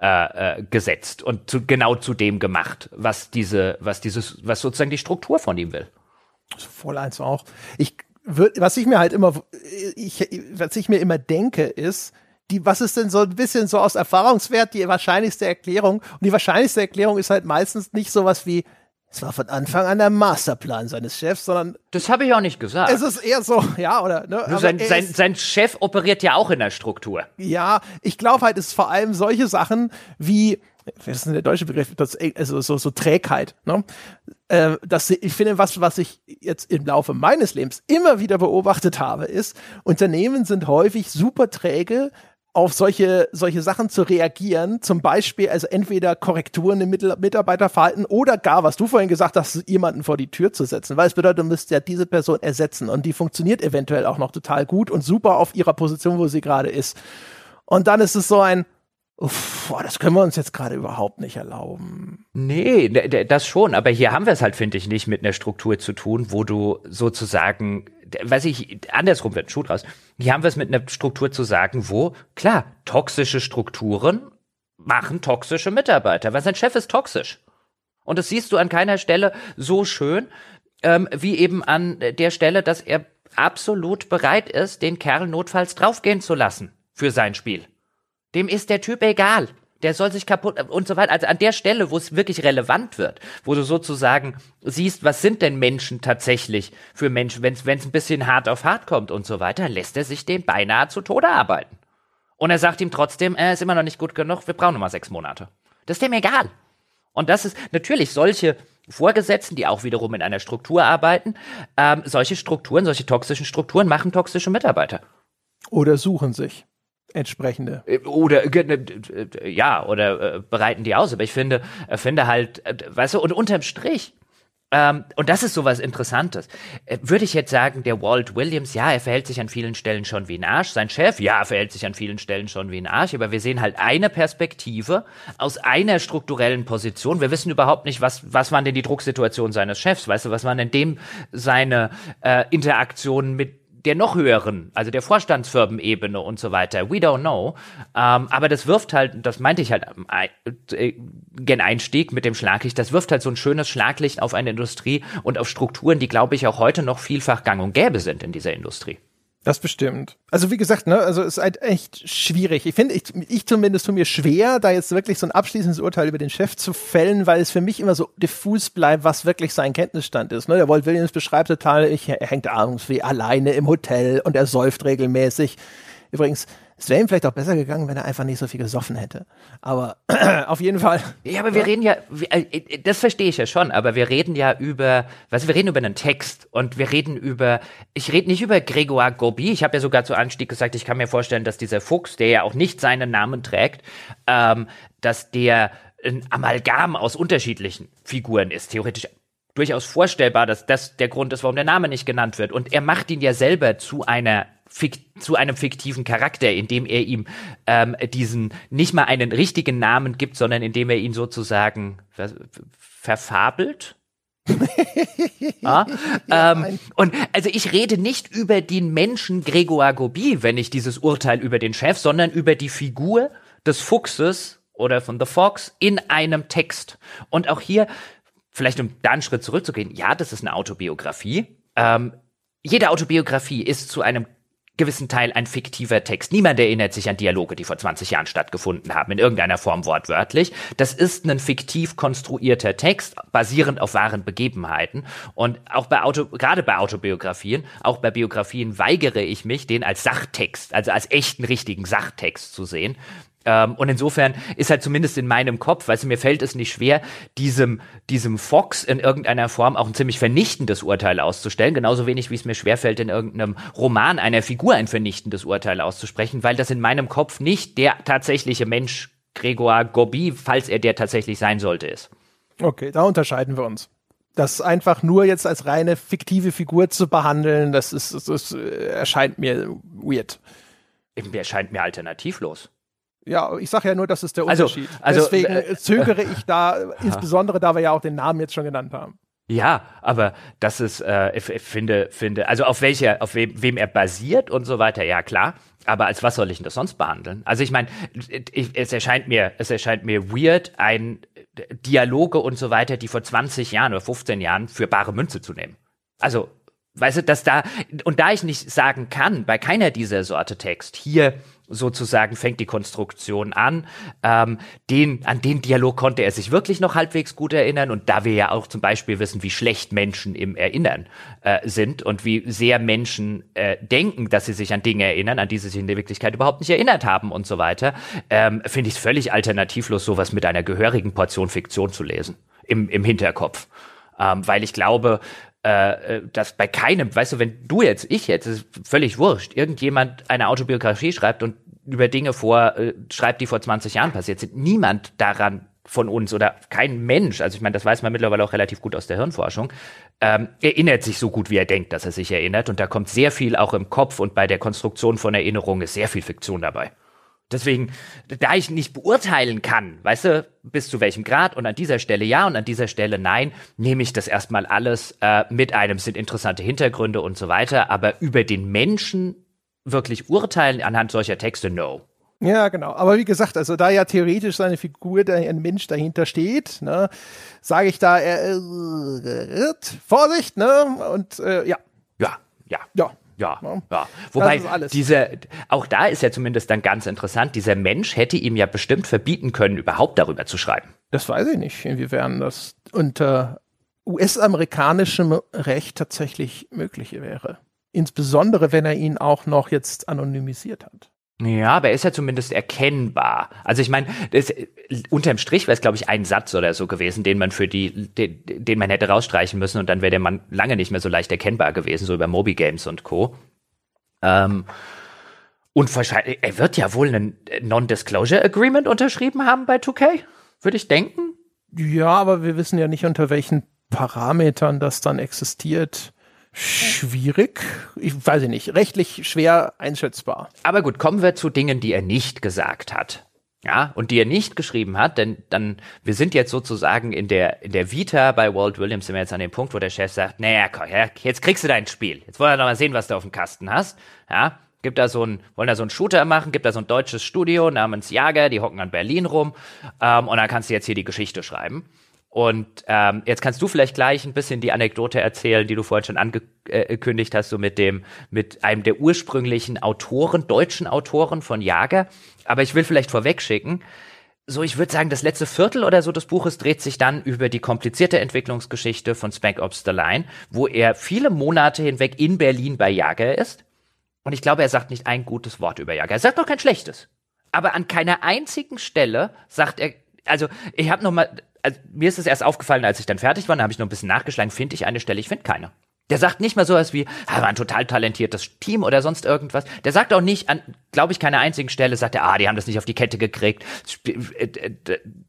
äh, äh, gesetzt und zu, genau zu dem gemacht, was diese, was dieses, was sozusagen die Struktur von ihm will. Voll eins auch. Ich was ich mir halt immer, ich, was ich mir immer denke, ist, die, was ist denn so ein bisschen so aus Erfahrungswert die wahrscheinlichste Erklärung? Und die wahrscheinlichste Erklärung ist halt meistens nicht sowas wie, es war von Anfang an der Masterplan seines Chefs, sondern. Das habe ich auch nicht gesagt. Es ist eher so, ja, oder? Ne? Sein, sein, sein, Chef operiert ja auch in der Struktur. Ja, ich glaube halt, es ist vor allem solche Sachen wie, was ist denn der deutsche Begriff? Das, also so, so Trägheit. Ne? Äh, das, ich finde, was, was ich jetzt im Laufe meines Lebens immer wieder beobachtet habe, ist, Unternehmen sind häufig super träge, auf solche, solche Sachen zu reagieren, zum Beispiel also entweder Korrekturen im Mitarbeiterverhalten oder gar, was du vorhin gesagt hast, jemanden vor die Tür zu setzen, weil es bedeutet, du müsst ja diese Person ersetzen und die funktioniert eventuell auch noch total gut und super auf ihrer Position, wo sie gerade ist. Und dann ist es so ein, Uff, boah, das können wir uns jetzt gerade überhaupt nicht erlauben. Nee, das schon, aber hier haben wir es halt, finde ich, nicht mit einer Struktur zu tun, wo du sozusagen, weiß ich, andersrum wird ein Schuh draus. Hier haben wir es mit einer Struktur zu sagen, wo, klar, toxische Strukturen machen toxische Mitarbeiter, weil sein Chef ist toxisch. Und das siehst du an keiner Stelle so schön, ähm, wie eben an der Stelle, dass er absolut bereit ist, den Kerl notfalls draufgehen zu lassen für sein Spiel. Dem ist der Typ egal. der soll sich kaputt und so weiter. Also an der Stelle, wo es wirklich relevant wird, wo du sozusagen siehst, was sind denn Menschen tatsächlich für Menschen, wenn es ein bisschen hart auf hart kommt und so weiter, lässt er sich den beinahe zu Tode arbeiten. Und er sagt ihm trotzdem, er ist immer noch nicht gut genug, wir brauchen noch mal sechs Monate. Das ist dem egal. Und das ist natürlich solche Vorgesetzten, die auch wiederum in einer Struktur arbeiten, ähm, solche Strukturen, solche toxischen Strukturen machen toxische Mitarbeiter. Oder suchen sich entsprechende. Äh, oder ja, oder äh, bereiten die aus. Aber ich finde, äh, finde halt, äh, weißt du, und unterm Strich, ähm, und das ist sowas Interessantes. Äh, würde ich jetzt sagen, der Walt Williams, ja, er verhält sich an vielen Stellen schon wie ein Arsch. Sein Chef, ja, er verhält sich an vielen Stellen schon wie ein Arsch. Aber wir sehen halt eine Perspektive aus einer strukturellen Position. Wir wissen überhaupt nicht, was, was waren denn die Drucksituationen seines Chefs? Weißt du, was waren denn dem seine äh, Interaktionen mit der noch höheren, also der Vorstandsfirmenebene und so weiter. We don't know. Ähm, aber das wirft halt, das meinte ich halt äh, gen Einstieg mit dem Schlaglicht, das wirft halt so ein schönes Schlaglicht auf eine Industrie und auf Strukturen, die, glaube ich, auch heute noch vielfach gang und gäbe sind in dieser Industrie. Das bestimmt. Also wie gesagt, ne, also es ist halt echt schwierig. Ich finde, ich, ich zumindest tue mir schwer, da jetzt wirklich so ein abschließendes Urteil über den Chef zu fällen, weil es für mich immer so diffus bleibt, was wirklich sein Kenntnisstand ist. Ne? Der Walt Williams beschreibt total, ich, er hängt abends wie alleine im Hotel und er säuft regelmäßig. Übrigens, es wäre ihm vielleicht auch besser gegangen, wenn er einfach nicht so viel gesoffen hätte. Aber [clears throat] auf jeden Fall. Ja, aber wir reden ja, äh, äh, das verstehe ich ja schon, aber wir reden ja über, was wir reden über einen Text und wir reden über, ich rede nicht über Grégoire Gobi. Ich habe ja sogar zu Anstieg gesagt, ich kann mir vorstellen, dass dieser Fuchs, der ja auch nicht seinen Namen trägt, ähm, dass der ein Amalgam aus unterschiedlichen Figuren ist, theoretisch durchaus vorstellbar, dass das der Grund ist, warum der Name nicht genannt wird. Und er macht ihn ja selber zu einer zu einem fiktiven Charakter, indem er ihm ähm, diesen nicht mal einen richtigen Namen gibt, sondern indem er ihn sozusagen ver verfabelt. [laughs] ah, ähm, und also ich rede nicht über den Menschen Grégoire Gobi, wenn ich dieses Urteil über den Chef, sondern über die Figur des Fuchses oder von The Fox in einem Text. Und auch hier, vielleicht um da einen Schritt zurückzugehen, ja, das ist eine Autobiografie. Ähm, jede Autobiografie ist zu einem gewissen Teil ein fiktiver Text. Niemand erinnert sich an Dialoge, die vor 20 Jahren stattgefunden haben, in irgendeiner Form wortwörtlich. Das ist ein fiktiv konstruierter Text, basierend auf wahren Begebenheiten. Und auch bei Auto, gerade bei Autobiografien, auch bei Biografien weigere ich mich, den als Sachtext, also als echten, richtigen Sachtext zu sehen. Ähm, und insofern ist halt zumindest in meinem Kopf, weißt du, mir fällt es nicht schwer, diesem, diesem Fox in irgendeiner Form auch ein ziemlich vernichtendes Urteil auszustellen. Genauso wenig, wie es mir schwerfällt, in irgendeinem Roman einer Figur ein vernichtendes Urteil auszusprechen, weil das in meinem Kopf nicht der tatsächliche Mensch Grégoire Gobi, falls er der tatsächlich sein sollte, ist. Okay, da unterscheiden wir uns. Das einfach nur jetzt als reine fiktive Figur zu behandeln, das ist, das, das äh, erscheint mir weird. Mir erscheint mir alternativlos. Ja, ich sage ja nur, das ist der also, Unterschied. Also, Deswegen äh, zögere [laughs] ich da, insbesondere da wir ja auch den Namen jetzt schon genannt haben. Ja, aber das ist, äh, ich, ich finde, finde, also auf welcher, auf wem, wem er basiert und so weiter, ja klar. Aber als was soll ich denn das sonst behandeln? Also ich meine, es erscheint mir, es erscheint mir weird, ein Dialoge und so weiter, die vor 20 Jahren oder 15 Jahren für bare Münze zu nehmen. Also, weißt du, dass da, und da ich nicht sagen kann, bei keiner dieser Sorte Text, hier sozusagen fängt die Konstruktion an. Ähm, den, an den Dialog konnte er sich wirklich noch halbwegs gut erinnern. Und da wir ja auch zum Beispiel wissen, wie schlecht Menschen im Erinnern äh, sind und wie sehr Menschen äh, denken, dass sie sich an Dinge erinnern, an die sie sich in der Wirklichkeit überhaupt nicht erinnert haben und so weiter, ähm, finde ich es völlig alternativlos, sowas mit einer gehörigen Portion Fiktion zu lesen im, im Hinterkopf. Ähm, weil ich glaube, äh, äh, dass bei keinem, weißt du, wenn du jetzt, ich jetzt, ist völlig wurscht, irgendjemand eine Autobiografie schreibt und über Dinge vor, äh, schreibt, die vor 20 Jahren passiert sind, niemand daran von uns oder kein Mensch, also ich meine, das weiß man mittlerweile auch relativ gut aus der Hirnforschung, ähm, erinnert sich so gut, wie er denkt, dass er sich erinnert. Und da kommt sehr viel auch im Kopf und bei der Konstruktion von Erinnerungen ist sehr viel Fiktion dabei. Deswegen, da ich nicht beurteilen kann, weißt du, bis zu welchem Grad und an dieser Stelle ja und an dieser Stelle nein, nehme ich das erstmal alles äh, mit einem, sind interessante Hintergründe und so weiter, aber über den Menschen wirklich urteilen anhand solcher Texte, no. Ja, genau. Aber wie gesagt, also da ja theoretisch seine Figur, da ein Mensch dahinter steht, ne, sage ich da, er irrt. Vorsicht, ne? Und äh, ja. Ja, ja. Ja. Ja, ja. ja. Wobei diese, auch da ist ja zumindest dann ganz interessant, dieser Mensch hätte ihm ja bestimmt verbieten können, überhaupt darüber zu schreiben. Das weiß ich nicht, inwiefern das unter US-amerikanischem Recht tatsächlich möglich wäre. Insbesondere, wenn er ihn auch noch jetzt anonymisiert hat. Ja, aber er ist ja zumindest erkennbar. Also ich meine, unterm Strich wäre es, glaube ich, ein Satz oder so gewesen, den man für die, den, den man hätte rausstreichen müssen und dann wäre der Mann lange nicht mehr so leicht erkennbar gewesen, so über Moby Games und Co. Ähm, und wahrscheinlich, er wird ja wohl ein Non-Disclosure Agreement unterschrieben haben bei 2K, würde ich denken. Ja, aber wir wissen ja nicht, unter welchen Parametern das dann existiert schwierig. Ich weiß nicht, rechtlich schwer einschätzbar. Aber gut, kommen wir zu Dingen, die er nicht gesagt hat. Ja, und die er nicht geschrieben hat, denn dann, wir sind jetzt sozusagen in der, in der Vita bei Walt Williams sind wir jetzt an dem Punkt, wo der Chef sagt, naja, komm, ja, jetzt kriegst du dein Spiel. Jetzt wollen wir doch mal sehen, was du auf dem Kasten hast. Ja, gibt da so ein, wollen da so ein Shooter machen, gibt da so ein deutsches Studio namens Jager, die hocken an Berlin rum, ähm, und dann kannst du jetzt hier die Geschichte schreiben. Und ähm, jetzt kannst du vielleicht gleich ein bisschen die Anekdote erzählen, die du vorhin schon angekündigt hast, so mit dem, mit einem der ursprünglichen Autoren, deutschen Autoren von Jager. Aber ich will vielleicht vorwegschicken, so ich würde sagen, das letzte Viertel oder so des Buches dreht sich dann über die komplizierte Entwicklungsgeschichte von Spec Ops The Line, wo er viele Monate hinweg in Berlin bei Jager ist. Und ich glaube, er sagt nicht ein gutes Wort über Jager. Er sagt doch kein schlechtes. Aber an keiner einzigen Stelle sagt er, also ich habe noch mal also mir ist es erst aufgefallen, als ich dann fertig war, da habe ich noch ein bisschen nachgeschlagen, finde ich eine Stelle, ich finde keine. Der sagt nicht mal sowas wie, ah, war ein total talentiertes Team oder sonst irgendwas. Der sagt auch nicht an, glaube ich, keiner einzigen Stelle, sagt er, ah, die haben das nicht auf die Kette gekriegt.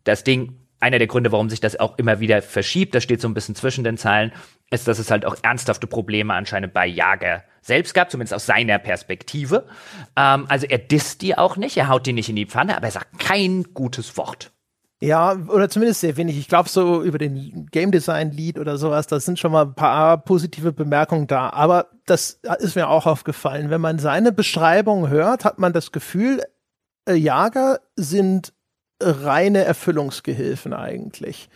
Das Ding, einer der Gründe, warum sich das auch immer wieder verschiebt, das steht so ein bisschen zwischen den Zeilen, ist, dass es halt auch ernsthafte Probleme anscheinend bei Jager selbst gab, zumindest aus seiner Perspektive. Ähm, also er disst die auch nicht, er haut die nicht in die Pfanne, aber er sagt kein gutes Wort. Ja, oder zumindest sehr wenig. Ich glaube, so über den Game Design Lead oder sowas, da sind schon mal ein paar positive Bemerkungen da. Aber das ist mir auch aufgefallen. Wenn man seine Beschreibung hört, hat man das Gefühl, äh, Jager sind reine Erfüllungsgehilfen eigentlich.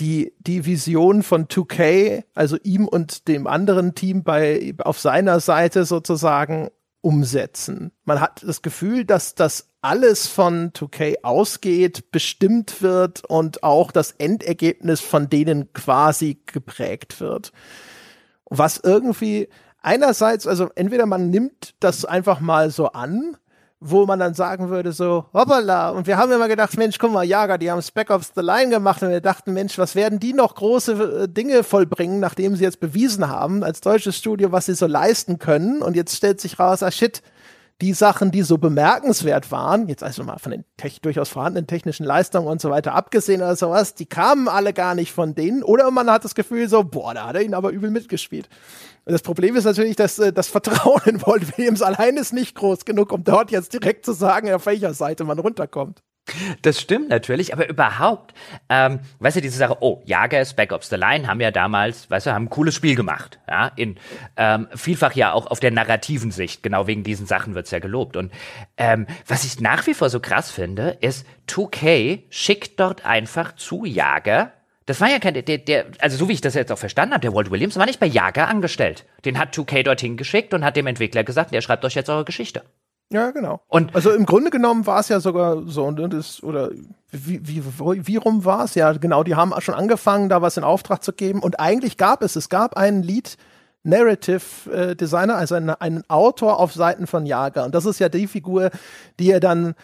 Die, die Vision von 2K, also ihm und dem anderen Team bei, auf seiner Seite sozusagen umsetzen. Man hat das Gefühl, dass das alles von 2K ausgeht, bestimmt wird und auch das Endergebnis von denen quasi geprägt wird. Was irgendwie einerseits, also entweder man nimmt das einfach mal so an, wo man dann sagen würde so, hoppala, und wir haben immer gedacht, Mensch, guck mal, Jager, die haben Spec Ops The Line gemacht und wir dachten, Mensch, was werden die noch große äh, Dinge vollbringen, nachdem sie jetzt bewiesen haben, als deutsches Studio, was sie so leisten können und jetzt stellt sich raus, ah shit, die Sachen, die so bemerkenswert waren, jetzt also mal von den durchaus vorhandenen technischen Leistungen und so weiter abgesehen oder sowas, die kamen alle gar nicht von denen. Oder man hat das Gefühl so, boah, da hat er ihn aber übel mitgespielt. Und das Problem ist natürlich, dass äh, das Vertrauen in Walt Williams allein ist nicht groß genug, um dort jetzt direkt zu sagen, auf welcher Seite man runterkommt. Das stimmt natürlich, aber überhaupt, ähm, weißt du, diese Sache, oh, Jager, Spec Ops The Line haben ja damals, weißt du, haben ein cooles Spiel gemacht, ja, in, ähm, vielfach ja auch auf der narrativen Sicht, genau wegen diesen Sachen wird's ja gelobt und, ähm, was ich nach wie vor so krass finde, ist, 2K schickt dort einfach zu Jager das war ja kein, der, der, also so wie ich das jetzt auch verstanden habe, der Walt Williams war nicht bei Jager angestellt. Den hat 2K dorthin geschickt und hat dem Entwickler gesagt, der schreibt euch jetzt eure Geschichte. Ja, genau. Und also im Grunde genommen war es ja sogar so, ne, das, oder wie, wie, wie rum war es? Ja, genau, die haben schon angefangen, da was in Auftrag zu geben. Und eigentlich gab es, es gab einen Lead Narrative äh, Designer, also einen, einen Autor auf Seiten von Jager. Und das ist ja die Figur, die er dann,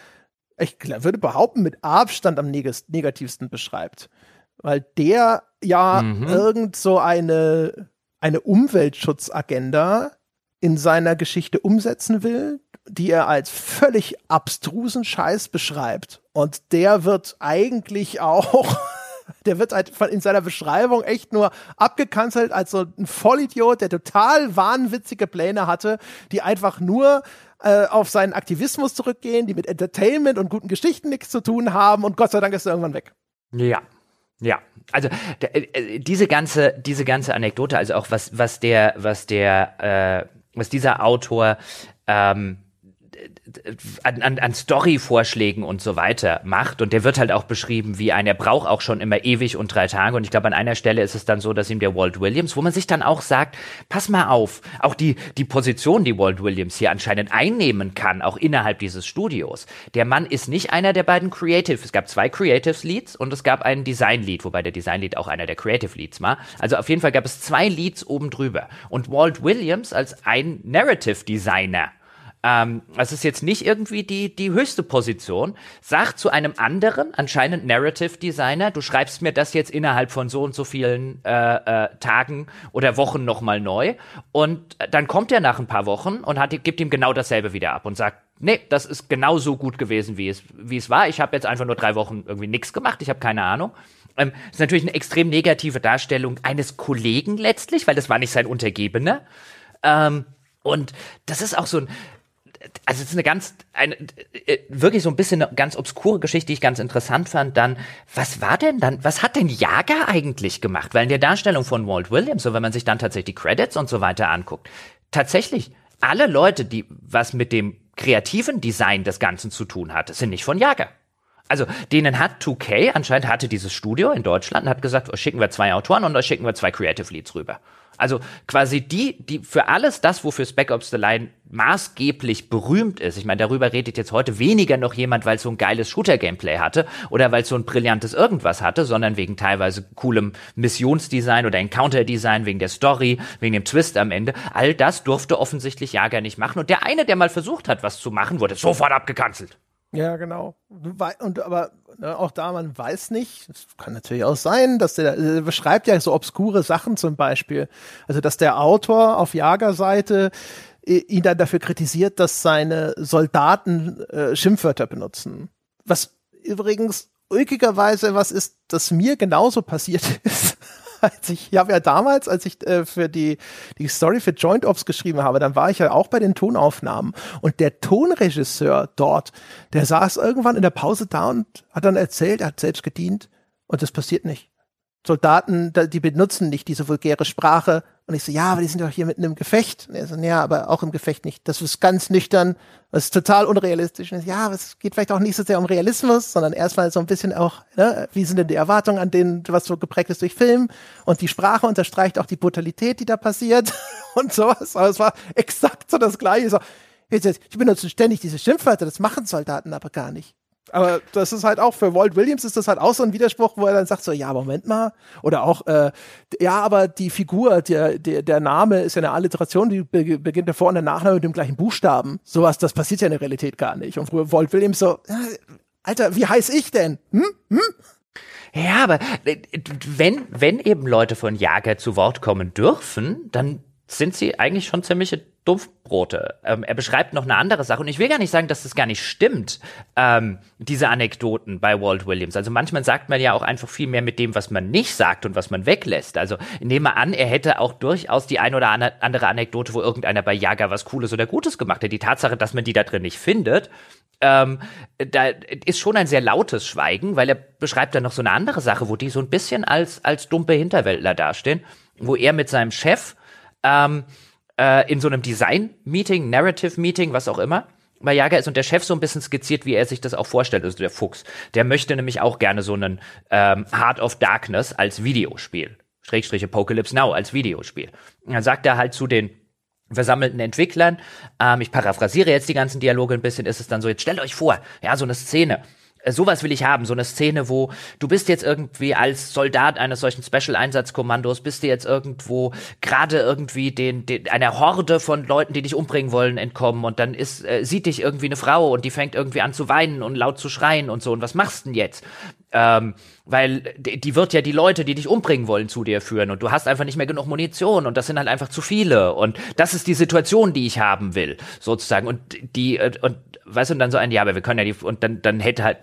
ich würde behaupten, mit Abstand am negativsten beschreibt. Weil der ja mhm. irgend so eine, eine Umweltschutzagenda in seiner Geschichte umsetzen will, die er als völlig abstrusen Scheiß beschreibt. Und der wird eigentlich auch, [laughs] der wird halt in seiner Beschreibung echt nur abgekanzelt als so ein Vollidiot, der total wahnwitzige Pläne hatte, die einfach nur äh, auf seinen Aktivismus zurückgehen, die mit Entertainment und guten Geschichten nichts zu tun haben und Gott sei Dank ist er irgendwann weg. Ja, ja, also äh, diese ganze diese ganze Anekdote, also auch was was der was der äh, was dieser Autor ähm, an, an, an Story-Vorschlägen und so weiter macht. Und der wird halt auch beschrieben wie ein, er braucht auch schon immer ewig und drei Tage. Und ich glaube, an einer Stelle ist es dann so, dass ihm der Walt Williams, wo man sich dann auch sagt, pass mal auf, auch die, die Position, die Walt Williams hier anscheinend einnehmen kann, auch innerhalb dieses Studios. Der Mann ist nicht einer der beiden Creative. Es gab zwei Creative Leads und es gab einen Design Lead, wobei der Design Lead auch einer der Creative Leads war. Also auf jeden Fall gab es zwei Leads oben drüber. Und Walt Williams als ein Narrative Designer ähm, das ist jetzt nicht irgendwie die, die höchste Position, sagt zu einem anderen, anscheinend Narrative Designer, du schreibst mir das jetzt innerhalb von so und so vielen äh, äh, Tagen oder Wochen nochmal neu. Und dann kommt er nach ein paar Wochen und hat, gibt ihm genau dasselbe wieder ab und sagt, nee, das ist genauso gut gewesen, wie es, wie es war. Ich habe jetzt einfach nur drei Wochen irgendwie nichts gemacht, ich habe keine Ahnung. Ähm, das ist natürlich eine extrem negative Darstellung eines Kollegen letztlich, weil das war nicht sein Untergebener. Ähm, und das ist auch so ein, also es ist eine ganz, eine, äh, wirklich so ein bisschen eine ganz obskure Geschichte, die ich ganz interessant fand. Dann, was war denn dann, was hat denn Jager eigentlich gemacht? Weil in der Darstellung von Walt Williams, so wenn man sich dann tatsächlich die Credits und so weiter anguckt, tatsächlich alle Leute, die was mit dem kreativen Design des Ganzen zu tun hatte, sind nicht von Jager. Also denen hat 2K anscheinend hatte dieses Studio in Deutschland und hat gesagt, oh, schicken wir zwei Autoren und da schicken wir zwei Creative Leads rüber. Also quasi die, die für alles das, wofür Spec Ops The Line maßgeblich berühmt ist. Ich meine, darüber redet jetzt heute weniger noch jemand, weil es so ein geiles Shooter-Gameplay hatte oder weil es so ein brillantes irgendwas hatte, sondern wegen teilweise coolem Missionsdesign oder Encounter-Design, wegen der Story, wegen dem Twist am Ende. All das durfte offensichtlich Jager nicht machen. Und der eine, der mal versucht hat, was zu machen, wurde sofort abgekanzelt. Ja, genau. Und aber ne, auch da, man weiß nicht, es kann natürlich auch sein, dass der, der beschreibt ja so obskure Sachen zum Beispiel. Also, dass der Autor auf Jagerseite ihn dann dafür kritisiert, dass seine Soldaten äh, Schimpfwörter benutzen. Was übrigens ulkigerweise was ist, das mir genauso passiert [laughs] ist [laughs] als ich, ich habe ja damals, als ich äh, für die, die Story für Joint Ops geschrieben habe, dann war ich ja auch bei den Tonaufnahmen. Und der Tonregisseur dort, der saß irgendwann in der Pause da und hat dann erzählt, er hat selbst gedient und das passiert nicht. Soldaten, die benutzen nicht diese vulgäre Sprache. Und ich so, ja, aber die sind doch hier mitten im Gefecht. Und er so, ja, aber auch im Gefecht nicht. Das ist ganz nüchtern, das ist total unrealistisch. Und ich so, ja, aber es geht vielleicht auch nicht so sehr um Realismus, sondern erstmal so ein bisschen auch, ne, wie sind denn die Erwartungen an denen, was so geprägt ist durch Film. Und die Sprache unterstreicht auch die Brutalität, die da passiert [laughs] und sowas. Aber es war exakt so das Gleiche. So, ich benutze ständig diese Schimpfwörter, das machen Soldaten aber gar nicht. Aber das ist halt auch für Walt Williams ist das halt auch so ein Widerspruch, wo er dann sagt so, ja, Moment mal. Oder auch, äh, ja, aber die Figur, der, der, der Name ist ja eine Alliteration, die be beginnt der Vor- und der Nachname mit dem gleichen Buchstaben. Sowas, das passiert ja in der Realität gar nicht. Und früher Walt Williams so, ja, Alter, wie heiß ich denn? Hm? Hm? Ja, aber äh, wenn, wenn eben Leute von Jager zu Wort kommen dürfen, dann sind sie eigentlich schon ziemliche Dumpfbrote. Ähm, er beschreibt noch eine andere Sache und ich will gar nicht sagen, dass das gar nicht stimmt, ähm, diese Anekdoten bei Walt Williams. Also manchmal sagt man ja auch einfach viel mehr mit dem, was man nicht sagt und was man weglässt. Also nehme an, er hätte auch durchaus die ein oder andere Anekdote, wo irgendeiner bei Jager was Cooles oder Gutes gemacht hat. Die Tatsache, dass man die da drin nicht findet, ähm, da ist schon ein sehr lautes Schweigen, weil er beschreibt dann noch so eine andere Sache, wo die so ein bisschen als, als dumpe Hinterwäldler dastehen, wo er mit seinem Chef ähm, äh, in so einem Design-Meeting, Narrative-Meeting, was auch immer, bei Jager ist und der Chef so ein bisschen skizziert, wie er sich das auch vorstellt, also der Fuchs. Der möchte nämlich auch gerne so einen ähm, Heart of Darkness als Videospiel. Schrägstrich Apocalypse Now als Videospiel. Und dann sagt er halt zu den versammelten Entwicklern, ähm, ich paraphrasiere jetzt die ganzen Dialoge ein bisschen, ist es dann so, jetzt stellt euch vor, ja, so eine Szene, sowas will ich haben, so eine Szene, wo du bist jetzt irgendwie als Soldat eines solchen Special-Einsatzkommandos, bist du jetzt irgendwo gerade irgendwie den, den einer Horde von Leuten, die dich umbringen wollen, entkommen und dann ist äh, sieht dich irgendwie eine Frau und die fängt irgendwie an zu weinen und laut zu schreien und so und was machst denn jetzt? Ähm, weil die, die wird ja die Leute, die dich umbringen wollen, zu dir führen und du hast einfach nicht mehr genug Munition und das sind halt einfach zu viele und das ist die Situation, die ich haben will, sozusagen und die äh, und weißt du und dann so ein ja, aber wir können ja die und dann dann hätte halt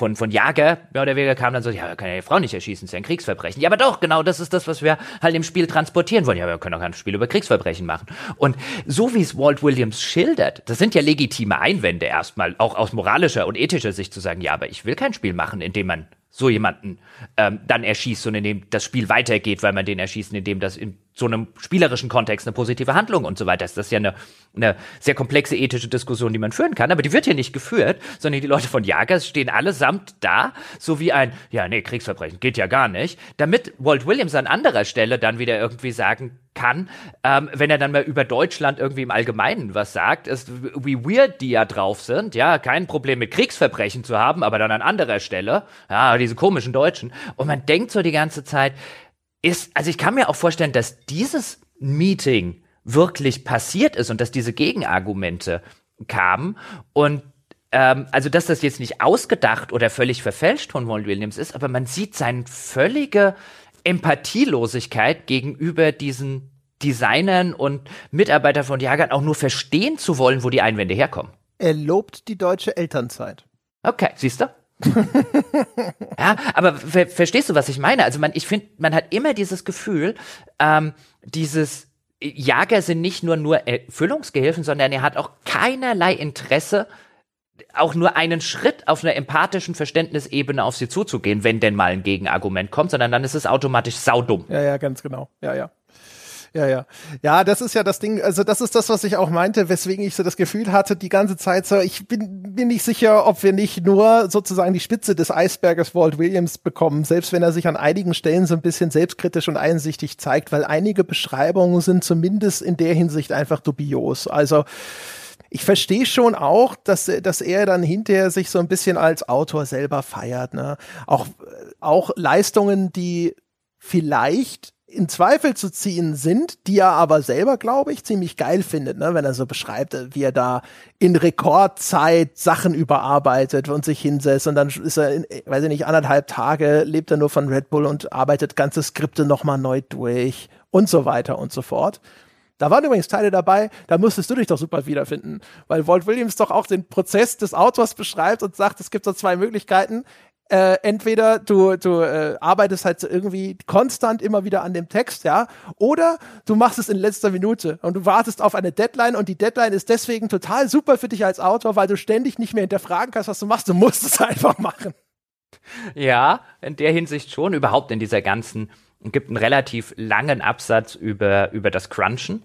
von, von Jager, mehr oder weniger, kam dann so, ja, wir können ja die Frau nicht erschießen, ist ja ein Kriegsverbrechen. Ja, aber doch, genau, das ist das, was wir halt im Spiel transportieren wollen. Ja, wir können auch kein Spiel über Kriegsverbrechen machen. Und so wie es Walt Williams schildert, das sind ja legitime Einwände erstmal, auch aus moralischer und ethischer Sicht zu sagen, ja, aber ich will kein Spiel machen, in dem man so jemanden ähm, dann erschießt und in dem das Spiel weitergeht, weil man den erschießt, in dem das in so einem spielerischen Kontext eine positive Handlung und so weiter. Das ist ja eine, eine sehr komplexe ethische Diskussion, die man führen kann, aber die wird hier nicht geführt, sondern die Leute von Jagers stehen allesamt da, so wie ein, ja, nee, Kriegsverbrechen geht ja gar nicht, damit Walt Williams an anderer Stelle dann wieder irgendwie sagen kann, ähm, wenn er dann mal über Deutschland irgendwie im Allgemeinen was sagt, ist, wie weird die ja drauf sind, ja, kein Problem mit Kriegsverbrechen zu haben, aber dann an anderer Stelle, ja, diese komischen Deutschen. Und man denkt so die ganze Zeit, ist, also ich kann mir auch vorstellen, dass dieses Meeting wirklich passiert ist und dass diese Gegenargumente kamen und ähm, also dass das jetzt nicht ausgedacht oder völlig verfälscht von Walt Williams ist, aber man sieht seine völlige Empathielosigkeit gegenüber diesen Designern und Mitarbeitern von Jagern auch nur verstehen zu wollen, wo die Einwände herkommen. Er lobt die deutsche Elternzeit. Okay, siehst du? Ja, aber ver verstehst du, was ich meine? Also man, ich finde, man hat immer dieses Gefühl, ähm, dieses Jager sind nicht nur nur Erfüllungsgehilfen, sondern er hat auch keinerlei Interesse, auch nur einen Schritt auf einer empathischen Verständnisebene auf sie zuzugehen, wenn denn mal ein Gegenargument kommt, sondern dann ist es automatisch saudumm. Ja, ja, ganz genau. Ja, ja. Ja, ja. Ja, das ist ja das Ding, also das ist das, was ich auch meinte, weswegen ich so das Gefühl hatte, die ganze Zeit so, ich bin, bin nicht sicher, ob wir nicht nur sozusagen die Spitze des Eisberges Walt Williams bekommen, selbst wenn er sich an einigen Stellen so ein bisschen selbstkritisch und einsichtig zeigt, weil einige Beschreibungen sind zumindest in der Hinsicht einfach dubios. Also, ich verstehe schon auch, dass, dass er dann hinterher sich so ein bisschen als Autor selber feiert. Ne? Auch, auch Leistungen, die vielleicht in Zweifel zu ziehen sind, die er aber selber, glaube ich, ziemlich geil findet, ne? wenn er so beschreibt, wie er da in Rekordzeit Sachen überarbeitet und sich hinsetzt und dann ist er, in, weiß ich nicht, anderthalb Tage lebt er nur von Red Bull und arbeitet ganze Skripte nochmal neu durch und so weiter und so fort. Da waren übrigens Teile dabei, da musstest du dich doch super wiederfinden, weil Walt Williams doch auch den Prozess des Autors beschreibt und sagt, es gibt so zwei Möglichkeiten äh, entweder du, du äh, arbeitest halt irgendwie konstant immer wieder an dem Text, ja, oder du machst es in letzter Minute und du wartest auf eine Deadline und die Deadline ist deswegen total super für dich als Autor, weil du ständig nicht mehr hinterfragen kannst, was du machst. Du musst es [laughs] einfach machen. Ja, in der Hinsicht schon. Überhaupt in dieser ganzen, gibt einen relativ langen Absatz über, über das Crunchen.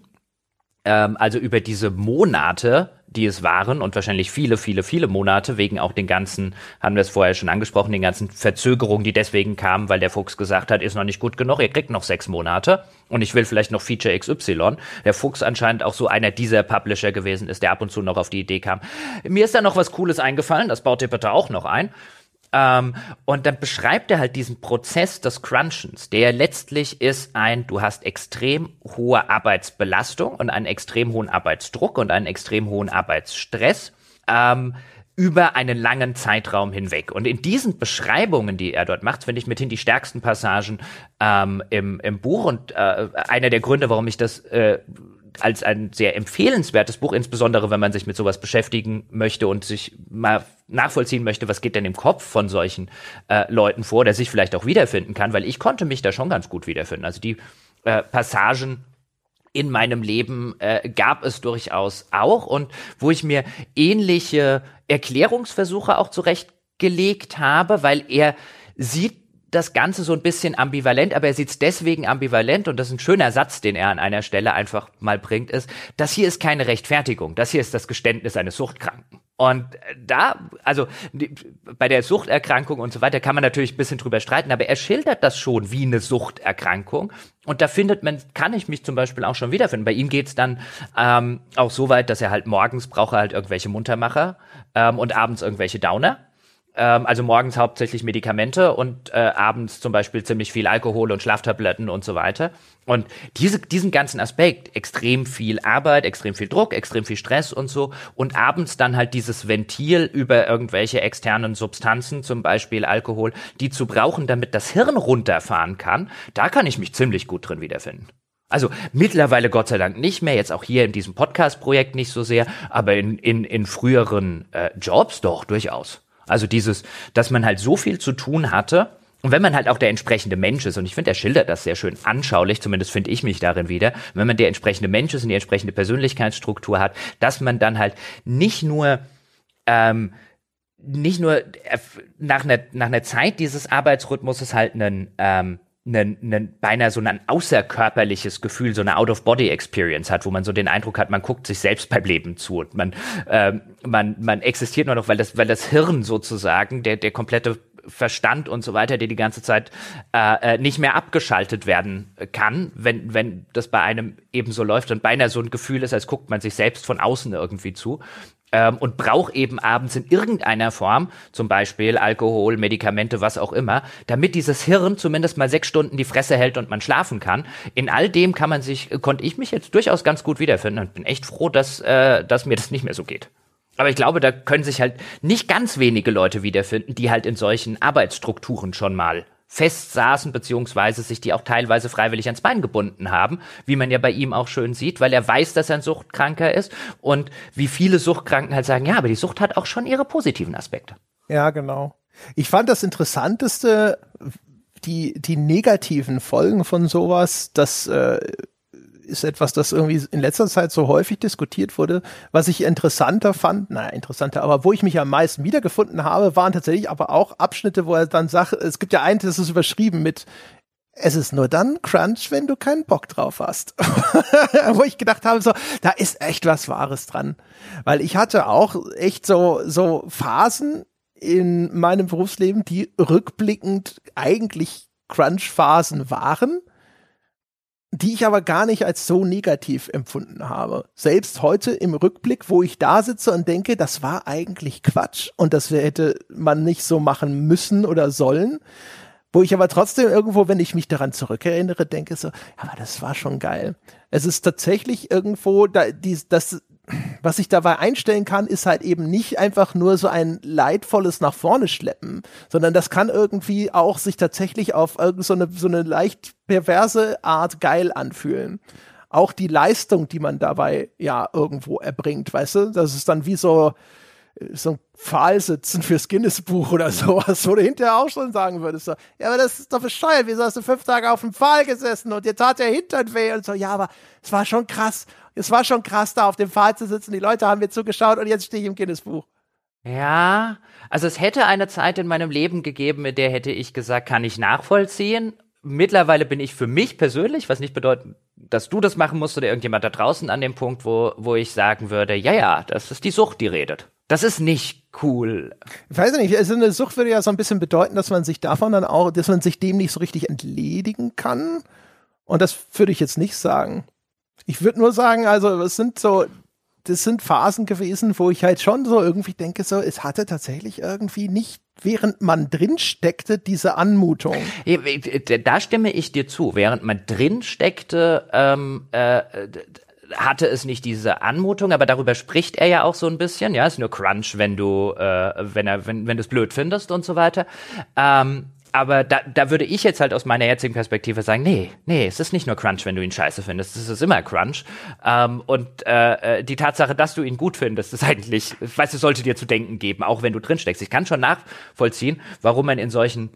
Ähm, also über diese Monate, die es waren und wahrscheinlich viele, viele, viele Monate wegen auch den ganzen, haben wir es vorher schon angesprochen, den ganzen Verzögerungen, die deswegen kamen, weil der Fuchs gesagt hat, ist noch nicht gut genug, ihr kriegt noch sechs Monate und ich will vielleicht noch Feature XY. Der Fuchs anscheinend auch so einer dieser Publisher gewesen ist, der ab und zu noch auf die Idee kam. Mir ist da noch was Cooles eingefallen, das baut ihr bitte auch noch ein. Ähm, und dann beschreibt er halt diesen Prozess des Crunchens, der letztlich ist ein, du hast extrem hohe Arbeitsbelastung und einen extrem hohen Arbeitsdruck und einen extrem hohen Arbeitsstress. Ähm, über einen langen Zeitraum hinweg. Und in diesen Beschreibungen, die er dort macht, finde ich mithin die stärksten Passagen ähm, im, im Buch. Und äh, einer der Gründe, warum ich das äh, als ein sehr empfehlenswertes Buch, insbesondere wenn man sich mit sowas beschäftigen möchte und sich mal nachvollziehen möchte, was geht denn im Kopf von solchen äh, Leuten vor, der sich vielleicht auch wiederfinden kann, weil ich konnte mich da schon ganz gut wiederfinden. Also die äh, Passagen in meinem Leben äh, gab es durchaus auch und wo ich mir ähnliche Erklärungsversuche auch zurechtgelegt habe, weil er sieht das Ganze so ein bisschen ambivalent, aber er sieht es deswegen ambivalent und das ist ein schöner Satz, den er an einer Stelle einfach mal bringt, ist, das hier ist keine Rechtfertigung, das hier ist das Geständnis eines Suchtkranken. Und da, also die, bei der Suchterkrankung und so weiter kann man natürlich ein bisschen drüber streiten, aber er schildert das schon wie eine Suchterkrankung. Und da findet man, kann ich mich zum Beispiel auch schon wiederfinden. Bei ihm geht's dann ähm, auch so weit, dass er halt morgens braucht er halt irgendwelche Muntermacher ähm, und abends irgendwelche Downer. Ähm, also morgens hauptsächlich Medikamente und äh, abends zum Beispiel ziemlich viel Alkohol und Schlaftabletten und so weiter. Und diese, diesen ganzen Aspekt, extrem viel Arbeit, extrem viel Druck, extrem viel Stress und so, und abends dann halt dieses Ventil über irgendwelche externen Substanzen, zum Beispiel Alkohol, die zu brauchen, damit das Hirn runterfahren kann, da kann ich mich ziemlich gut drin wiederfinden. Also mittlerweile Gott sei Dank nicht mehr, jetzt auch hier in diesem Podcast-Projekt nicht so sehr, aber in, in, in früheren äh, Jobs doch durchaus. Also dieses, dass man halt so viel zu tun hatte, und wenn man halt auch der entsprechende Mensch ist, und ich finde, er schildert das sehr schön anschaulich, zumindest finde ich mich darin wieder, wenn man der entsprechende Mensch ist und die entsprechende Persönlichkeitsstruktur hat, dass man dann halt nicht nur ähm, nicht nur nach einer, nach einer Zeit dieses Arbeitsrhythmuses halt einen, ähm, einen, einen, beinahe so ein außerkörperliches Gefühl, so eine Out-of-Body-Experience hat, wo man so den Eindruck hat, man guckt sich selbst beim Leben zu und man, ähm, man, man existiert nur noch, weil das, weil das Hirn sozusagen, der, der komplette Verstand und so weiter, der die ganze Zeit äh, äh, nicht mehr abgeschaltet werden kann, wenn, wenn das bei einem eben so läuft und beinahe so ein Gefühl ist, als guckt man sich selbst von außen irgendwie zu ähm, und braucht eben abends in irgendeiner Form, zum Beispiel Alkohol, Medikamente, was auch immer, damit dieses Hirn zumindest mal sechs Stunden die Fresse hält und man schlafen kann. In all dem kann man sich, konnte ich mich jetzt durchaus ganz gut wiederfinden und bin echt froh, dass, äh, dass mir das nicht mehr so geht. Aber ich glaube, da können sich halt nicht ganz wenige Leute wiederfinden, die halt in solchen Arbeitsstrukturen schon mal fest saßen, beziehungsweise sich die auch teilweise freiwillig ans Bein gebunden haben, wie man ja bei ihm auch schön sieht, weil er weiß, dass er ein Suchtkranker ist und wie viele Suchtkranken halt sagen, ja, aber die Sucht hat auch schon ihre positiven Aspekte. Ja, genau. Ich fand das Interessanteste, die, die negativen Folgen von sowas, dass äh, ist etwas, das irgendwie in letzter Zeit so häufig diskutiert wurde. Was ich interessanter fand, naja, interessanter, aber wo ich mich am meisten wiedergefunden habe, waren tatsächlich aber auch Abschnitte, wo er dann sagt, es gibt ja einen, das ist überschrieben mit es ist nur dann Crunch, wenn du keinen Bock drauf hast. [laughs] Wo ich gedacht habe, so, da ist echt was Wahres dran. Weil ich hatte auch echt so, so Phasen in meinem Berufsleben, die rückblickend eigentlich Crunch-Phasen waren die ich aber gar nicht als so negativ empfunden habe. Selbst heute im Rückblick, wo ich da sitze und denke, das war eigentlich Quatsch und das hätte man nicht so machen müssen oder sollen, wo ich aber trotzdem irgendwo, wenn ich mich daran zurückerinnere, denke so, aber das war schon geil. Es ist tatsächlich irgendwo, da, die, das, was ich dabei einstellen kann, ist halt eben nicht einfach nur so ein leidvolles nach vorne schleppen, sondern das kann irgendwie auch sich tatsächlich auf irgend so so eine leicht perverse Art geil anfühlen. Auch die Leistung, die man dabei ja irgendwo erbringt, weißt du, das ist dann wie so, so ein Pfahl sitzen fürs Guinness-Buch oder sowas, wo du hinterher auch schon sagen würdest, so, ja, aber das ist doch bescheuert, wieso hast du fünf Tage auf dem Pfahl gesessen und dir tat der Hintern weh und so, ja, aber es war schon krass es war schon krass, da auf dem Pfahl zu sitzen. Die Leute haben mir zugeschaut und jetzt stehe ich im Guinness-Buch. Ja, also es hätte eine Zeit in meinem Leben gegeben, mit der hätte ich gesagt, kann ich nachvollziehen. Mittlerweile bin ich für mich persönlich, was nicht bedeutet, dass du das machen musst oder irgendjemand da draußen an dem Punkt, wo, wo ich sagen würde, ja, ja, das ist die Sucht, die redet. Das ist nicht cool. Ich weiß nicht, also eine Sucht würde ja so ein bisschen bedeuten, dass man sich davon dann auch, dass man sich dem nicht so richtig entledigen kann. Und das würde ich jetzt nicht sagen. Ich würde nur sagen, also es sind so, das sind Phasen gewesen, wo ich halt schon so irgendwie denke, so, es hatte tatsächlich irgendwie nicht während man drin steckte, diese Anmutung. Da stimme ich dir zu. Während man drin steckte, ähm, äh, hatte es nicht diese Anmutung, aber darüber spricht er ja auch so ein bisschen. Ja, ist nur Crunch, wenn du, äh, wenn er, wenn, wenn du es blöd findest und so weiter. Ähm, aber da, da würde ich jetzt halt aus meiner jetzigen Perspektive sagen, nee, nee, es ist nicht nur Crunch, wenn du ihn scheiße findest, es ist immer Crunch. Ähm, und äh, äh, die Tatsache, dass du ihn gut findest, ist eigentlich, weißt du, sollte dir zu denken geben, auch wenn du drinsteckst. Ich kann schon nachvollziehen, warum man in solchen,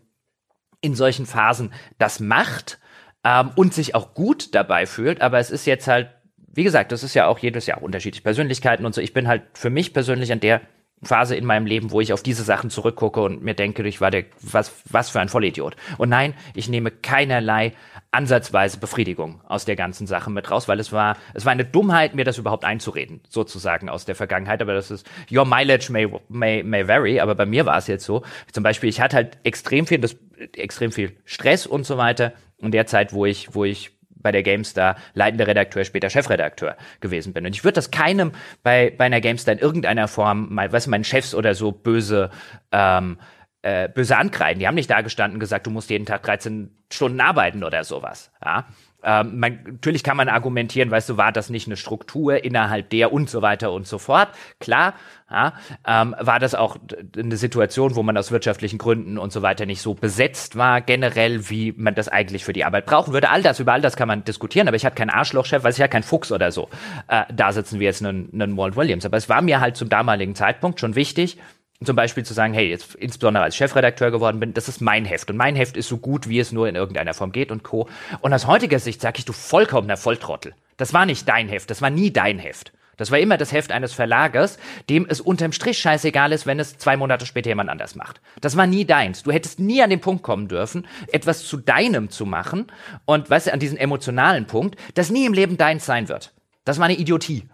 in solchen Phasen das macht ähm, und sich auch gut dabei fühlt, aber es ist jetzt halt, wie gesagt, das ist ja auch jedes Jahr unterschiedlich Persönlichkeiten und so. Ich bin halt für mich persönlich an der Phase in meinem Leben, wo ich auf diese Sachen zurückgucke und mir denke, ich war der, was, was für ein Vollidiot. Und nein, ich nehme keinerlei ansatzweise Befriedigung aus der ganzen Sache mit raus, weil es war, es war eine Dummheit, mir das überhaupt einzureden, sozusagen aus der Vergangenheit. Aber das ist, your mileage may, may, may vary, aber bei mir war es jetzt so. Zum Beispiel, ich hatte halt extrem viel, das, extrem viel Stress und so weiter. In der Zeit, wo ich, wo ich bei der GameStar leitender Redakteur, später Chefredakteur gewesen bin. Und ich würde das keinem bei, bei einer GameStar in irgendeiner Form, mal, was meinen Chefs oder so böse, ähm, äh, böse ankreiden. Die haben nicht da gestanden und gesagt, du musst jeden Tag 13 Stunden arbeiten oder sowas. Ja? Ähm, man, natürlich kann man argumentieren, weißt du, war das nicht eine Struktur innerhalb der und so weiter und so fort. Klar, ja, ähm, war das auch eine Situation, wo man aus wirtschaftlichen Gründen und so weiter nicht so besetzt war, generell, wie man das eigentlich für die Arbeit brauchen würde. All das, über all das kann man diskutieren, aber ich hatte keinen Arschlochchef, weil ich ja kein Fuchs oder so. Äh, da sitzen wir jetzt einen, einen Walt Williams. Aber es war mir halt zum damaligen Zeitpunkt schon wichtig, zum Beispiel zu sagen, hey, jetzt insbesondere als Chefredakteur geworden bin, das ist mein Heft und mein Heft ist so gut, wie es nur in irgendeiner Form geht und Co. Und aus heutiger Sicht sage ich, du vollkommener Volltrottel. Das war nicht dein Heft, das war nie dein Heft. Das war immer das Heft eines Verlagers, dem es unterm Strich scheißegal ist, wenn es zwei Monate später jemand anders macht. Das war nie deins. Du hättest nie an den Punkt kommen dürfen, etwas zu deinem zu machen und, weißt du, an diesen emotionalen Punkt, das nie im Leben deins sein wird. Das war eine Idiotie.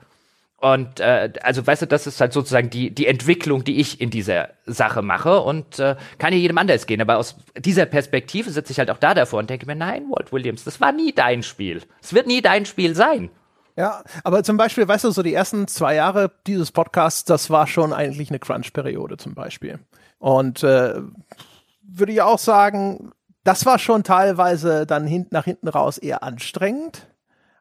Und äh, also weißt du, das ist halt sozusagen die, die Entwicklung, die ich in dieser Sache mache und äh, kann ja jedem anders gehen. Aber aus dieser Perspektive sitze ich halt auch da davor und denke mir, nein, Walt Williams, das war nie dein Spiel. Es wird nie dein Spiel sein. Ja, aber zum Beispiel, weißt du, so die ersten zwei Jahre dieses Podcasts, das war schon eigentlich eine Crunch-Periode zum Beispiel. Und äh, würde ich auch sagen, das war schon teilweise dann hin, nach hinten raus eher anstrengend.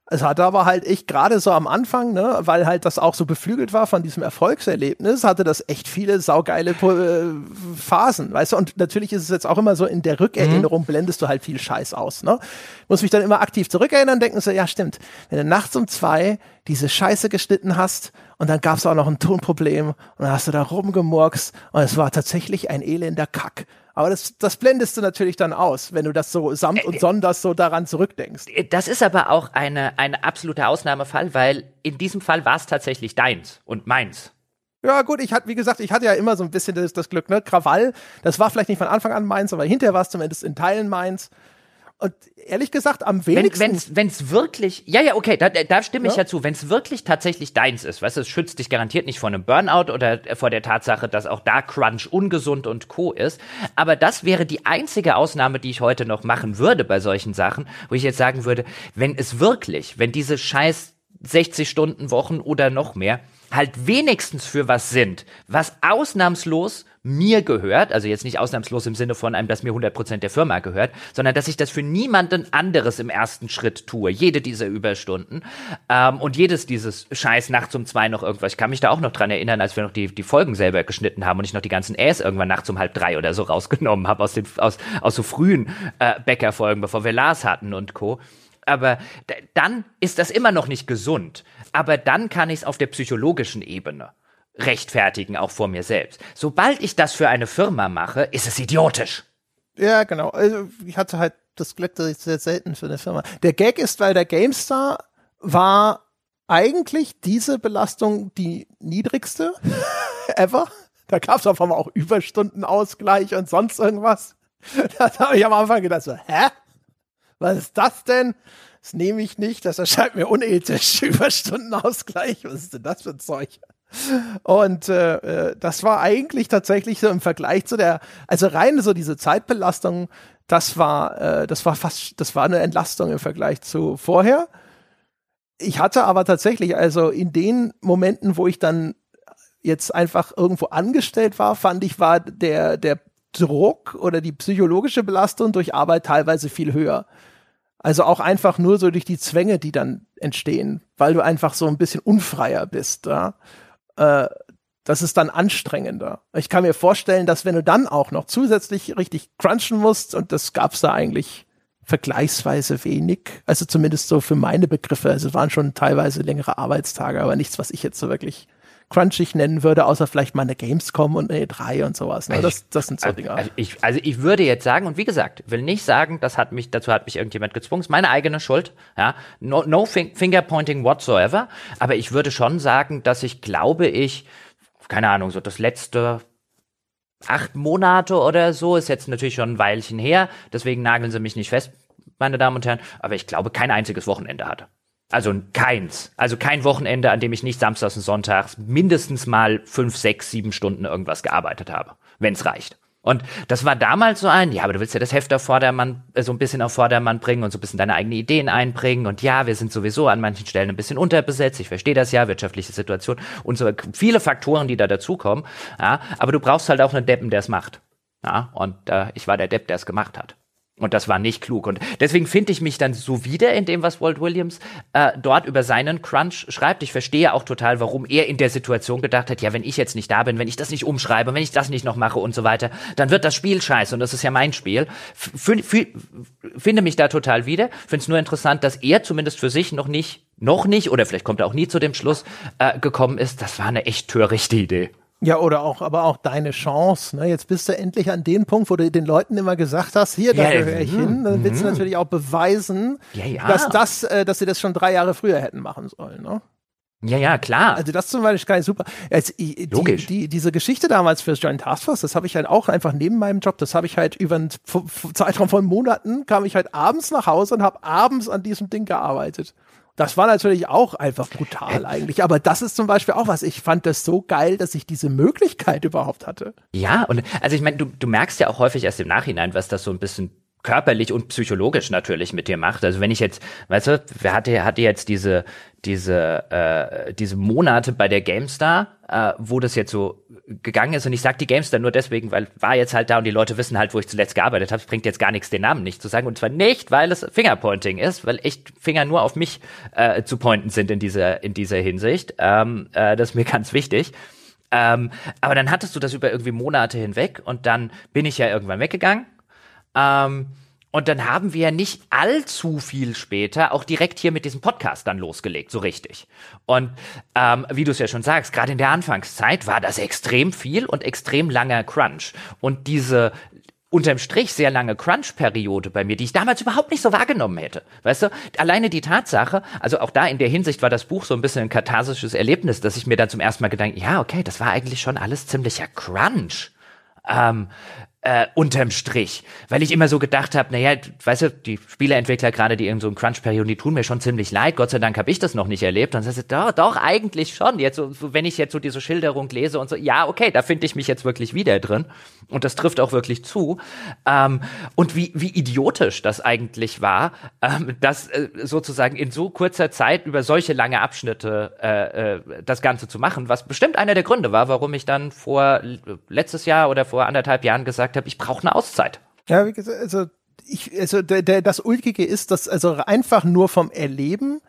Es hatte aber halt echt gerade so am Anfang, ne, weil halt das auch so beflügelt war von diesem Erfolgserlebnis, hatte das echt viele saugeile äh, Phasen, weißt du? Und natürlich ist es jetzt auch immer so, in der Rückerinnerung mhm. blendest du halt viel Scheiß aus, ne? Muss mich dann immer aktiv zurückerinnern, denken so, ja stimmt, wenn du nachts um zwei diese Scheiße geschnitten hast und dann gab's auch noch ein Tonproblem und dann hast du da rumgemurkst und es war tatsächlich ein elender Kack. Aber das, das blendest du natürlich dann aus, wenn du das so samt und sonders so daran zurückdenkst. Äh, das ist aber auch eine, eine absolute Ausnahmefall, weil in diesem Fall war es tatsächlich deins und meins. Ja, gut, ich hatte, wie gesagt, ich hatte ja immer so ein bisschen das, das Glück, ne? Krawall, das war vielleicht nicht von Anfang an meins, aber hinterher war es zumindest in Teilen meins. Und ehrlich gesagt, am wenigsten. Wenn es wirklich, ja, ja, okay, da, da stimme ich ja, zu. Wenn es wirklich tatsächlich deins ist, weißt du, es schützt dich garantiert nicht vor einem Burnout oder vor der Tatsache, dass auch da Crunch ungesund und Co. ist. Aber das wäre die einzige Ausnahme, die ich heute noch machen würde bei solchen Sachen, wo ich jetzt sagen würde, wenn es wirklich, wenn diese scheiß 60 Stunden Wochen oder noch mehr halt wenigstens für was sind, was ausnahmslos mir gehört, also jetzt nicht ausnahmslos im Sinne von einem, dass mir 100% der Firma gehört, sondern dass ich das für niemanden anderes im ersten Schritt tue. Jede dieser Überstunden ähm, und jedes dieses Scheiß nachts um zwei noch irgendwas. Ich kann mich da auch noch dran erinnern, als wir noch die, die Folgen selber geschnitten haben und ich noch die ganzen Äs irgendwann nachts um halb drei oder so rausgenommen habe aus, aus, aus so frühen äh, Bäckerfolgen, bevor wir Lars hatten und Co. Aber dann ist das immer noch nicht gesund. Aber dann kann ich es auf der psychologischen Ebene rechtfertigen, auch vor mir selbst. Sobald ich das für eine Firma mache, ist es idiotisch. Ja, genau. Also ich hatte halt das Glück, dass ich sehr selten für eine Firma. Der Gag ist, weil der GameStar war eigentlich diese Belastung die niedrigste [laughs] ever. Da gab es auf einmal auch Überstundenausgleich und sonst irgendwas. [laughs] Da habe ich am Anfang gedacht so, hä? Was ist das denn? Das nehme ich nicht, das erscheint mir unethisch. [laughs] Überstundenausgleich, was ist denn das für ein Zeug? Und äh, äh, das war eigentlich tatsächlich so im Vergleich zu der, also rein so diese Zeitbelastung, das war, äh, das war fast, das war eine Entlastung im Vergleich zu vorher. Ich hatte aber tatsächlich, also in den Momenten, wo ich dann jetzt einfach irgendwo angestellt war, fand ich, war der, der Druck oder die psychologische Belastung durch Arbeit teilweise viel höher. Also auch einfach nur so durch die Zwänge, die dann entstehen, weil du einfach so ein bisschen unfreier bist. Ja? äh, das ist dann anstrengender. Ich kann mir vorstellen, dass wenn du dann auch noch zusätzlich richtig crunchen musst, und das gab's da eigentlich vergleichsweise wenig, also zumindest so für meine Begriffe, also es waren schon teilweise längere Arbeitstage, aber nichts, was ich jetzt so wirklich crunchig nennen würde, außer vielleicht mal eine Gamescom und eine E3 und sowas. Ne? Das, das sind so also, Dinge. Also ich, also ich würde jetzt sagen, und wie gesagt, will nicht sagen, das hat mich, dazu hat mich irgendjemand gezwungen, ist meine eigene Schuld, ja, no, no fingerpointing whatsoever, aber ich würde schon sagen, dass ich glaube ich, keine Ahnung, so das letzte acht Monate oder so, ist jetzt natürlich schon ein Weilchen her, deswegen nageln sie mich nicht fest, meine Damen und Herren, aber ich glaube, kein einziges Wochenende hatte. Also keins. Also kein Wochenende, an dem ich nicht samstags und sonntags mindestens mal fünf, sechs, sieben Stunden irgendwas gearbeitet habe, wenn es reicht. Und das war damals so ein, ja, aber du willst ja das Heft auf Vordermann, äh, so ein bisschen auf Vordermann bringen und so ein bisschen deine eigenen Ideen einbringen. Und ja, wir sind sowieso an manchen Stellen ein bisschen unterbesetzt. Ich verstehe das ja, wirtschaftliche Situation und so viele Faktoren, die da dazukommen. Ja, aber du brauchst halt auch einen Deppen, der es macht. Ja, und äh, ich war der Depp, der es gemacht hat. Und das war nicht klug. Und deswegen finde ich mich dann so wieder in dem, was Walt Williams äh, dort über seinen Crunch schreibt. Ich verstehe auch total, warum er in der Situation gedacht hat, ja, wenn ich jetzt nicht da bin, wenn ich das nicht umschreibe, wenn ich das nicht noch mache und so weiter, dann wird das Spiel scheiße und das ist ja mein Spiel. F finde mich da total wieder. Finde es nur interessant, dass er zumindest für sich noch nicht, noch nicht, oder vielleicht kommt er auch nie zu dem Schluss äh, gekommen ist, das war eine echt törichte Idee. Ja, oder auch, aber auch deine Chance. Ne? Jetzt bist du endlich an dem Punkt, wo du den Leuten immer gesagt hast, hier, da ja, gehöre ich hin. Dann willst du mhm. natürlich auch beweisen, ja, ja. dass das, äh, dass sie das schon drei Jahre früher hätten machen sollen. Ne? Ja, ja, klar. Also das zum Beispiel gar nicht super. Also, die, Logisch. Die, diese Geschichte damals fürs Joint Taskforce, das habe ich halt auch einfach neben meinem Job, das habe ich halt über einen Zeitraum von Monaten, kam ich halt abends nach Hause und habe abends an diesem Ding gearbeitet. Das war natürlich auch einfach brutal eigentlich. Aber das ist zum Beispiel auch was. Ich fand das so geil, dass ich diese Möglichkeit überhaupt hatte. Ja, und also ich meine, du, du merkst ja auch häufig erst im Nachhinein, was das so ein bisschen körperlich und psychologisch natürlich mit dir macht. Also wenn ich jetzt, weißt du, wer hatte, hatte jetzt diese, diese, äh, diese Monate bei der GameStar, äh, wo das jetzt so gegangen ist. Und ich sage die GameStar nur deswegen, weil war jetzt halt da und die Leute wissen halt, wo ich zuletzt gearbeitet habe. Es bringt jetzt gar nichts, den Namen nicht zu sagen. Und zwar nicht, weil es Fingerpointing ist, weil echt Finger nur auf mich äh, zu pointen sind in dieser, in dieser Hinsicht. Ähm, äh, das ist mir [laughs] ganz wichtig. Ähm, aber dann hattest du das über irgendwie Monate hinweg und dann bin ich ja irgendwann weggegangen ähm, und dann haben wir nicht allzu viel später auch direkt hier mit diesem Podcast dann losgelegt, so richtig. Und ähm, wie du es ja schon sagst, gerade in der Anfangszeit war das extrem viel und extrem langer Crunch. Und diese unterm Strich sehr lange Crunch-Periode bei mir, die ich damals überhaupt nicht so wahrgenommen hätte. Weißt du, alleine die Tatsache, also auch da in der Hinsicht war das Buch so ein bisschen ein katharsisches Erlebnis, dass ich mir dann zum ersten Mal gedacht, ja, okay, das war eigentlich schon alles ziemlicher Crunch. Ähm, äh, unterm Strich. Weil ich immer so gedacht habe, naja, weißt du, die Spieleentwickler gerade, die in so einem Crunch-Perioden, die tun mir schon ziemlich leid. Gott sei Dank habe ich das noch nicht erlebt. Und dann sagst du, doch, doch, eigentlich schon. Jetzt so, wenn ich jetzt so diese Schilderung lese und so, ja, okay, da finde ich mich jetzt wirklich wieder drin. Und das trifft auch wirklich zu. Ähm, und wie, wie idiotisch das eigentlich war, ähm, das äh, sozusagen in so kurzer Zeit über solche lange Abschnitte äh, äh, das Ganze zu machen, was bestimmt einer der Gründe war, warum ich dann vor letztes Jahr oder vor anderthalb Jahren gesagt gesagt habe, ich brauche eine Auszeit. Ja, wie gesagt, also ich, also der, der, das Ulkige ist, dass also einfach nur vom Erleben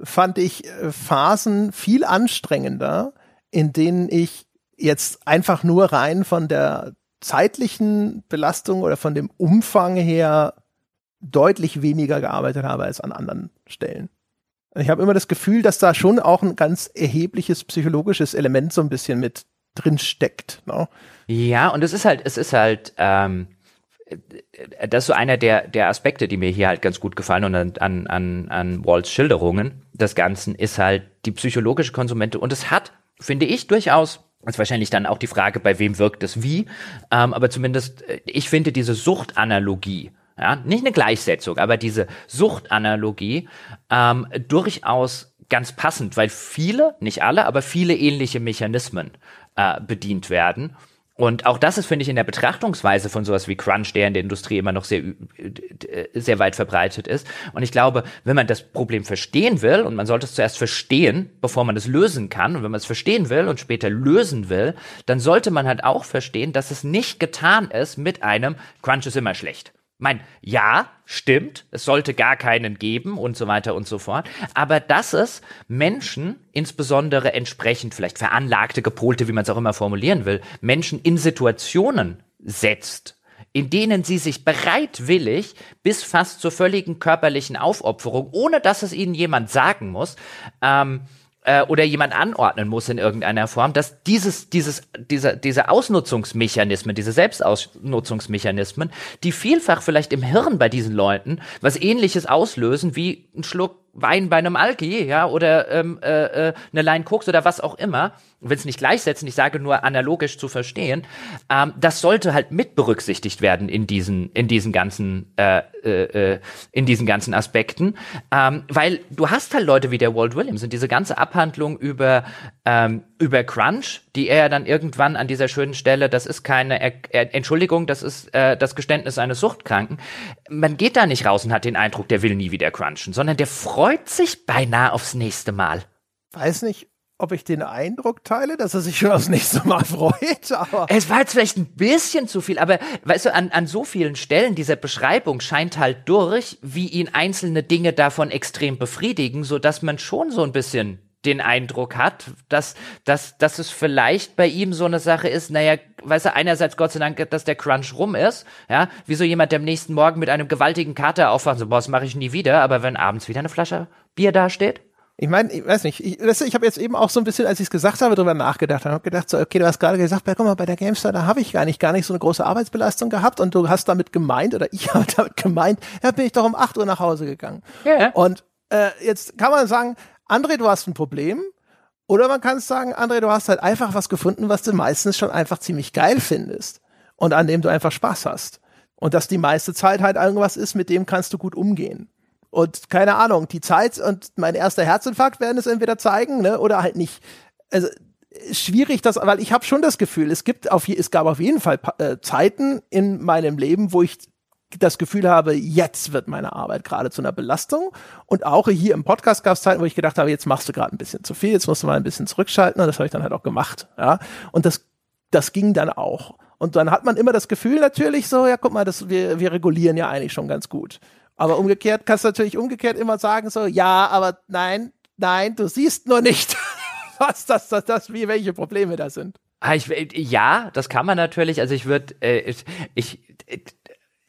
fand ich äh, Phasen viel anstrengender, in denen ich jetzt einfach nur rein von der zeitlichen Belastung oder von dem Umfang her deutlich weniger gearbeitet habe als an anderen Stellen. Ich habe immer das Gefühl, dass da schon auch ein ganz erhebliches psychologisches Element so ein bisschen mit drin steckt. Ne? Ja, und es ist halt, es ist halt, ähm, das ist so einer der, der Aspekte, die mir hier halt ganz gut gefallen und an, an, an Walls Schilderungen des Ganzen ist halt die psychologische Konsumente und es hat, finde ich, durchaus ist wahrscheinlich dann auch die Frage, bei wem wirkt es wie, ähm, aber zumindest, äh, ich finde diese Suchtanalogie, ja, nicht eine Gleichsetzung, aber diese Suchtanalogie ähm, durchaus ganz passend, weil viele, nicht alle, aber viele ähnliche Mechanismen äh, bedient werden. Und auch das ist, finde ich, in der Betrachtungsweise von sowas wie Crunch, der in der Industrie immer noch sehr, sehr weit verbreitet ist. Und ich glaube, wenn man das Problem verstehen will, und man sollte es zuerst verstehen, bevor man es lösen kann, und wenn man es verstehen will und später lösen will, dann sollte man halt auch verstehen, dass es nicht getan ist mit einem Crunch ist immer schlecht. Mein, ja, stimmt, es sollte gar keinen geben und so weiter und so fort. Aber dass es Menschen, insbesondere entsprechend vielleicht veranlagte, gepolte, wie man es auch immer formulieren will, Menschen in Situationen setzt, in denen sie sich bereitwillig bis fast zur völligen körperlichen Aufopferung, ohne dass es ihnen jemand sagen muss, ähm, äh, oder jemand anordnen muss in irgendeiner Form, dass dieses, dieses, diese, diese Ausnutzungsmechanismen, diese Selbstausnutzungsmechanismen, die vielfach vielleicht im Hirn bei diesen Leuten was ähnliches auslösen wie ein Schluck Wein bei einem Alki, ja, oder ähm, äh, äh, eine Line Koks oder was auch immer, will es nicht gleichsetzen, ich sage nur analogisch zu verstehen, ähm, das sollte halt mit berücksichtigt werden in diesen, in diesen ganzen, äh, äh, äh, in diesen ganzen Aspekten, ähm, weil du hast halt Leute wie der Walt Williams und diese ganze Abhandlung über, ähm, über Crunch, die er dann irgendwann an dieser schönen Stelle, das ist keine er er Entschuldigung, das ist äh, das Geständnis eines Suchtkranken, man geht da nicht raus und hat den Eindruck, der will nie wieder crunchen, sondern der freut sich beinahe aufs nächste Mal. Weiß nicht, ob ich den Eindruck teile, dass er sich schon aufs nächste Mal [laughs] freut. Aber es war jetzt vielleicht ein bisschen zu viel, aber weißt du, an, an so vielen Stellen dieser Beschreibung scheint halt durch, wie ihn einzelne Dinge davon extrem befriedigen, so dass man schon so ein bisschen den Eindruck hat, dass, dass, dass es vielleicht bei ihm so eine Sache ist, naja, weißt du, einerseits Gott sei Dank, dass der Crunch rum ist, ja, wie so jemand, der am nächsten Morgen mit einem gewaltigen Kater aufwacht, so, boah, das mache ich nie wieder, aber wenn abends wieder eine Flasche Bier dasteht? Ich meine, ich weiß nicht, ich, ich habe jetzt eben auch so ein bisschen, als ich es gesagt habe, darüber nachgedacht und habe gedacht, so, okay, du hast gerade gesagt, guck mal, bei der GameStar, da habe ich gar nicht, gar nicht so eine große Arbeitsbelastung gehabt und du hast damit gemeint, oder ich [laughs] habe damit gemeint, ja, bin ich doch um 8 Uhr nach Hause gegangen. Ja. Und äh, jetzt kann man sagen, André, du hast ein Problem. Oder man kann sagen, André, du hast halt einfach was gefunden, was du meistens schon einfach ziemlich geil findest. Und an dem du einfach Spaß hast. Und dass die meiste Zeit halt irgendwas ist, mit dem kannst du gut umgehen. Und keine Ahnung, die Zeit und mein erster Herzinfarkt werden es entweder zeigen, ne, oder halt nicht. Also schwierig, das, weil ich habe schon das Gefühl, es gibt auf, es gab auf jeden Fall äh, Zeiten in meinem Leben, wo ich das Gefühl habe, jetzt wird meine Arbeit gerade zu einer Belastung. Und auch hier im Podcast gab es Zeiten, wo ich gedacht habe, jetzt machst du gerade ein bisschen zu viel, jetzt musst du mal ein bisschen zurückschalten. Und das habe ich dann halt auch gemacht. Ja, und das, das ging dann auch. Und dann hat man immer das Gefühl natürlich so, ja, guck mal, das, wir, wir regulieren ja eigentlich schon ganz gut. Aber umgekehrt kannst du natürlich umgekehrt immer sagen so, ja, aber nein, nein, du siehst nur nicht, [laughs] was das, das, das, wie, welche Probleme da sind. Ah, ich, ja, das kann man natürlich. Also ich würde, äh, ich, ich,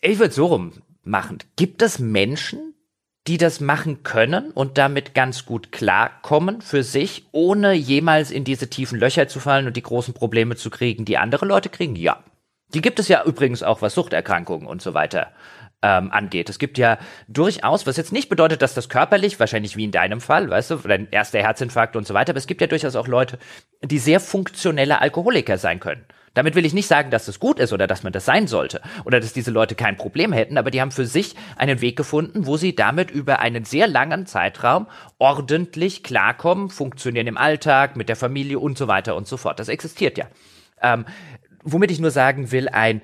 ich würde so rum machen. Gibt es Menschen, die das machen können und damit ganz gut klarkommen für sich, ohne jemals in diese tiefen Löcher zu fallen und die großen Probleme zu kriegen, die andere Leute kriegen? Ja. Die gibt es ja übrigens auch, was Suchterkrankungen und so weiter ähm, angeht. Es gibt ja durchaus, was jetzt nicht bedeutet, dass das körperlich, wahrscheinlich wie in deinem Fall, weißt du, dein erster Herzinfarkt und so weiter, aber es gibt ja durchaus auch Leute, die sehr funktionelle Alkoholiker sein können. Damit will ich nicht sagen, dass das gut ist oder dass man das sein sollte oder dass diese Leute kein Problem hätten, aber die haben für sich einen Weg gefunden, wo sie damit über einen sehr langen Zeitraum ordentlich klarkommen, funktionieren im Alltag, mit der Familie und so weiter und so fort. Das existiert ja. Ähm, womit ich nur sagen will, ein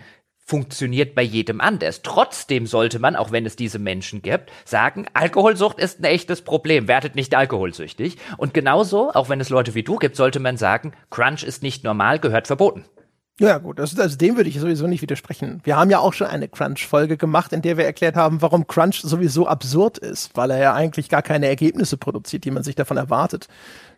funktioniert bei jedem anders. Trotzdem sollte man, auch wenn es diese Menschen gibt, sagen, Alkoholsucht ist ein echtes Problem, werdet nicht alkoholsüchtig. Und genauso, auch wenn es Leute wie du gibt, sollte man sagen, Crunch ist nicht normal, gehört verboten. Ja, gut, das, also dem würde ich sowieso nicht widersprechen. Wir haben ja auch schon eine Crunch-Folge gemacht, in der wir erklärt haben, warum Crunch sowieso absurd ist, weil er ja eigentlich gar keine Ergebnisse produziert, die man sich davon erwartet.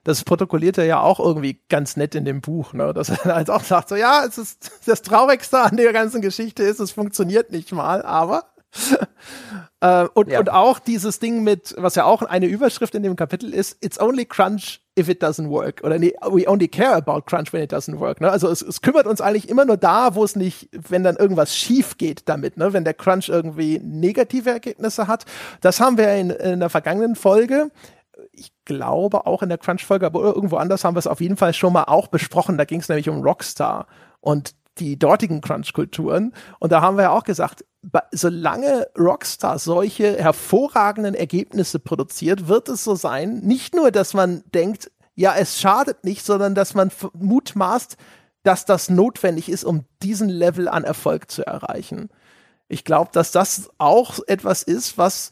Das protokolliert er ja auch irgendwie ganz nett in dem Buch, ne? dass er halt auch sagt, so ja, es ist [laughs] das Traurigste an der ganzen Geschichte ist, es funktioniert nicht mal, aber [laughs] äh, und, ja. und auch dieses Ding mit, was ja auch eine Überschrift in dem Kapitel ist, it's only crunch if it doesn't work. Oder nee, we only care about crunch when it doesn't work. Ne? Also es, es kümmert uns eigentlich immer nur da, wo es nicht, wenn dann irgendwas schief geht damit, ne? wenn der Crunch irgendwie negative Ergebnisse hat. Das haben wir in, in der vergangenen Folge ich glaube auch in der Crunch-Folge, aber irgendwo anders haben wir es auf jeden Fall schon mal auch besprochen. Da ging es nämlich um Rockstar und die dortigen Crunch-Kulturen. Und da haben wir ja auch gesagt, solange Rockstar solche hervorragenden Ergebnisse produziert, wird es so sein, nicht nur, dass man denkt, ja, es schadet nicht, sondern dass man mutmaßt, dass das notwendig ist, um diesen Level an Erfolg zu erreichen. Ich glaube, dass das auch etwas ist, was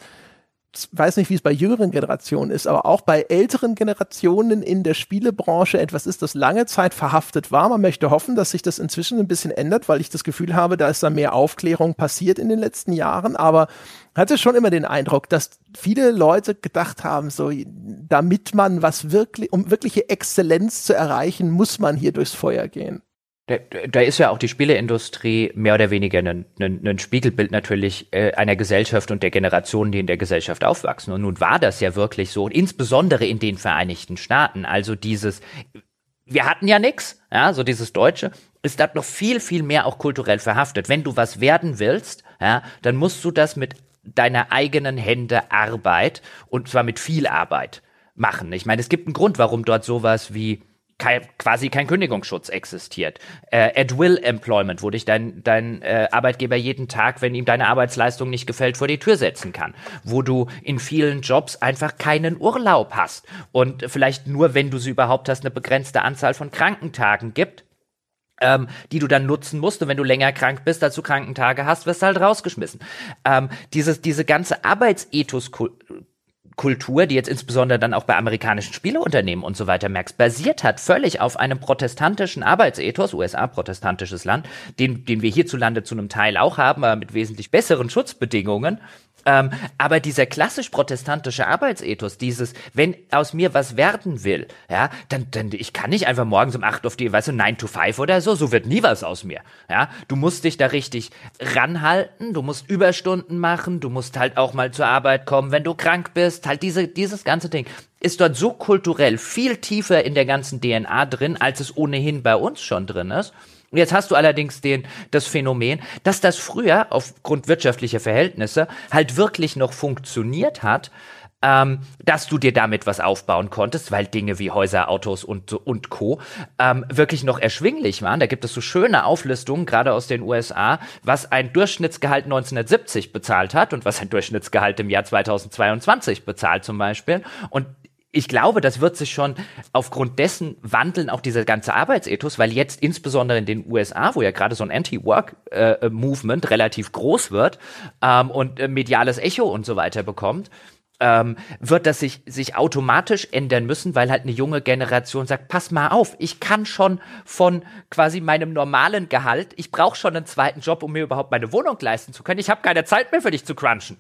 weiß nicht, wie es bei jüngeren Generationen ist, aber auch bei älteren Generationen in der Spielebranche etwas ist, das lange Zeit verhaftet war. Man möchte hoffen, dass sich das inzwischen ein bisschen ändert, weil ich das Gefühl habe, da ist da mehr Aufklärung passiert in den letzten Jahren. Aber hatte schon immer den Eindruck, dass viele Leute gedacht haben, so, damit man was wirklich, um wirkliche Exzellenz zu erreichen, muss man hier durchs Feuer gehen. Da, da ist ja auch die Spieleindustrie mehr oder weniger ein, ein, ein Spiegelbild natürlich äh, einer Gesellschaft und der Generationen, die in der Gesellschaft aufwachsen. Und nun war das ja wirklich so, und insbesondere in den Vereinigten Staaten. Also dieses, wir hatten ja nix, ja, so dieses Deutsche, ist da noch viel, viel mehr auch kulturell verhaftet. Wenn du was werden willst, ja, dann musst du das mit deiner eigenen Hände Arbeit und zwar mit viel Arbeit machen. Ich meine, es gibt einen Grund, warum dort sowas wie kein, quasi kein Kündigungsschutz existiert. Äh, at will Employment, wo dich dein, dein äh, Arbeitgeber jeden Tag, wenn ihm deine Arbeitsleistung nicht gefällt, vor die Tür setzen kann. Wo du in vielen Jobs einfach keinen Urlaub hast und vielleicht nur, wenn du sie überhaupt hast, eine begrenzte Anzahl von Krankentagen gibt. Ähm, die du dann nutzen musst. Und wenn du länger krank bist, als du Krankentage hast, wirst du halt rausgeschmissen. Ähm, dieses, diese ganze Arbeitsethos Kultur, die jetzt insbesondere dann auch bei amerikanischen Spieleunternehmen und so weiter merkst, basiert hat völlig auf einem protestantischen Arbeitsethos, USA protestantisches Land, den, den wir hierzulande zu einem Teil auch haben, aber mit wesentlich besseren Schutzbedingungen. Ähm, aber dieser klassisch protestantische Arbeitsethos, dieses, wenn aus mir was werden will, ja, dann, dann, ich kann nicht einfach morgens um acht auf die, weißt du, 9 to 5 oder so, so wird nie was aus mir, ja. Du musst dich da richtig ranhalten, du musst Überstunden machen, du musst halt auch mal zur Arbeit kommen, wenn du krank bist, halt diese, dieses ganze Ding ist dort so kulturell viel tiefer in der ganzen DNA drin, als es ohnehin bei uns schon drin ist. Und jetzt hast du allerdings den, das Phänomen, dass das früher aufgrund wirtschaftlicher Verhältnisse halt wirklich noch funktioniert hat, ähm, dass du dir damit was aufbauen konntest, weil Dinge wie Häuser, Autos und, und Co. Ähm, wirklich noch erschwinglich waren. Da gibt es so schöne Auflistungen, gerade aus den USA, was ein Durchschnittsgehalt 1970 bezahlt hat und was ein Durchschnittsgehalt im Jahr 2022 bezahlt zum Beispiel. Und ich glaube, das wird sich schon aufgrund dessen wandeln, auch dieser ganze Arbeitsethos, weil jetzt insbesondere in den USA, wo ja gerade so ein Anti-Work-Movement äh, relativ groß wird ähm, und äh, mediales Echo und so weiter bekommt, ähm, wird das sich, sich automatisch ändern müssen, weil halt eine junge Generation sagt, pass mal auf, ich kann schon von quasi meinem normalen Gehalt, ich brauche schon einen zweiten Job, um mir überhaupt meine Wohnung leisten zu können. Ich habe keine Zeit mehr für dich zu crunchen.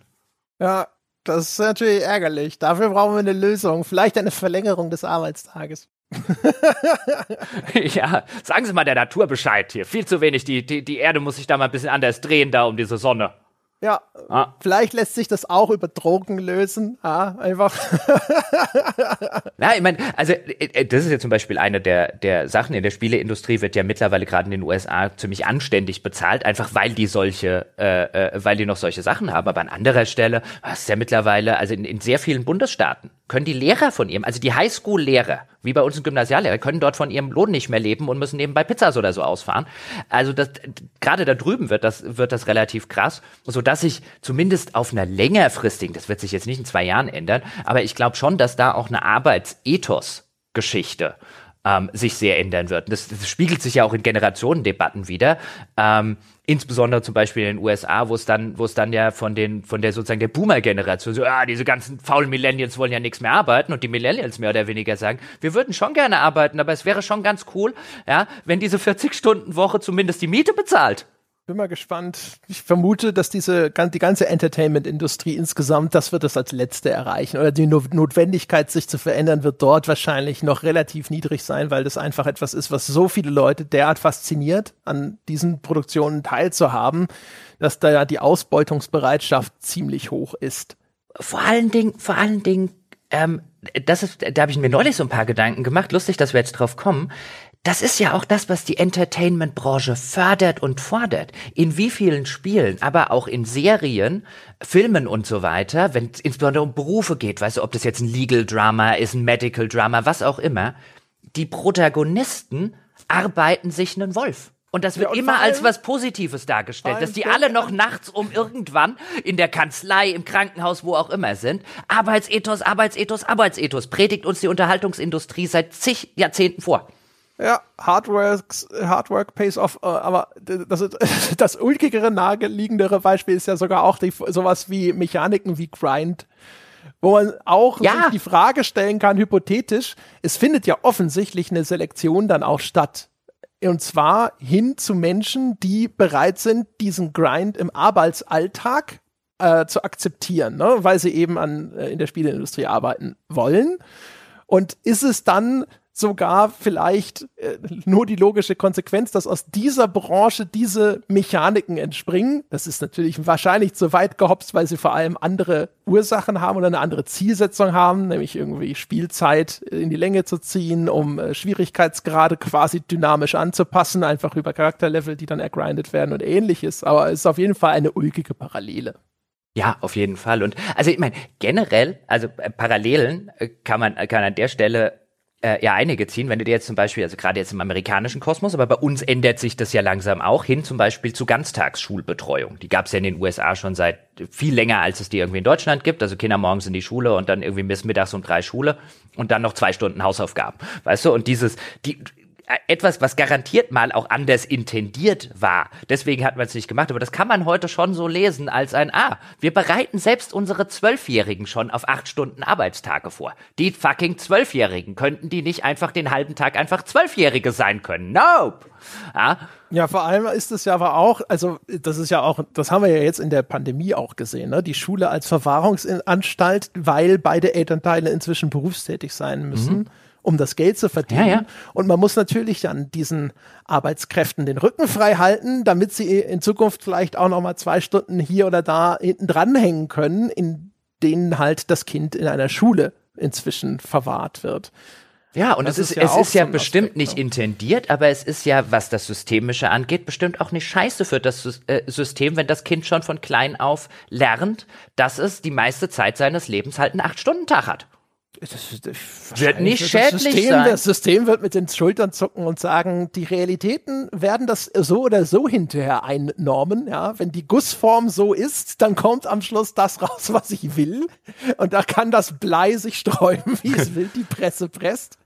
Ja, das ist natürlich ärgerlich. Dafür brauchen wir eine Lösung. Vielleicht eine Verlängerung des Arbeitstages. [laughs] ja, sagen Sie mal der Natur Bescheid hier. Viel zu wenig. Die, die, die Erde muss sich da mal ein bisschen anders drehen, da um diese Sonne. Ja, ah. vielleicht lässt sich das auch über Drogen lösen. Ja, einfach. [laughs] ja, ich meine, also äh, äh, das ist ja zum Beispiel eine der, der Sachen in der Spieleindustrie, wird ja mittlerweile gerade in den USA ziemlich anständig bezahlt, einfach weil die solche, äh, äh, weil die noch solche Sachen haben. Aber an anderer Stelle, was ist ja mittlerweile, also in, in sehr vielen Bundesstaaten, können die Lehrer von ihrem, also die Highschool-Lehrer, wie bei uns im Gymnasiallehrer, können dort von ihrem Lohn nicht mehr leben und müssen nebenbei Pizzas oder so ausfahren. Also das, gerade da drüben wird das, wird das relativ krass, so dass ich zumindest auf einer längerfristigen, das wird sich jetzt nicht in zwei Jahren ändern, aber ich glaube schon, dass da auch eine Arbeitsethos-Geschichte ähm, sich sehr ändern wird. Das, das, spiegelt sich ja auch in Generationendebatten wieder. Ähm, insbesondere zum Beispiel in den USA, wo es dann, wo es dann ja von den, von der sozusagen der Boomer-Generation so, ah, diese ganzen faulen Millennials wollen ja nichts mehr arbeiten und die Millennials mehr oder weniger sagen, wir würden schon gerne arbeiten, aber es wäre schon ganz cool, ja, wenn diese 40-Stunden-Woche zumindest die Miete bezahlt bin mal gespannt. Ich vermute, dass diese die ganze Entertainment-Industrie insgesamt, das wird es als letzte erreichen. Oder die Notwendigkeit, sich zu verändern, wird dort wahrscheinlich noch relativ niedrig sein, weil das einfach etwas ist, was so viele Leute derart fasziniert, an diesen Produktionen teilzuhaben, dass da ja die Ausbeutungsbereitschaft ziemlich hoch ist. Vor allen Dingen, vor allen Dingen, ähm, das ist, da habe ich mir neulich so ein paar Gedanken gemacht. Lustig, dass wir jetzt drauf kommen das ist ja auch das, was die Entertainment-Branche fördert und fordert. In wie vielen Spielen, aber auch in Serien, Filmen und so weiter, wenn es insbesondere um Berufe geht, weißt du, ob das jetzt ein Legal Drama ist, ein Medical Drama, was auch immer, die Protagonisten arbeiten sich einen Wolf. Und das wird ja, immer als was Positives dargestellt, dass die alle noch nachts um irgendwann in der Kanzlei, im Krankenhaus, wo auch immer sind. Arbeitsethos, Arbeitsethos, Arbeitsethos predigt uns die Unterhaltungsindustrie seit zig Jahrzehnten vor. Ja, Hardworks, Hardwork pays off, äh, aber das, [laughs] das ulkigere, naheliegendere Beispiel ist ja sogar auch die, sowas wie Mechaniken wie Grind, wo man auch ja. sich die Frage stellen kann, hypothetisch, es findet ja offensichtlich eine Selektion dann auch statt. Und zwar hin zu Menschen, die bereit sind, diesen Grind im Arbeitsalltag äh, zu akzeptieren, ne? weil sie eben an, äh, in der Spieleindustrie arbeiten wollen. Und ist es dann sogar vielleicht äh, nur die logische Konsequenz, dass aus dieser Branche diese Mechaniken entspringen. Das ist natürlich wahrscheinlich zu weit gehopst, weil sie vor allem andere Ursachen haben oder eine andere Zielsetzung haben, nämlich irgendwie Spielzeit in die Länge zu ziehen, um äh, Schwierigkeitsgrade quasi dynamisch anzupassen, einfach über Charakterlevel, die dann ergrindet werden und ähnliches. Aber es ist auf jeden Fall eine ulkige Parallele. Ja, auf jeden Fall. Und also ich meine, generell, also äh, Parallelen äh, kann man kann an der Stelle äh, ja einige ziehen. Wenn du dir jetzt zum Beispiel, also gerade jetzt im amerikanischen Kosmos, aber bei uns ändert sich das ja langsam auch hin, zum Beispiel zu Ganztagsschulbetreuung. Die gab es ja in den USA schon seit viel länger, als es die irgendwie in Deutschland gibt. Also Kinder morgens in die Schule und dann irgendwie bis mittags um drei Schule und dann noch zwei Stunden Hausaufgaben. Weißt du? Und dieses, die, etwas, was garantiert mal auch anders intendiert war. Deswegen hat man es nicht gemacht. Aber das kann man heute schon so lesen als ein Ah. Wir bereiten selbst unsere Zwölfjährigen schon auf acht Stunden Arbeitstage vor. Die fucking Zwölfjährigen könnten die nicht einfach den halben Tag einfach Zwölfjährige sein können. Nope. Ja. Ja, vor allem ist es ja aber auch, also das ist ja auch, das haben wir ja jetzt in der Pandemie auch gesehen, ne? Die Schule als Verwahrungsanstalt, weil beide Elternteile inzwischen berufstätig sein müssen. Mhm um das Geld zu verdienen. Ja, ja. Und man muss natürlich dann diesen Arbeitskräften den Rücken frei halten, damit sie in Zukunft vielleicht auch noch mal zwei Stunden hier oder da hinten dranhängen können, in denen halt das Kind in einer Schule inzwischen verwahrt wird. Ja, und es ist, ja, es ist ja bestimmt Aspekt, nicht ne? intendiert, aber es ist ja, was das Systemische angeht, bestimmt auch nicht scheiße für das äh, System, wenn das Kind schon von klein auf lernt, dass es die meiste Zeit seines Lebens halt einen Acht-Stunden-Tag hat. Das, das, wird nicht schädlich das System, sein. Das System wird mit den Schultern zucken und sagen, die Realitäten werden das so oder so hinterher einnormen. Ja, wenn die Gussform so ist, dann kommt am Schluss das raus, [laughs] was ich will. Und da kann das Blei sich sträuben, wie es will, die Presse presst.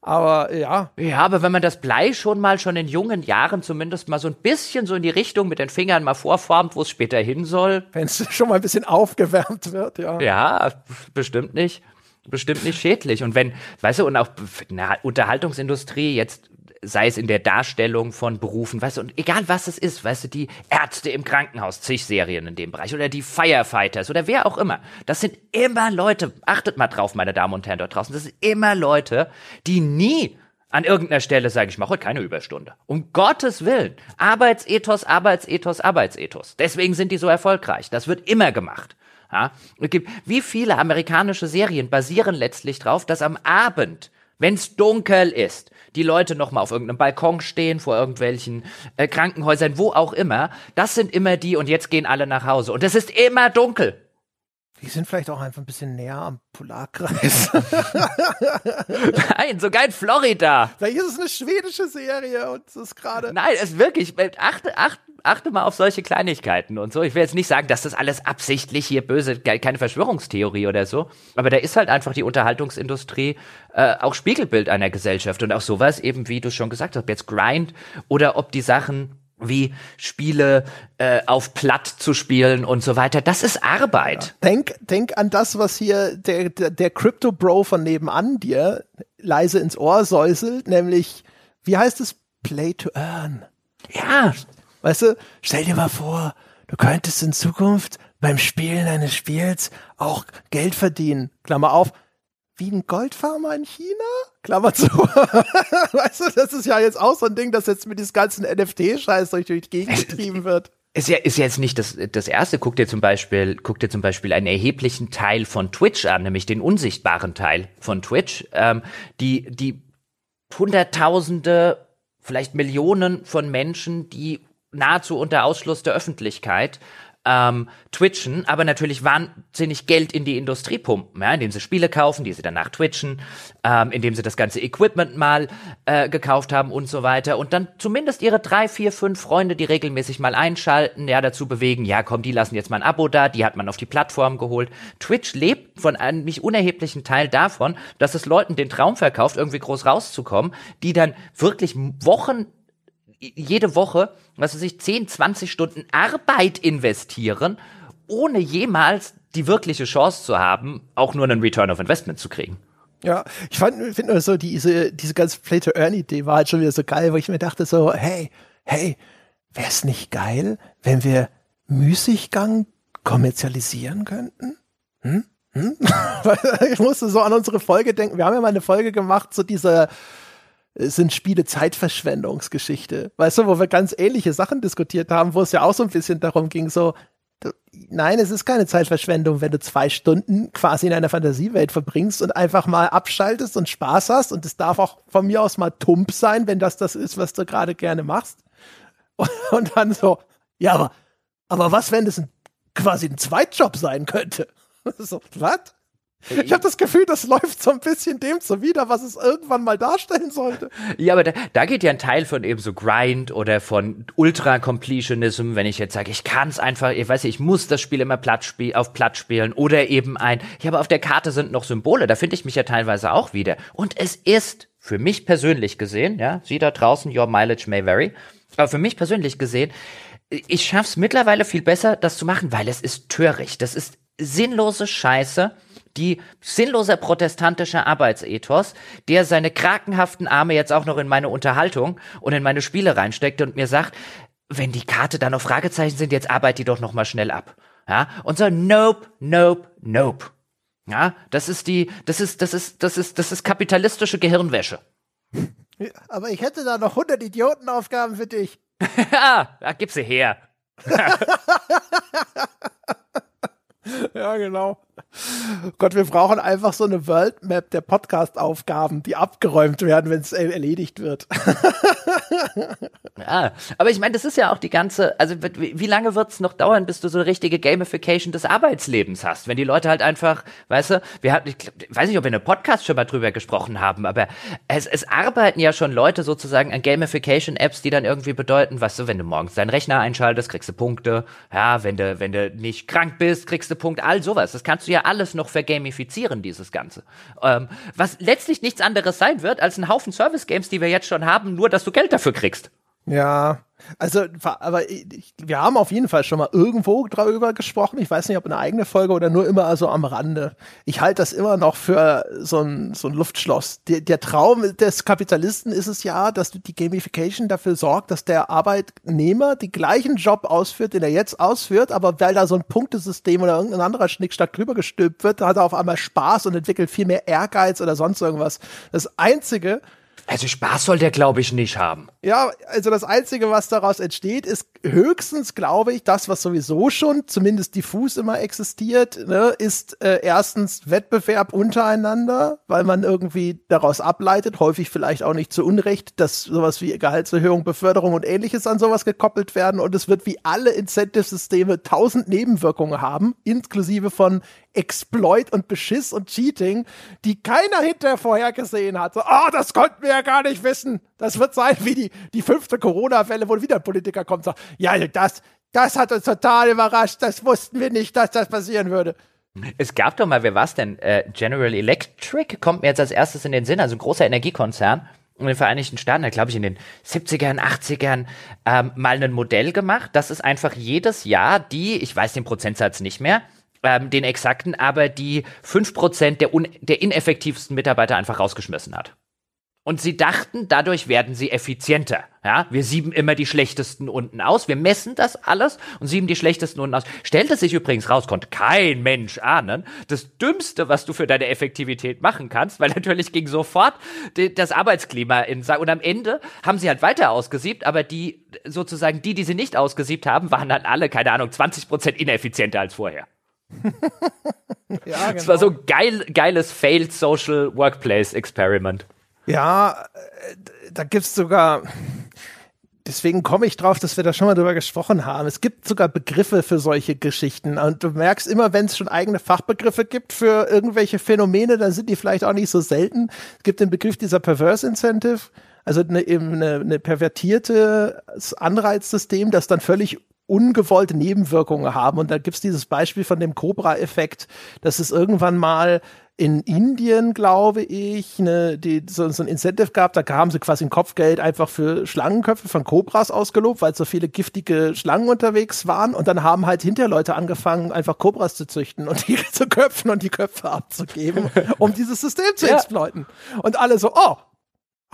Aber ja. Ja, aber wenn man das Blei schon mal schon in jungen Jahren zumindest mal so ein bisschen so in die Richtung mit den Fingern mal vorformt, wo es später hin soll. Wenn es [laughs] schon mal ein bisschen aufgewärmt wird, ja. Ja, bestimmt nicht bestimmt nicht schädlich. Und wenn, weißt du, und auch in Unterhaltungsindustrie jetzt sei es in der Darstellung von Berufen, weißt du, und egal was es ist, weißt du, die Ärzte im Krankenhaus, zig Serien in dem Bereich, oder die Firefighters oder wer auch immer. Das sind immer Leute, achtet mal drauf, meine Damen und Herren dort draußen, das sind immer Leute, die nie an irgendeiner Stelle sagen, ich mache heute keine Überstunde. Um Gottes Willen. Arbeitsethos, Arbeitsethos, Arbeitsethos. Deswegen sind die so erfolgreich. Das wird immer gemacht. Ja? Wie viele amerikanische Serien basieren letztlich darauf, dass am Abend, wenn es dunkel ist, die Leute noch mal auf irgendeinem Balkon stehen, vor irgendwelchen äh, Krankenhäusern, wo auch immer. Das sind immer die und jetzt gehen alle nach Hause. Und es ist immer dunkel. Die sind vielleicht auch einfach ein bisschen näher am Polarkreis. [laughs] [laughs] Nein, sogar in Florida. Vielleicht ist es eine schwedische Serie und es ist gerade. Nein, es ist wirklich. Achte, achte, achte mal auf solche Kleinigkeiten und so. Ich will jetzt nicht sagen, dass das alles absichtlich hier böse, keine Verschwörungstheorie oder so. Aber da ist halt einfach die Unterhaltungsindustrie äh, auch Spiegelbild einer Gesellschaft und auch sowas eben, wie du schon gesagt hast, ob jetzt Grind oder ob die Sachen wie Spiele äh, auf Platt zu spielen und so weiter. Das ist Arbeit. Ja. Denk, denk an das, was hier der, der, der Crypto Bro von nebenan dir leise ins Ohr säuselt, nämlich, wie heißt es? Play to earn. Ja. Weißt du, stell dir mal vor, du könntest in Zukunft beim Spielen eines Spiels auch Geld verdienen. Klammer auf, wie ein Goldfarmer in China? Klammer zu. [laughs] weißt du, das ist ja jetzt auch so ein Ding, das jetzt mit diesem ganzen NFT-Scheiß durch die Gegend getrieben wird. Ist ja, ist jetzt nicht das, das erste. Guck dir zum Beispiel, guck dir zum Beispiel einen erheblichen Teil von Twitch an, nämlich den unsichtbaren Teil von Twitch, ähm, die, die Hunderttausende, vielleicht Millionen von Menschen, die nahezu unter Ausschluss der Öffentlichkeit ähm, twitchen, aber natürlich wahnsinnig Geld in die Industrie pumpen, ja, indem sie Spiele kaufen, die sie danach twitchen, ähm, indem sie das ganze Equipment mal äh, gekauft haben und so weiter und dann zumindest ihre drei, vier, fünf Freunde, die regelmäßig mal einschalten, ja, dazu bewegen, ja, komm, die lassen jetzt mal ein Abo da, die hat man auf die Plattform geholt. Twitch lebt von einem nicht unerheblichen Teil davon, dass es Leuten den Traum verkauft, irgendwie groß rauszukommen, die dann wirklich Wochen jede Woche, was weiß ich, 10, 20 Stunden Arbeit investieren, ohne jemals die wirkliche Chance zu haben, auch nur einen Return of Investment zu kriegen. Ja, ich finde nur so, diese, diese ganze Play-to-Earn-Idee war halt schon wieder so geil, wo ich mir dachte so, hey, hey, wäre es nicht geil, wenn wir Müßiggang kommerzialisieren könnten? Hm? Hm? [laughs] ich musste so an unsere Folge denken. Wir haben ja mal eine Folge gemacht zu dieser sind Spiele Zeitverschwendungsgeschichte. Weißt du, wo wir ganz ähnliche Sachen diskutiert haben, wo es ja auch so ein bisschen darum ging, so, nein, es ist keine Zeitverschwendung, wenn du zwei Stunden quasi in einer Fantasiewelt verbringst und einfach mal abschaltest und Spaß hast und es darf auch von mir aus mal tump sein, wenn das das ist, was du gerade gerne machst. Und, [laughs] und dann so, ja, aber, aber was, wenn das ein, quasi ein Zweitjob sein könnte? [laughs] So, was? Ich habe das Gefühl, das läuft so ein bisschen dem zuwider, was es irgendwann mal darstellen sollte. Ja, aber da, da geht ja ein Teil von eben so Grind oder von Ultra-Completionism, wenn ich jetzt sage, ich kann es einfach, ich weiß nicht, ich muss das Spiel immer platt spiel, auf platt spielen oder eben ein, ja, aber auf der Karte sind noch Symbole, da finde ich mich ja teilweise auch wieder. Und es ist für mich persönlich gesehen, ja, Sie da draußen, your mileage may vary, aber für mich persönlich gesehen, ich schaff's mittlerweile viel besser, das zu machen, weil es ist töricht. Das ist sinnlose Scheiße die sinnloser protestantischer Arbeitsethos, der seine krakenhaften Arme jetzt auch noch in meine Unterhaltung und in meine Spiele reinsteckt und mir sagt, wenn die Karte da noch Fragezeichen sind, jetzt arbeit die doch noch mal schnell ab. Ja, und so nope, nope, nope. Ja, das ist die, das ist, das ist, das ist, das ist kapitalistische Gehirnwäsche. aber ich hätte da noch 100 Idiotenaufgaben für dich. ja, [laughs] da gib sie her. [laughs] ja, genau. Gott, wir brauchen einfach so eine World Map der Podcast-Aufgaben, die abgeräumt werden, wenn es erledigt wird. ja, aber ich meine, das ist ja auch die ganze, also wie lange wird es noch dauern, bis du so eine richtige Gamification des Arbeitslebens hast? Wenn die Leute halt einfach, weißt du, wir hatten, ich weiß nicht, ob wir in einem Podcast schon mal drüber gesprochen haben, aber es, es arbeiten ja schon Leute sozusagen an Gamification-Apps, die dann irgendwie bedeuten, weißt du, wenn du morgens deinen Rechner einschaltest, kriegst du Punkte, ja, wenn du, wenn du nicht krank bist, kriegst du Punkte, all sowas. Das kannst du ja alles noch vergamifizieren, dieses Ganze. Ähm, was letztlich nichts anderes sein wird, als ein Haufen Service-Games, die wir jetzt schon haben, nur dass du Geld dafür kriegst. Ja, also, aber ich, wir haben auf jeden Fall schon mal irgendwo darüber gesprochen. Ich weiß nicht, ob eine eigene Folge oder nur immer so am Rande. Ich halte das immer noch für so ein, so ein Luftschloss. Der, der Traum des Kapitalisten ist es ja, dass die Gamification dafür sorgt, dass der Arbeitnehmer den gleichen Job ausführt, den er jetzt ausführt, aber weil da so ein Punktesystem oder irgendein anderer Schnickstack drüber gestülpt wird, hat er auf einmal Spaß und entwickelt viel mehr Ehrgeiz oder sonst irgendwas. Das Einzige, also Spaß soll der, glaube ich, nicht haben. Ja, also das Einzige, was daraus entsteht, ist höchstens, glaube ich, das, was sowieso schon zumindest diffus immer existiert, ne, ist äh, erstens Wettbewerb untereinander, weil man irgendwie daraus ableitet, häufig vielleicht auch nicht zu Unrecht, dass sowas wie Gehaltserhöhung, Beförderung und ähnliches an sowas gekoppelt werden und es wird wie alle Incentive-Systeme tausend Nebenwirkungen haben, inklusive von Exploit und Beschiss und Cheating, die keiner hinterher vorhergesehen hat. So, oh, das konnten wir ja gar nicht wissen. Das wird sein wie die, die fünfte Corona-Welle, wo wieder ein Politiker kommt und sagt, ja, das, das hat uns total überrascht. Das wussten wir nicht, dass das passieren würde. Es gab doch mal, wer war es denn? Äh, General Electric kommt mir jetzt als erstes in den Sinn, also ein großer Energiekonzern in den Vereinigten Staaten hat, glaube ich, in den 70ern, 80ern ähm, mal ein Modell gemacht, das ist einfach jedes Jahr die, ich weiß den Prozentsatz nicht mehr, ähm, den exakten, aber die 5% der, der ineffektivsten Mitarbeiter einfach rausgeschmissen hat. Und sie dachten, dadurch werden sie effizienter. Ja, wir sieben immer die schlechtesten unten aus. Wir messen das alles und sieben die schlechtesten unten aus. Stellte sich übrigens raus, konnte kein Mensch ahnen. Das Dümmste, was du für deine Effektivität machen kannst, weil natürlich ging sofort das Arbeitsklima in und am Ende haben sie halt weiter ausgesiebt, aber die sozusagen die, die sie nicht ausgesiebt haben, waren dann alle keine Ahnung 20 Prozent ineffizienter als vorher. [laughs] ja, genau. Das war so geil, geiles Failed Social Workplace Experiment. Ja, äh, da gibt's sogar, deswegen komme ich drauf, dass wir da schon mal drüber gesprochen haben. Es gibt sogar Begriffe für solche Geschichten. Und du merkst immer, wenn es schon eigene Fachbegriffe gibt für irgendwelche Phänomene, dann sind die vielleicht auch nicht so selten. Es gibt den Begriff dieser Perverse Incentive, also eine, eben eine, eine pervertierte Anreizsystem, das dann völlig ungewollte Nebenwirkungen haben. Und da gibt's dieses Beispiel von dem Cobra-Effekt, dass es irgendwann mal in Indien, glaube ich, ne, die, so, so ein Incentive gab, da haben sie quasi ein Kopfgeld einfach für Schlangenköpfe von Cobras ausgelobt, weil so viele giftige Schlangen unterwegs waren und dann haben halt hinterher Leute angefangen, einfach Cobras zu züchten und die [laughs] zu köpfen und die Köpfe abzugeben, um dieses System zu ja. exploiten. Und alle so, oh,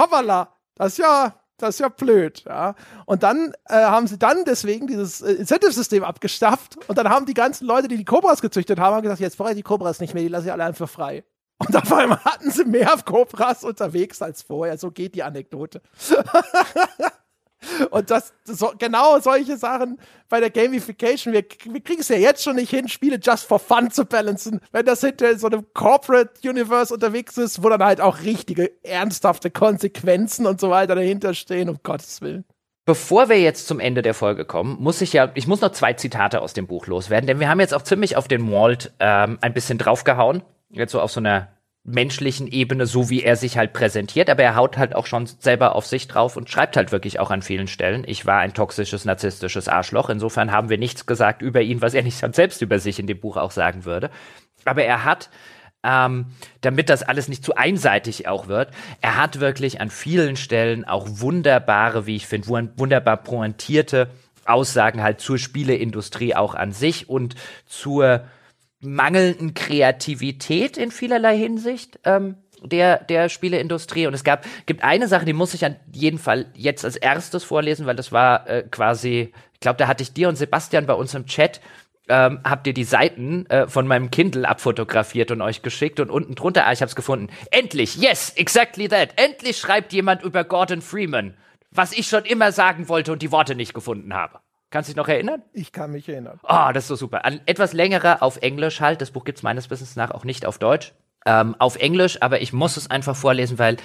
hoppala, das ja das ist ja blöd, ja. Und dann äh, haben sie dann deswegen dieses äh, Incentive-System abgestafft und dann haben die ganzen Leute, die die Cobras gezüchtet haben, gesagt, jetzt brauche ich die Cobras nicht mehr, die lasse ich alle einfach frei. Und auf einmal hatten sie mehr Cobras unterwegs als vorher. So geht die Anekdote. [laughs] Und das, so, genau solche Sachen bei der Gamification. Wir, wir kriegen es ja jetzt schon nicht hin, Spiele just for fun zu balancen. Wenn das hinter so einem Corporate Universe unterwegs ist, wo dann halt auch richtige, ernsthafte Konsequenzen und so weiter dahinter stehen, um Gottes Willen. Bevor wir jetzt zum Ende der Folge kommen, muss ich ja, ich muss noch zwei Zitate aus dem Buch loswerden, denn wir haben jetzt auch ziemlich auf den Walt ähm, ein bisschen draufgehauen. Jetzt so auf so einer menschlichen Ebene, so wie er sich halt präsentiert, aber er haut halt auch schon selber auf sich drauf und schreibt halt wirklich auch an vielen Stellen, ich war ein toxisches, narzisstisches Arschloch. Insofern haben wir nichts gesagt über ihn, was er nicht selbst über sich in dem Buch auch sagen würde. Aber er hat, ähm, damit das alles nicht zu einseitig auch wird, er hat wirklich an vielen Stellen auch wunderbare, wie ich finde, wunderbar pointierte Aussagen halt zur Spieleindustrie auch an sich und zur mangelnden Kreativität in vielerlei Hinsicht ähm, der, der Spieleindustrie. Und es gab, gibt eine Sache, die muss ich an jeden Fall jetzt als erstes vorlesen, weil das war äh, quasi, ich glaube, da hatte ich dir und Sebastian bei uns im Chat ähm, habt ihr die Seiten äh, von meinem Kindle abfotografiert und euch geschickt und unten drunter, ah, ich hab's gefunden. Endlich, yes, exactly that. Endlich schreibt jemand über Gordon Freeman, was ich schon immer sagen wollte und die Worte nicht gefunden habe. Kannst du dich noch erinnern? Ich kann mich erinnern. Oh, das ist so super. Ein etwas längerer auf Englisch halt. Das Buch gibt es meines Wissens nach auch nicht auf Deutsch ähm, auf Englisch, aber ich muss es einfach vorlesen, weil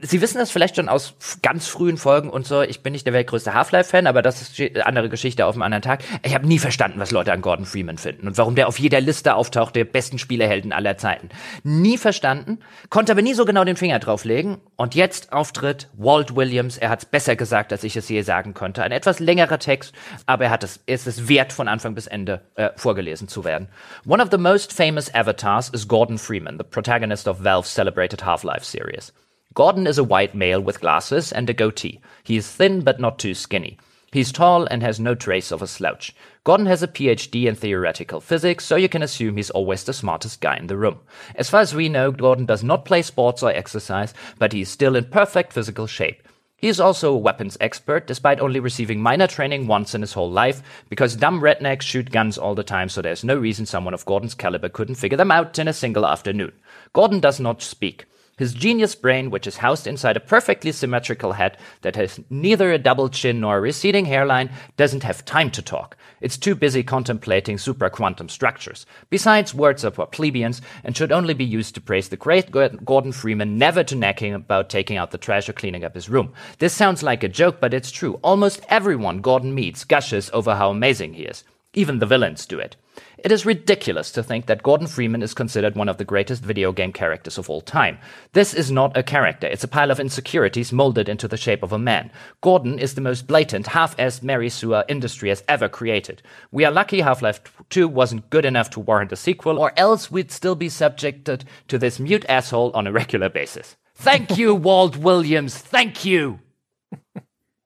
Sie wissen das vielleicht schon aus ganz frühen Folgen und so. Ich bin nicht der weltgrößte Half-Life-Fan, aber das ist eine andere Geschichte auf einem anderen Tag. Ich habe nie verstanden, was Leute an Gordon Freeman finden und warum der auf jeder Liste auftaucht, der besten Spielerhelden aller Zeiten. Nie verstanden, konnte aber nie so genau den Finger drauflegen. Und jetzt Auftritt Walt Williams. Er hat es besser gesagt, als ich es je sagen konnte. Ein etwas längerer Text, aber er hat es, ist es wert, von Anfang bis Ende äh, vorgelesen zu werden. One of the most famous avatars is Gordon Freeman, the protagonist of Valve's celebrated Half-Life series. Gordon is a white male with glasses and a goatee. He is thin but not too skinny. He's tall and has no trace of a slouch. Gordon has a PhD in theoretical physics, so you can assume he's always the smartest guy in the room. As far as we know, Gordon does not play sports or exercise, but he is still in perfect physical shape. He is also a weapons expert, despite only receiving minor training once in his whole life, because dumb rednecks shoot guns all the time, so there's no reason someone of Gordon's caliber couldn't figure them out in a single afternoon. Gordon does not speak. His genius brain, which is housed inside a perfectly symmetrical head that has neither a double chin nor a receding hairline, doesn't have time to talk. It's too busy contemplating supraquantum structures. Besides, words are for plebeians and should only be used to praise the great Gordon Freeman, never to nagging about taking out the trash or cleaning up his room. This sounds like a joke, but it's true. Almost everyone Gordon meets gushes over how amazing he is. Even the villains do it. It is ridiculous to think that Gordon Freeman is considered one of the greatest video game characters of all time. This is not a character, it's a pile of insecurities molded into the shape of a man. Gordon is the most blatant, half-assed Mary Sue industry has ever created. We are lucky Half-Life 2 wasn't good enough to warrant a sequel, or else we'd still be subjected to this mute asshole on a regular basis. Thank you, [laughs] Walt Williams, thank you!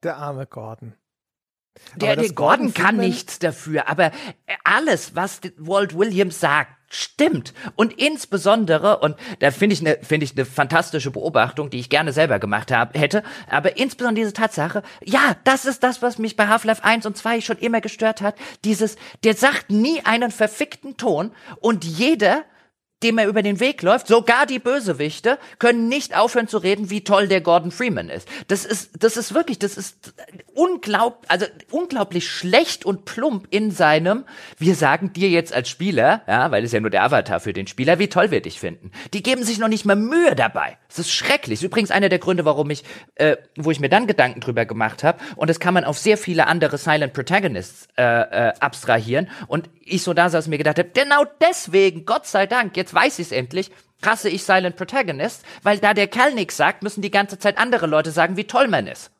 Der arme Gordon. Der, der Gordon kann nichts dafür, aber alles, was Walt Williams sagt, stimmt. Und insbesondere, und da finde ich eine finde ich eine fantastische Beobachtung, die ich gerne selber gemacht habe, hätte, aber insbesondere diese Tatsache, ja, das ist das, was mich bei Half-Life 1 und 2 schon immer gestört hat. Dieses, der sagt nie einen verfickten Ton und jeder dem er über den Weg läuft, sogar die Bösewichte können nicht aufhören zu reden, wie toll der Gordon Freeman ist. Das ist, das ist wirklich, das ist unglaublich, also unglaublich schlecht und plump in seinem, wir sagen dir jetzt als Spieler, ja, weil es ja nur der Avatar für den Spieler, wie toll wir dich finden. Die geben sich noch nicht mal Mühe dabei. Das ist schrecklich. Ist übrigens einer der Gründe, warum ich, äh, wo ich mir dann Gedanken drüber gemacht habe. Und das kann man auf sehr viele andere Silent Protagonists äh, äh, abstrahieren. Und ich so da saß und mir gedacht habe, genau deswegen, Gott sei Dank, jetzt weiß ich es endlich, hasse ich Silent Protagonist, weil da der Kerl nichts sagt, müssen die ganze Zeit andere Leute sagen, wie toll man ist.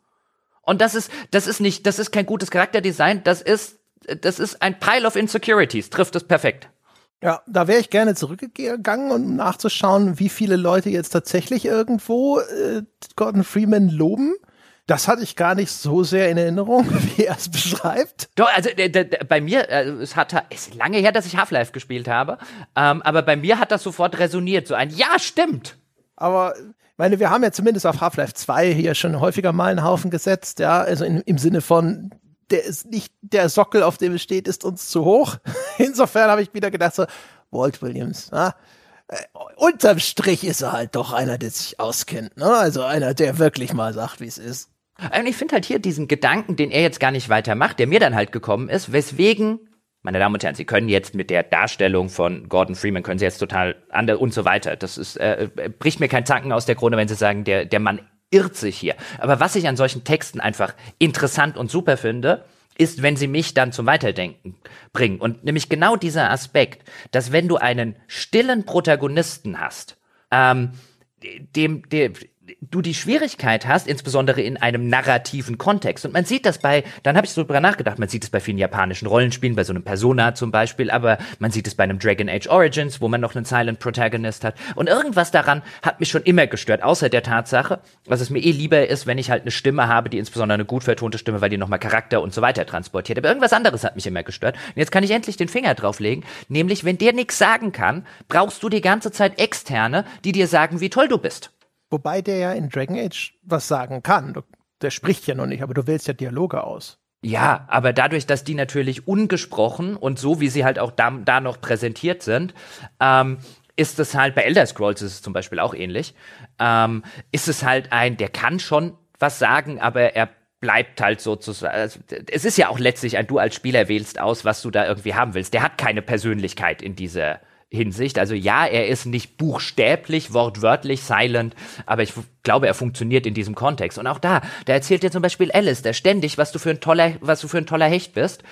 Und das ist, das ist nicht, das ist kein gutes Charakterdesign, das ist, das ist ein Pile of Insecurities, trifft es perfekt. Ja, da wäre ich gerne zurückgegangen, um nachzuschauen, wie viele Leute jetzt tatsächlich irgendwo äh, Gordon Freeman loben. Das hatte ich gar nicht so sehr in Erinnerung, [laughs] wie er es beschreibt. Doch, also bei mir, also, es hat es ist lange her, dass ich Half-Life gespielt habe, ähm, aber bei mir hat das sofort resoniert, so ein Ja, stimmt. Aber ich meine, wir haben ja zumindest auf Half-Life 2 hier schon häufiger mal einen Haufen gesetzt, ja, also in, im Sinne von, der ist nicht, der Sockel, auf dem es steht, ist uns zu hoch. [laughs] Insofern habe ich wieder gedacht, so, Walt Williams, ja, äh, unterm Strich ist er halt doch einer, der sich auskennt, ne? Also einer, der wirklich mal sagt, wie es ist. Und ich finde halt hier diesen Gedanken, den er jetzt gar nicht weitermacht, der mir dann halt gekommen ist, weswegen meine Damen und Herren, Sie können jetzt mit der Darstellung von Gordon Freeman können Sie jetzt total anders und so weiter. Das ist äh, bricht mir kein Zanken aus der Krone, wenn Sie sagen, der der Mann irrt sich hier. Aber was ich an solchen Texten einfach interessant und super finde, ist, wenn sie mich dann zum Weiterdenken bringen. Und nämlich genau dieser Aspekt, dass wenn du einen stillen Protagonisten hast, ähm, dem, dem, du die Schwierigkeit hast, insbesondere in einem narrativen Kontext. Und man sieht das bei, dann habe ich so drüber nachgedacht, man sieht es bei vielen japanischen Rollenspielen, bei so einem Persona zum Beispiel, aber man sieht es bei einem Dragon Age Origins, wo man noch einen Silent Protagonist hat. Und irgendwas daran hat mich schon immer gestört, außer der Tatsache, dass es mir eh lieber ist, wenn ich halt eine Stimme habe, die insbesondere eine gut vertonte Stimme, weil die nochmal Charakter und so weiter transportiert. Aber irgendwas anderes hat mich immer gestört. Und jetzt kann ich endlich den Finger drauflegen, nämlich wenn der nichts sagen kann, brauchst du die ganze Zeit Externe, die dir sagen, wie toll du bist. Wobei der ja in Dragon Age was sagen kann. Der spricht ja noch nicht, aber du wählst ja Dialoge aus. Ja, aber dadurch, dass die natürlich ungesprochen und so, wie sie halt auch da, da noch präsentiert sind, ähm, ist es halt, bei Elder Scrolls ist es zum Beispiel auch ähnlich, ähm, ist es halt ein, der kann schon was sagen, aber er bleibt halt sozusagen, also, es ist ja auch letztlich ein, du als Spieler wählst aus, was du da irgendwie haben willst. Der hat keine Persönlichkeit in dieser Hinsicht. Also ja, er ist nicht buchstäblich, wortwörtlich silent, aber ich glaube, er funktioniert in diesem Kontext. Und auch da, da erzählt dir zum Beispiel Alice, der ständig, was du für ein toller, was du für ein toller Hecht bist.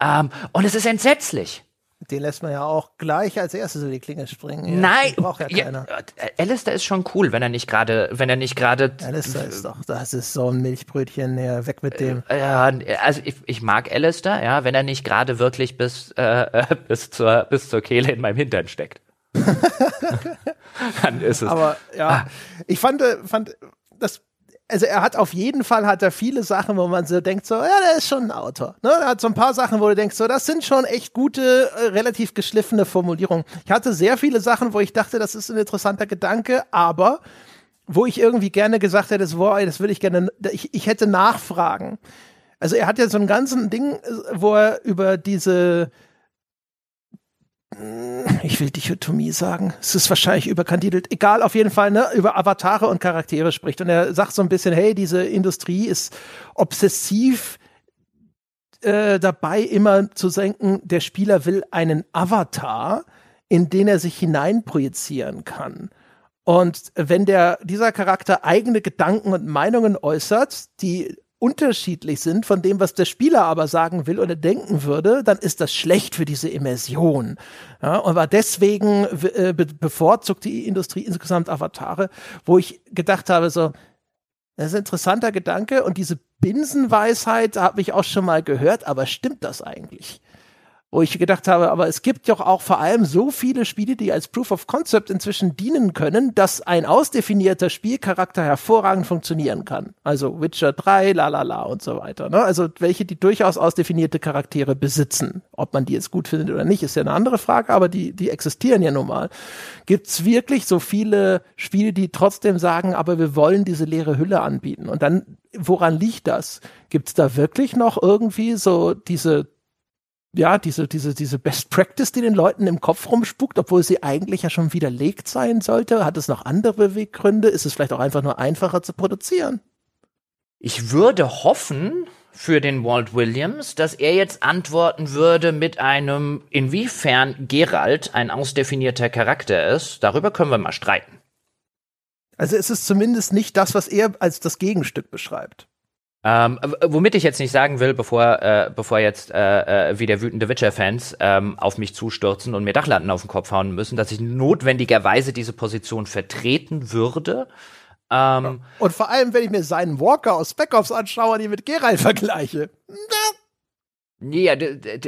Ähm, und es ist entsetzlich. Den lässt man ja auch gleich als erstes in die Klinge springen. Ja, Nein, braucht ja keiner. Ja, Alistair ist schon cool, wenn er nicht gerade, wenn er nicht gerade. Alistair ist doch, das ist so ein Milchbrötchen, ja, weg mit dem. Ja, also ich, ich mag Alistair, ja, wenn er nicht gerade wirklich bis, äh, [laughs] bis zur, bis zur Kehle in meinem Hintern steckt. [laughs] Dann ist es. Aber ja, ah. ich fand, fand das also er hat auf jeden Fall hat er viele Sachen, wo man so denkt, so, ja, der ist schon ein Autor. Ne? Er hat so ein paar Sachen, wo du denkst, so, das sind schon echt gute, äh, relativ geschliffene Formulierungen. Ich hatte sehr viele Sachen, wo ich dachte, das ist ein interessanter Gedanke, aber wo ich irgendwie gerne gesagt hätte, boah, das würde ich gerne, ich, ich hätte Nachfragen. Also er hat ja so ein ganzen Ding, äh, wo er über diese ich will Dichotomie sagen. Es ist wahrscheinlich überkandidelt. Egal, auf jeden Fall, ne, über Avatare und Charaktere spricht. Und er sagt so ein bisschen, hey, diese Industrie ist obsessiv äh, dabei, immer zu senken, der Spieler will einen Avatar, in den er sich hineinprojizieren kann. Und wenn der, dieser Charakter eigene Gedanken und Meinungen äußert, die unterschiedlich sind von dem, was der Spieler aber sagen will oder denken würde, dann ist das schlecht für diese Immersion. Ja, und war deswegen äh, be bevorzugt die Industrie insgesamt Avatare, wo ich gedacht habe, so, das ist ein interessanter Gedanke und diese Binsenweisheit habe ich auch schon mal gehört, aber stimmt das eigentlich? Wo ich gedacht habe, aber es gibt doch auch vor allem so viele Spiele, die als Proof of Concept inzwischen dienen können, dass ein ausdefinierter Spielcharakter hervorragend funktionieren kann. Also Witcher 3, la la la und so weiter. Ne? Also welche, die durchaus ausdefinierte Charaktere besitzen. Ob man die jetzt gut findet oder nicht, ist ja eine andere Frage, aber die, die existieren ja nun mal. Gibt es wirklich so viele Spiele, die trotzdem sagen, aber wir wollen diese leere Hülle anbieten? Und dann, woran liegt das? Gibt es da wirklich noch irgendwie so diese ja, diese, diese, diese Best Practice, die den Leuten im Kopf rumspuckt, obwohl sie eigentlich ja schon widerlegt sein sollte? Hat es noch andere Beweggründe? Ist es vielleicht auch einfach nur einfacher zu produzieren? Ich würde hoffen für den Walt Williams, dass er jetzt antworten würde mit einem, inwiefern Gerald ein ausdefinierter Charakter ist. Darüber können wir mal streiten. Also es ist zumindest nicht das, was er als das Gegenstück beschreibt. Ähm, womit ich jetzt nicht sagen will, bevor, äh, bevor jetzt äh, äh, wieder wütende Witcher-Fans ähm, auf mich zustürzen und mir Dachlatten auf den Kopf hauen müssen, dass ich notwendigerweise diese Position vertreten würde. Ähm, und vor allem, wenn ich mir seinen Walker aus Spec Ops anschaue und ihn mit Geralt vergleiche. Ja,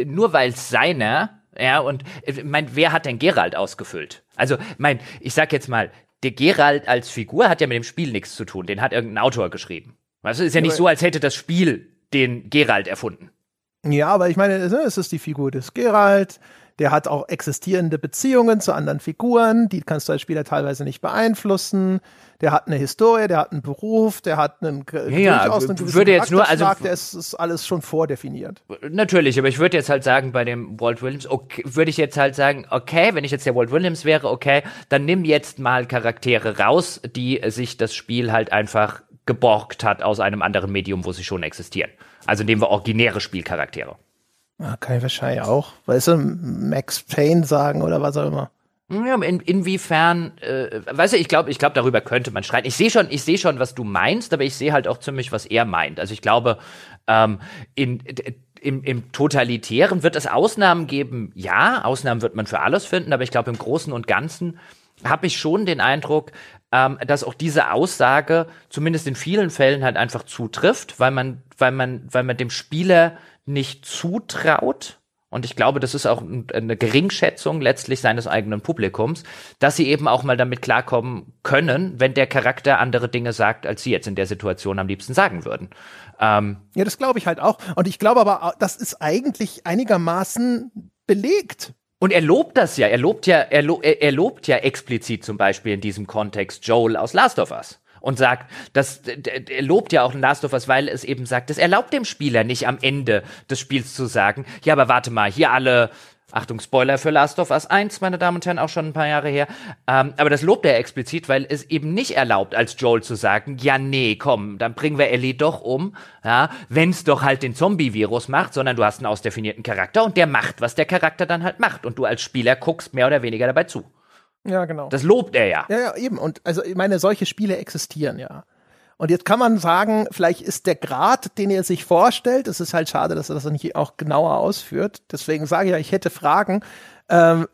nur weil es seiner, ja, und äh, mein, wer hat denn Geralt ausgefüllt? Also, mein, ich sag jetzt mal, der Geralt als Figur hat ja mit dem Spiel nichts zu tun. Den hat irgendein Autor geschrieben. Weißt du, ist ja nicht so, als hätte das Spiel den Geralt erfunden. Ja, aber ich meine, es ist die Figur des Geralt. Der hat auch existierende Beziehungen zu anderen Figuren, die kannst du als Spieler teilweise nicht beeinflussen. Der hat eine Historie, der hat einen Beruf, der hat einen ja, durchaus einen würde jetzt nur also der ist, ist, alles schon vordefiniert. Natürlich, aber ich würde jetzt halt sagen bei dem Walt Williams, okay, würde ich jetzt halt sagen, okay, wenn ich jetzt der Walt Williams wäre, okay, dann nimm jetzt mal Charaktere raus, die sich das Spiel halt einfach geborgt hat aus einem anderen Medium, wo sie schon existieren. Also nehmen wir originäre Spielcharaktere. Ja, kann ich wahrscheinlich auch. Weißt du, Max Payne sagen oder was auch immer. Ja, in, inwiefern, äh, weißt du, ich glaube, ich glaube, darüber könnte man streiten. Ich sehe schon, ich sehe schon, was du meinst, aber ich sehe halt auch ziemlich, was er meint. Also ich glaube, ähm, in, im, im Totalitären wird es Ausnahmen geben, ja, Ausnahmen wird man für alles finden, aber ich glaube, im Großen und Ganzen habe ich schon den Eindruck, ähm, dass auch diese Aussage zumindest in vielen Fällen halt einfach zutrifft, weil man, weil man, weil man dem Spieler nicht zutraut. Und ich glaube, das ist auch eine Geringschätzung letztlich seines eigenen Publikums, dass sie eben auch mal damit klarkommen können, wenn der Charakter andere Dinge sagt, als sie jetzt in der Situation am liebsten sagen würden. Ähm, ja, das glaube ich halt auch. Und ich glaube aber, das ist eigentlich einigermaßen belegt. Und er lobt das ja. Er lobt ja, er, lo er lobt ja explizit zum Beispiel in diesem Kontext Joel aus Last of Us und sagt, dass er lobt ja auch Last of Us, weil es eben sagt, es erlaubt dem Spieler nicht am Ende des Spiels zu sagen, ja, aber warte mal, hier alle Achtung, Spoiler für Last of Us 1, meine Damen und Herren, auch schon ein paar Jahre her. Ähm, aber das lobt er explizit, weil es eben nicht erlaubt, als Joel zu sagen, ja, nee, komm, dann bringen wir Ellie doch um, ja, wenn's doch halt den Zombie-Virus macht, sondern du hast einen ausdefinierten Charakter und der macht, was der Charakter dann halt macht. Und du als Spieler guckst mehr oder weniger dabei zu. Ja, genau. Das lobt er ja. Ja, ja, eben. Und also, ich meine, solche Spiele existieren ja. Und jetzt kann man sagen, vielleicht ist der Grad, den er sich vorstellt, es ist halt schade, dass er das nicht auch genauer ausführt. Deswegen sage ich ja, ich hätte Fragen. Ähm,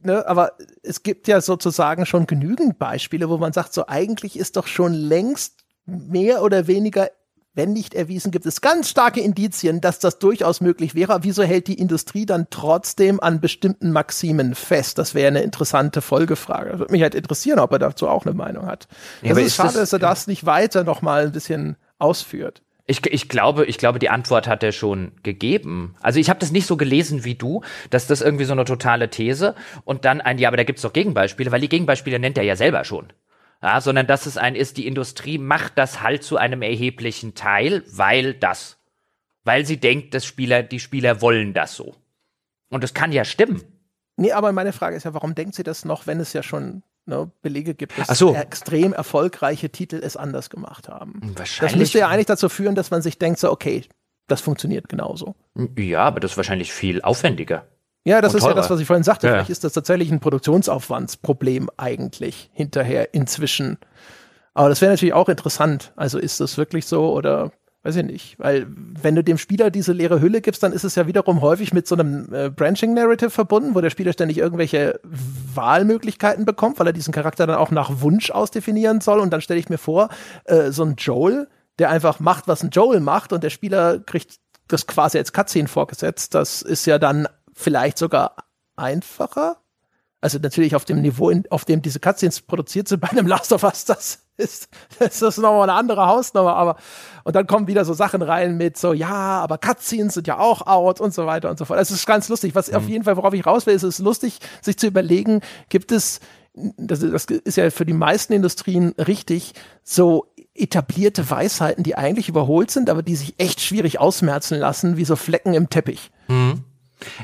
ne, aber es gibt ja sozusagen schon genügend Beispiele, wo man sagt, so eigentlich ist doch schon längst mehr oder weniger wenn nicht erwiesen, gibt es ganz starke Indizien, dass das durchaus möglich wäre. Wieso hält die Industrie dann trotzdem an bestimmten Maximen fest? Das wäre eine interessante Folgefrage. Das würde mich halt interessieren, ob er dazu auch eine Meinung hat. Ja, es ist, ist schade, das, dass er das nicht weiter noch mal ein bisschen ausführt. Ich, ich, glaube, ich glaube, die Antwort hat er schon gegeben. Also ich habe das nicht so gelesen wie du, dass das irgendwie so eine totale These und dann ein, ja, aber da gibt's doch Gegenbeispiele, weil die Gegenbeispiele nennt er ja selber schon ja, sondern dass es ein ist, die Industrie macht das halt zu einem erheblichen Teil, weil das, weil sie denkt, dass Spieler, die Spieler wollen das so. Und das kann ja stimmen. Nee, aber meine Frage ist ja, warum denkt sie das noch, wenn es ja schon ne, Belege gibt, dass so. extrem erfolgreiche Titel es anders gemacht haben? Wahrscheinlich. Das müsste ja eigentlich dazu führen, dass man sich denkt, so, okay, das funktioniert genauso. Ja, aber das ist wahrscheinlich viel aufwendiger. Ja, das ist ja das, was ich vorhin sagte. Ja. Vielleicht ist das tatsächlich ein Produktionsaufwandsproblem eigentlich hinterher inzwischen. Aber das wäre natürlich auch interessant. Also ist das wirklich so oder weiß ich nicht. Weil wenn du dem Spieler diese leere Hülle gibst, dann ist es ja wiederum häufig mit so einem äh, Branching Narrative verbunden, wo der Spieler ständig irgendwelche Wahlmöglichkeiten bekommt, weil er diesen Charakter dann auch nach Wunsch ausdefinieren soll. Und dann stelle ich mir vor, äh, so ein Joel, der einfach macht, was ein Joel macht und der Spieler kriegt das quasi als Cutscene vorgesetzt. Das ist ja dann vielleicht sogar einfacher. Also natürlich auf dem Niveau, auf dem diese Cutscenes produziert sind bei einem Last of Us, das ist, das ist nochmal eine andere Hausnummer, aber und dann kommen wieder so Sachen rein mit so, ja, aber Cutscenes sind ja auch out und so weiter und so fort. Das ist ganz lustig. Was mhm. auf jeden Fall, worauf ich raus will, ist es lustig, sich zu überlegen, gibt es, das, das ist ja für die meisten Industrien richtig, so etablierte Weisheiten, die eigentlich überholt sind, aber die sich echt schwierig ausmerzen lassen, wie so Flecken im Teppich. Mhm.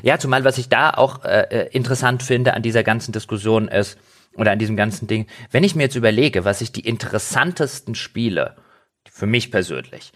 Ja, zumal was ich da auch äh, äh, interessant finde an dieser ganzen Diskussion ist, oder an diesem ganzen Ding, wenn ich mir jetzt überlege, was ich die interessantesten Spiele, für mich persönlich,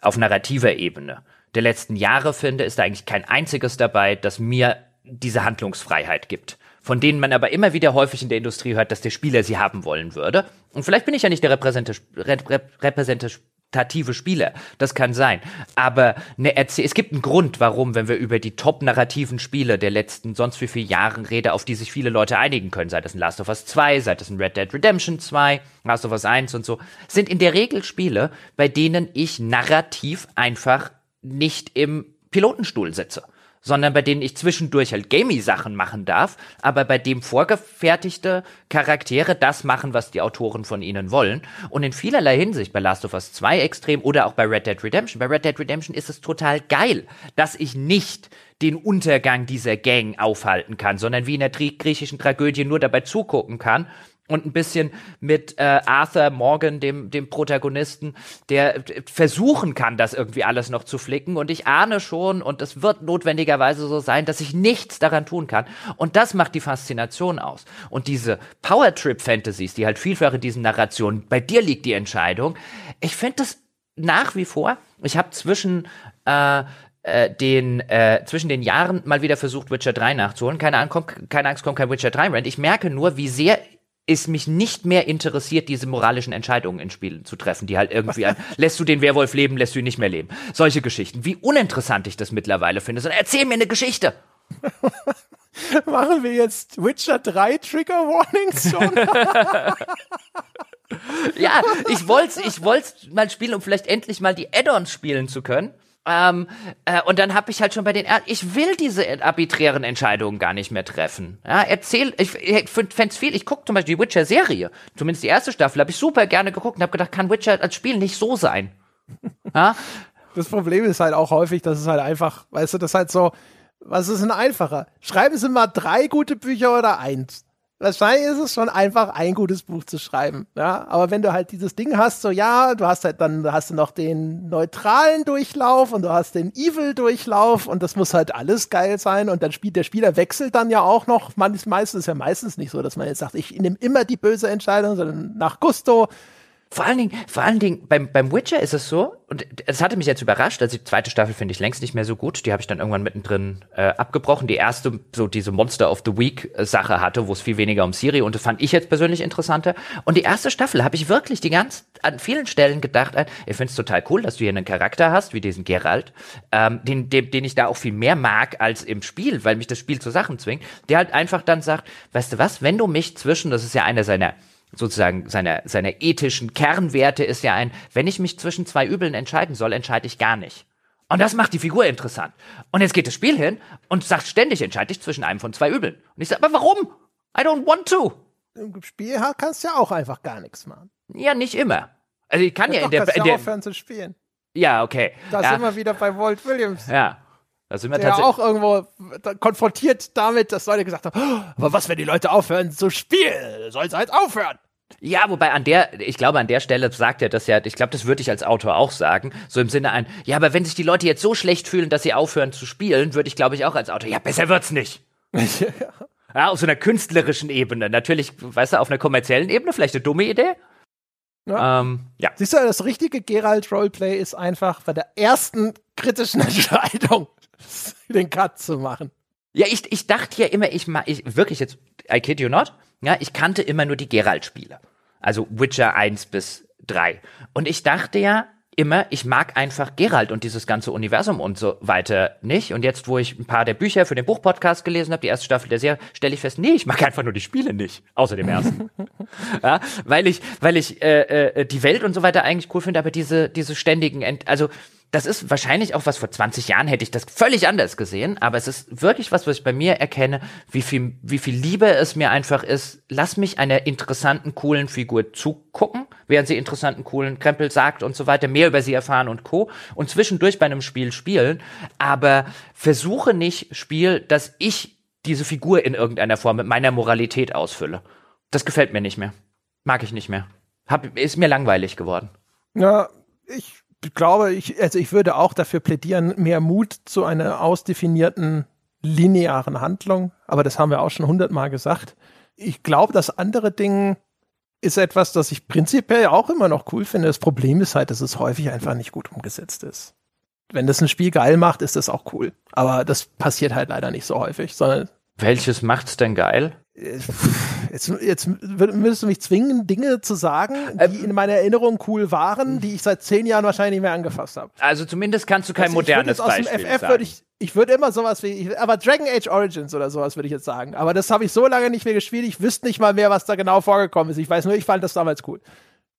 auf narrativer Ebene der letzten Jahre finde, ist da eigentlich kein einziges dabei, das mir diese Handlungsfreiheit gibt. Von denen man aber immer wieder häufig in der Industrie hört, dass der Spieler sie haben wollen würde. Und vielleicht bin ich ja nicht der repräsentative repräsentative Spieler. Das kann sein. Aber ne, es gibt einen Grund, warum, wenn wir über die top-narrativen Spiele der letzten sonst wie viele Jahre reden, auf die sich viele Leute einigen können, sei das ein Last of Us 2, sei das ein Red Dead Redemption 2, Last of Us 1 und so, sind in der Regel Spiele, bei denen ich narrativ einfach nicht im Pilotenstuhl sitze sondern bei denen ich zwischendurch halt Gamey-Sachen machen darf, aber bei dem vorgefertigte Charaktere das machen, was die Autoren von ihnen wollen. Und in vielerlei Hinsicht, bei Last of Us 2 extrem oder auch bei Red Dead Redemption. Bei Red Dead Redemption ist es total geil, dass ich nicht den Untergang dieser Gang aufhalten kann, sondern wie in der griechischen Tragödie nur dabei zugucken kann und ein bisschen mit äh, Arthur Morgan, dem, dem Protagonisten, der versuchen kann, das irgendwie alles noch zu flicken. Und ich ahne schon, und es wird notwendigerweise so sein, dass ich nichts daran tun kann. Und das macht die Faszination aus. Und diese Power-Trip-Fantasies, die halt vielfach in diesen Narrationen, bei dir liegt die Entscheidung. Ich finde das nach wie vor, ich habe zwischen äh, äh, den äh, zwischen den Jahren mal wieder versucht, Witcher 3 nachzuholen. Keine, Angst, kommt, keine Angst, kommt kein Witcher 3 Rant. Ich merke nur, wie sehr es mich nicht mehr interessiert, diese moralischen Entscheidungen in Spielen zu treffen, die halt irgendwie an, [laughs] lässt du den Werwolf leben, lässt du ihn nicht mehr leben. Solche Geschichten. Wie uninteressant ich das mittlerweile finde. Sondern erzähl mir eine Geschichte. [laughs] Machen wir jetzt Witcher 3 Trigger Warnings schon? [laughs] ja, ich wollte ich wollt's mal spielen, um vielleicht endlich mal die Add-ons spielen zu können. Ähm, äh, und dann habe ich halt schon bei den, ich will diese arbiträren Entscheidungen gar nicht mehr treffen. Ja, erzähl, ich, ich fände viel, ich gucke zum Beispiel die Witcher-Serie, zumindest die erste Staffel, habe ich super gerne geguckt und habe gedacht, kann Witcher als Spiel nicht so sein. [laughs] ja? Das Problem ist halt auch häufig, dass es halt einfach, weißt du, das ist halt so, was ist denn einfacher? Schreiben Sie mal drei gute Bücher oder eins? Wahrscheinlich ist es schon einfach, ein gutes Buch zu schreiben. Ja, aber wenn du halt dieses Ding hast, so ja, du hast halt dann hast du noch den neutralen Durchlauf und du hast den Evil-Durchlauf und das muss halt alles geil sein und dann spielt der Spieler wechselt dann ja auch noch. Man ist meistens ja meistens nicht so, dass man jetzt sagt, ich nehme immer die böse Entscheidung, sondern nach Gusto. Vor allen Dingen, vor allen Dingen beim, beim Witcher ist es so, und es hatte mich jetzt überrascht, also die zweite Staffel finde ich längst nicht mehr so gut. Die habe ich dann irgendwann mittendrin äh, abgebrochen. Die erste, so diese Monster of the Week äh, Sache hatte, wo es viel weniger um Siri und das fand ich jetzt persönlich interessanter. Und die erste Staffel habe ich wirklich die ganz an vielen Stellen gedacht, ich finde es total cool, dass du hier einen Charakter hast, wie diesen Geralt, ähm, den, den, den ich da auch viel mehr mag als im Spiel, weil mich das Spiel zu Sachen zwingt, der halt einfach dann sagt, weißt du was, wenn du mich zwischen, das ist ja einer seiner sozusagen seiner, seiner ethischen Kernwerte ist ja ein, wenn ich mich zwischen zwei Übeln entscheiden soll, entscheide ich gar nicht. Und das macht die Figur interessant. Und jetzt geht das Spiel hin und sagt ständig, entscheide ich zwischen einem von zwei Übeln. Und ich sage, aber warum? I don't want to. Im Spiel kannst du ja auch einfach gar nichts machen. Ja, nicht immer. Also ich kann ja, ja in der, kannst in ja der aufhören zu spielen. Ja, okay. Da ja. sind wir wieder bei Walt Williams. Ja. Da sind wir der auch irgendwo konfrontiert damit, dass Leute gesagt haben, oh, aber was, wenn die Leute aufhören zu spielen? Sollen sie halt aufhören? Ja, wobei an der, ich glaube, an der Stelle sagt er das ja, ich glaube, das würde ich als Autor auch sagen, so im Sinne ein, ja, aber wenn sich die Leute jetzt so schlecht fühlen, dass sie aufhören zu spielen, würde ich, glaube ich, auch als Autor, ja, besser wird's nicht. [laughs] ja, auf so einer künstlerischen Ebene. Natürlich, weißt du, auf einer kommerziellen Ebene vielleicht eine dumme Idee. Ja. Ähm, ja. Siehst du, das richtige Geralt Roleplay ist einfach bei der ersten kritischen [laughs] Entscheidung den Cut zu machen. Ja, ich, ich dachte ja immer, ich, ich wirklich jetzt, I kid you not, ja, ich kannte immer nur die Geralt-Spiele. Also Witcher 1 bis 3. Und ich dachte ja immer, ich mag einfach Geralt und dieses ganze Universum und so weiter nicht. Und jetzt, wo ich ein paar der Bücher für den Buchpodcast gelesen habe, die erste Staffel der Serie, stelle ich fest, nee, ich mag einfach nur die Spiele nicht. Außer dem ersten. [laughs] ja, weil ich, weil ich äh, äh, die Welt und so weiter eigentlich cool finde, aber diese, diese ständigen, Ent also das ist wahrscheinlich auch was vor 20 Jahren hätte ich das völlig anders gesehen, aber es ist wirklich was, was ich bei mir erkenne, wie viel, wie viel Liebe es mir einfach ist. Lass mich einer interessanten, coolen Figur zugucken, während sie interessanten, coolen Krempel sagt und so weiter, mehr über sie erfahren und Co. Und zwischendurch bei einem Spiel spielen, aber versuche nicht Spiel, dass ich diese Figur in irgendeiner Form mit meiner Moralität ausfülle. Das gefällt mir nicht mehr. Mag ich nicht mehr. Hab, ist mir langweilig geworden. Ja, ich glaube, ich, also ich würde auch dafür plädieren, mehr Mut zu einer ausdefinierten linearen Handlung. Aber das haben wir auch schon hundertmal gesagt. Ich glaube, das andere Ding ist etwas, das ich prinzipiell auch immer noch cool finde. Das Problem ist halt, dass es häufig einfach nicht gut umgesetzt ist. Wenn das ein Spiel geil macht, ist das auch cool. Aber das passiert halt leider nicht so häufig, sondern. Welches macht's denn geil? Jetzt, jetzt würdest du mich zwingen, Dinge zu sagen, die ähm, in meiner Erinnerung cool waren, die ich seit zehn Jahren wahrscheinlich nicht mehr angefasst habe. Also zumindest kannst du kein also modernes aus Beispiel dem FF sagen. Würde ich, ich würde immer sowas wie, aber Dragon Age Origins oder sowas würde ich jetzt sagen. Aber das habe ich so lange nicht mehr gespielt, ich wüsste nicht mal mehr, was da genau vorgekommen ist. Ich weiß nur, ich fand das damals cool.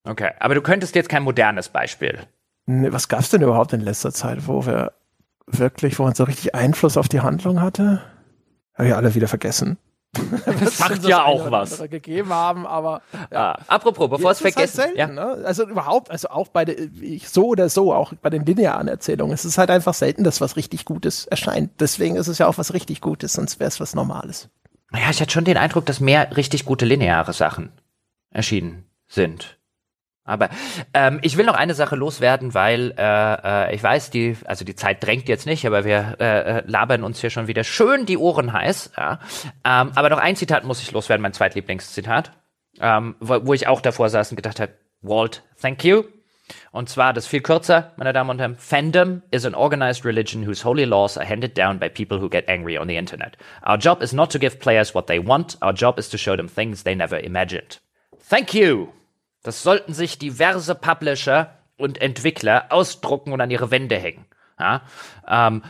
Okay, aber du könntest jetzt kein modernes Beispiel. Nee, was gab's denn überhaupt in letzter Zeit, wo wir wirklich, wo man so richtig Einfluss auf die Handlung hatte? Habe ich alle wieder vergessen. Das sagt ja auch was. gegeben haben, aber ja. ah, apropos, bevor es vergessen, halt selten, ja. ne? also überhaupt, also auch bei der, so oder so, auch bei den linearen Erzählungen, es ist halt einfach selten, dass was richtig Gutes erscheint. Deswegen ist es ja auch was richtig Gutes, sonst wäre es was Normales. Ja, ich hatte schon den Eindruck, dass mehr richtig gute lineare Sachen erschienen sind. Aber ähm, ich will noch eine Sache loswerden, weil äh, äh, ich weiß, die, also die Zeit drängt jetzt nicht, aber wir äh, äh, labern uns hier schon wieder schön die Ohren heiß. Ja. Ähm, aber noch ein Zitat muss ich loswerden, mein zweitlieblingszitat, ähm, wo, wo ich auch davor saß und gedacht habe, Walt, thank you. Und zwar das viel kürzer, meine Damen und Herren. Fandom is an organized religion whose holy laws are handed down by people who get angry on the internet. Our job is not to give players what they want. Our job is to show them things they never imagined. Thank you. Das sollten sich diverse Publisher und Entwickler ausdrucken und an ihre Wände hängen. Ja? Ähm,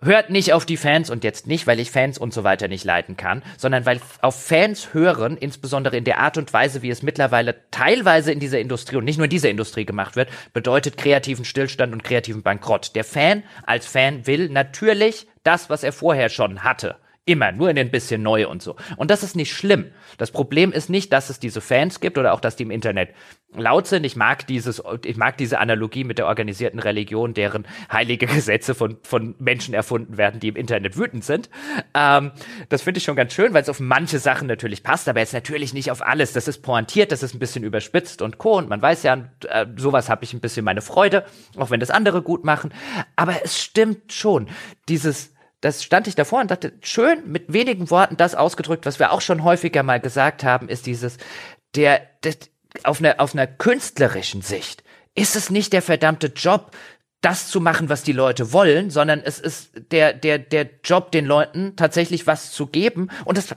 hört nicht auf die Fans und jetzt nicht, weil ich Fans und so weiter nicht leiten kann, sondern weil auf Fans hören, insbesondere in der Art und Weise, wie es mittlerweile teilweise in dieser Industrie und nicht nur in dieser Industrie gemacht wird, bedeutet kreativen Stillstand und kreativen Bankrott. Der Fan als Fan will natürlich das, was er vorher schon hatte Immer, nur in ein bisschen neu und so. Und das ist nicht schlimm. Das Problem ist nicht, dass es diese Fans gibt oder auch, dass die im Internet laut sind. Ich mag dieses, ich mag diese Analogie mit der organisierten Religion, deren heilige [laughs] Gesetze von, von Menschen erfunden werden, die im Internet wütend sind. Ähm, das finde ich schon ganz schön, weil es auf manche Sachen natürlich passt, aber jetzt natürlich nicht auf alles. Das ist pointiert, das ist ein bisschen überspitzt und co. Und man weiß ja, äh, sowas habe ich ein bisschen meine Freude, auch wenn das andere gut machen. Aber es stimmt schon. Dieses, das stand ich davor und dachte, schön mit wenigen Worten das ausgedrückt, was wir auch schon häufiger mal gesagt haben, ist dieses, der, der auf einer, auf einer künstlerischen Sicht ist es nicht der verdammte Job, das zu machen, was die Leute wollen, sondern es ist der, der, der Job, den Leuten tatsächlich was zu geben. Und das,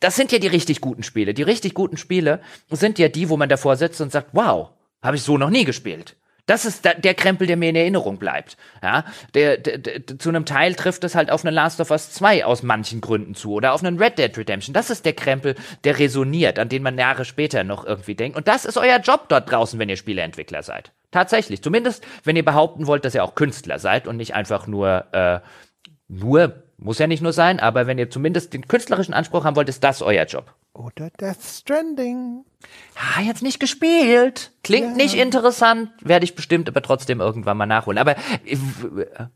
das sind ja die richtig guten Spiele. Die richtig guten Spiele sind ja die, wo man davor sitzt und sagt, wow, habe ich so noch nie gespielt. Das ist der Krempel, der mir in Erinnerung bleibt. Ja, der, der, der, zu einem Teil trifft es halt auf einen Last of Us 2 aus manchen Gründen zu oder auf einen Red Dead Redemption. Das ist der Krempel, der resoniert, an den man Jahre später noch irgendwie denkt. Und das ist euer Job dort draußen, wenn ihr Spieleentwickler seid. Tatsächlich. Zumindest, wenn ihr behaupten wollt, dass ihr auch Künstler seid und nicht einfach nur, äh, nur, muss ja nicht nur sein, aber wenn ihr zumindest den künstlerischen Anspruch haben wollt, ist das euer Job. Oder Death Stranding. Ah, jetzt nicht gespielt. Klingt ja. nicht interessant, werde ich bestimmt aber trotzdem irgendwann mal nachholen. Aber äh,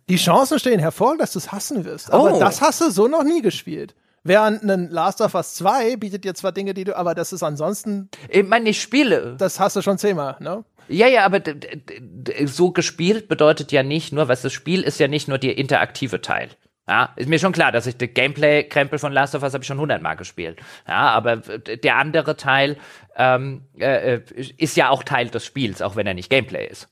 die Chancen stehen hervor, dass du es hassen wirst. Aber oh. das hast du so noch nie gespielt. Während ein Last of Us 2 bietet dir zwar Dinge, die du, aber das ist ansonsten. Ich meine, ich spiele. Das hast du schon zehnmal, ne? Ja, ja, aber so gespielt bedeutet ja nicht nur, was das Spiel ist ja nicht nur der interaktive Teil. Ja, ist mir schon klar, dass ich den Gameplay-Krempel von Last of Us habe ich schon hundertmal gespielt. Ja, aber der andere Teil ähm, äh, ist ja auch Teil des Spiels, auch wenn er nicht Gameplay ist.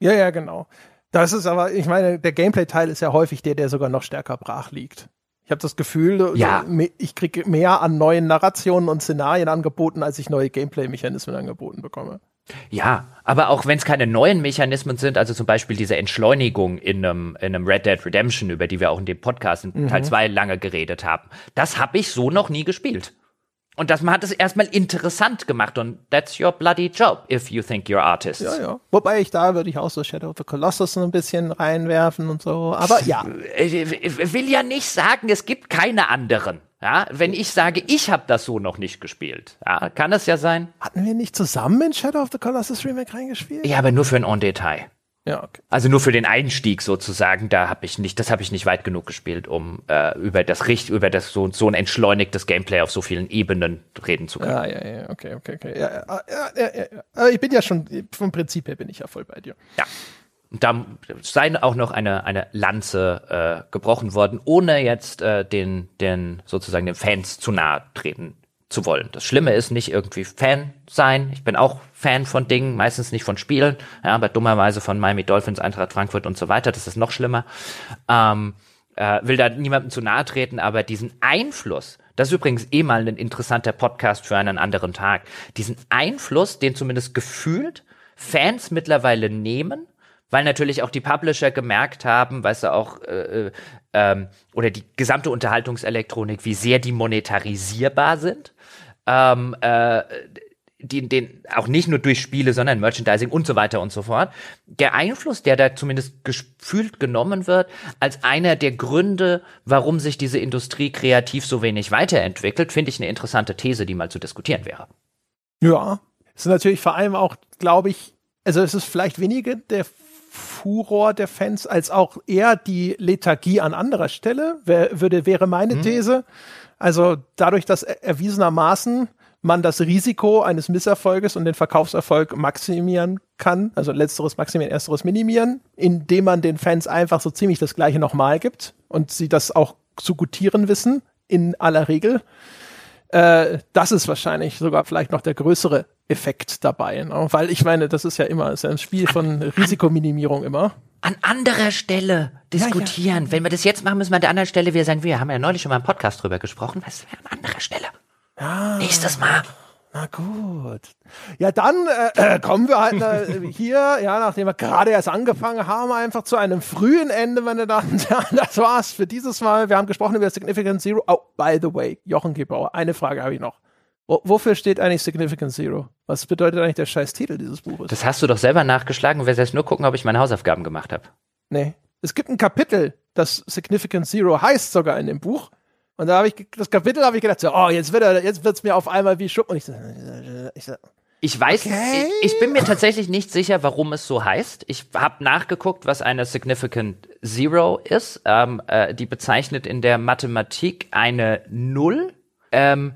Ja, ja, genau. Das ist aber, ich meine, der Gameplay-Teil ist ja häufig der, der sogar noch stärker brach liegt. Ich habe das Gefühl, ja. ich kriege mehr an neuen Narrationen und Szenarien angeboten, als ich neue Gameplay-Mechanismen angeboten bekomme. Ja, aber auch wenn es keine neuen Mechanismen sind, also zum Beispiel diese Entschleunigung in einem, in einem Red Dead Redemption, über die wir auch in dem Podcast in mhm. Teil 2 lange geredet haben, das habe ich so noch nie gespielt. Und das hat es erstmal interessant gemacht und that's your bloody job if you think you're artist. Ja, ja. Wobei ich da würde ich auch so Shadow of the Colossus ein bisschen reinwerfen und so. Aber ja. Ich will ja nicht sagen, es gibt keine anderen. Ja, wenn ich sage, ich habe das so noch nicht gespielt, ja, kann es ja sein. Hatten wir nicht zusammen in Shadow of the Colossus Remake reingespielt? Ja, aber nur für ein En-Detail. Ja, okay. Also nur für den Einstieg sozusagen, da habe ich nicht, das habe ich nicht weit genug gespielt, um äh, über das Richt, über das so, so ein entschleunigtes Gameplay auf so vielen Ebenen reden zu können. Ja, ja, ja, okay, okay, okay. Ja, ja, ja, ja, ja. Ich bin ja schon, vom Prinzip her bin ich ja voll bei dir. Ja. Und da sei auch noch eine, eine Lanze äh, gebrochen worden, ohne jetzt äh, den, den sozusagen den Fans zu nahe treten zu wollen. Das Schlimme ist nicht irgendwie Fan sein. Ich bin auch Fan von Dingen, meistens nicht von Spielen, ja, aber dummerweise von Miami Dolphins, Eintracht Frankfurt und so weiter. Das ist noch schlimmer. Ähm, äh, will da niemandem zu nahe treten, aber diesen Einfluss, das ist übrigens eh mal ein interessanter Podcast für einen anderen Tag, diesen Einfluss, den zumindest gefühlt Fans mittlerweile nehmen, weil natürlich auch die Publisher gemerkt haben, weißt du auch, äh, äh, ähm, oder die gesamte Unterhaltungselektronik, wie sehr die monetarisierbar sind ähm, äh, den, den auch nicht nur durch Spiele, sondern Merchandising und so weiter und so fort. Der Einfluss, der da zumindest gefühlt genommen wird, als einer der Gründe, warum sich diese Industrie kreativ so wenig weiterentwickelt, finde ich eine interessante These, die mal zu diskutieren wäre. Ja, es ist natürlich vor allem auch, glaube ich, also es ist vielleicht weniger der Furor der Fans als auch eher die Lethargie an anderer Stelle, wär, würde, wäre meine mhm. These. Also dadurch, dass erwiesenermaßen man das Risiko eines Misserfolges und den Verkaufserfolg maximieren kann, also letzteres maximieren, ersteres minimieren, indem man den Fans einfach so ziemlich das gleiche nochmal gibt und sie das auch zu gutieren wissen, in aller Regel. Äh, das ist wahrscheinlich sogar vielleicht noch der größere Effekt dabei, ne? weil ich meine, das ist ja immer, ist ja ein Spiel von Risikominimierung immer an anderer Stelle diskutieren. Ja, ja. Wenn wir das jetzt machen, müssen wir an der anderen Stelle wieder sein. Wir haben ja neulich schon mal im Podcast drüber gesprochen. Was wäre an anderer Stelle? Ja. Nächstes Mal. Na gut. Ja, dann äh, [clears throat] kommen wir halt äh, hier, ja, nachdem wir gerade erst angefangen haben, einfach zu einem frühen Ende, meine Damen und Herren. Das war's für dieses Mal. Wir haben gesprochen über Significant Zero. Oh, by the way, Jochen Gebauer, eine Frage habe ich noch. Wofür steht eigentlich Significant Zero? Was bedeutet eigentlich der scheiß Titel dieses Buches? Das hast du doch selber nachgeschlagen und wir jetzt nur gucken, ob ich meine Hausaufgaben gemacht habe. Nee. Es gibt ein Kapitel, das Significant Zero heißt sogar in dem Buch. Und da habe ich das Kapitel habe ich gedacht, so, oh, jetzt wird er, jetzt wird's mir auf einmal wie Schuppen. Und ich so, ich so ich weiß, okay. ich, ich, bin mir tatsächlich nicht sicher, warum es so heißt. Ich habe nachgeguckt, was eine Significant Zero ist. Ähm, äh, die bezeichnet in der Mathematik eine Null, ähm,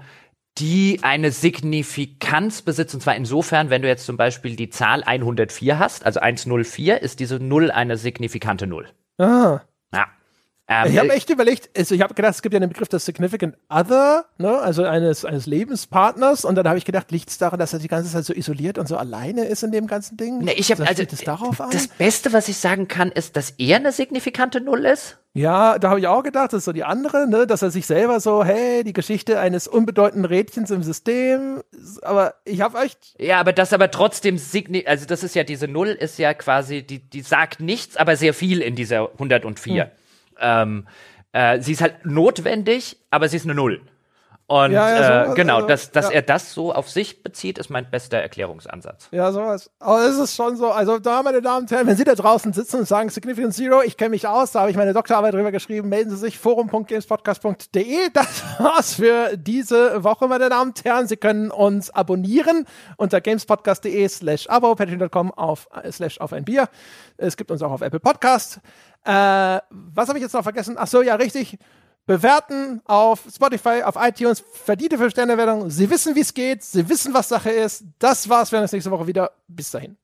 die eine Signifikanz besitzt. Und zwar insofern, wenn du jetzt zum Beispiel die Zahl 104 hast, also 104, ist diese Null eine signifikante Null. Ah. Ähm, ich habe echt überlegt, also ich habe gedacht, es gibt ja den Begriff des Significant Other, ne, also eines, eines Lebenspartners. Und dann habe ich gedacht, liegt es daran, dass er die ganze Zeit so isoliert und so alleine ist in dem ganzen Ding? Ne, ich habe also das, darauf an? das Beste, was ich sagen kann, ist, dass er eine signifikante Null ist. Ja, da habe ich auch gedacht, das ist so die andere, ne, dass er sich selber so, hey, die Geschichte eines unbedeutenden Rädchens im System. Aber ich habe echt. Ja, aber das aber trotzdem signi also das ist ja diese Null, ist ja quasi, die, die sagt nichts, aber sehr viel in dieser 104. Hm. Ähm, äh, sie ist halt notwendig, aber sie ist eine Null. Und ja, ja, so, äh, genau, also, dass, dass ja. er das so auf sich bezieht, ist mein bester Erklärungsansatz. Ja, sowas. Aber es ist schon so, also da, meine Damen und Herren, wenn Sie da draußen sitzen und sagen Significant Zero, ich kenne mich aus, da habe ich meine Doktorarbeit drüber geschrieben, melden Sie sich forum.gamespodcast.de. [laughs] Das war's für diese Woche, meine Damen und Herren. Sie können uns abonnieren unter gamespodcast.de slash abo, patreon.com auf, äh, slash auf ein Bier. Es gibt uns auch auf Apple Podcast. Äh, was habe ich jetzt noch vergessen? Ach so, ja, richtig. Bewerten auf Spotify, auf iTunes, verdiente 5-Sterne-Wertung. Sie wissen, wie es geht. Sie wissen, was Sache ist. Das war's. Wir sehen uns nächste Woche wieder. Bis dahin.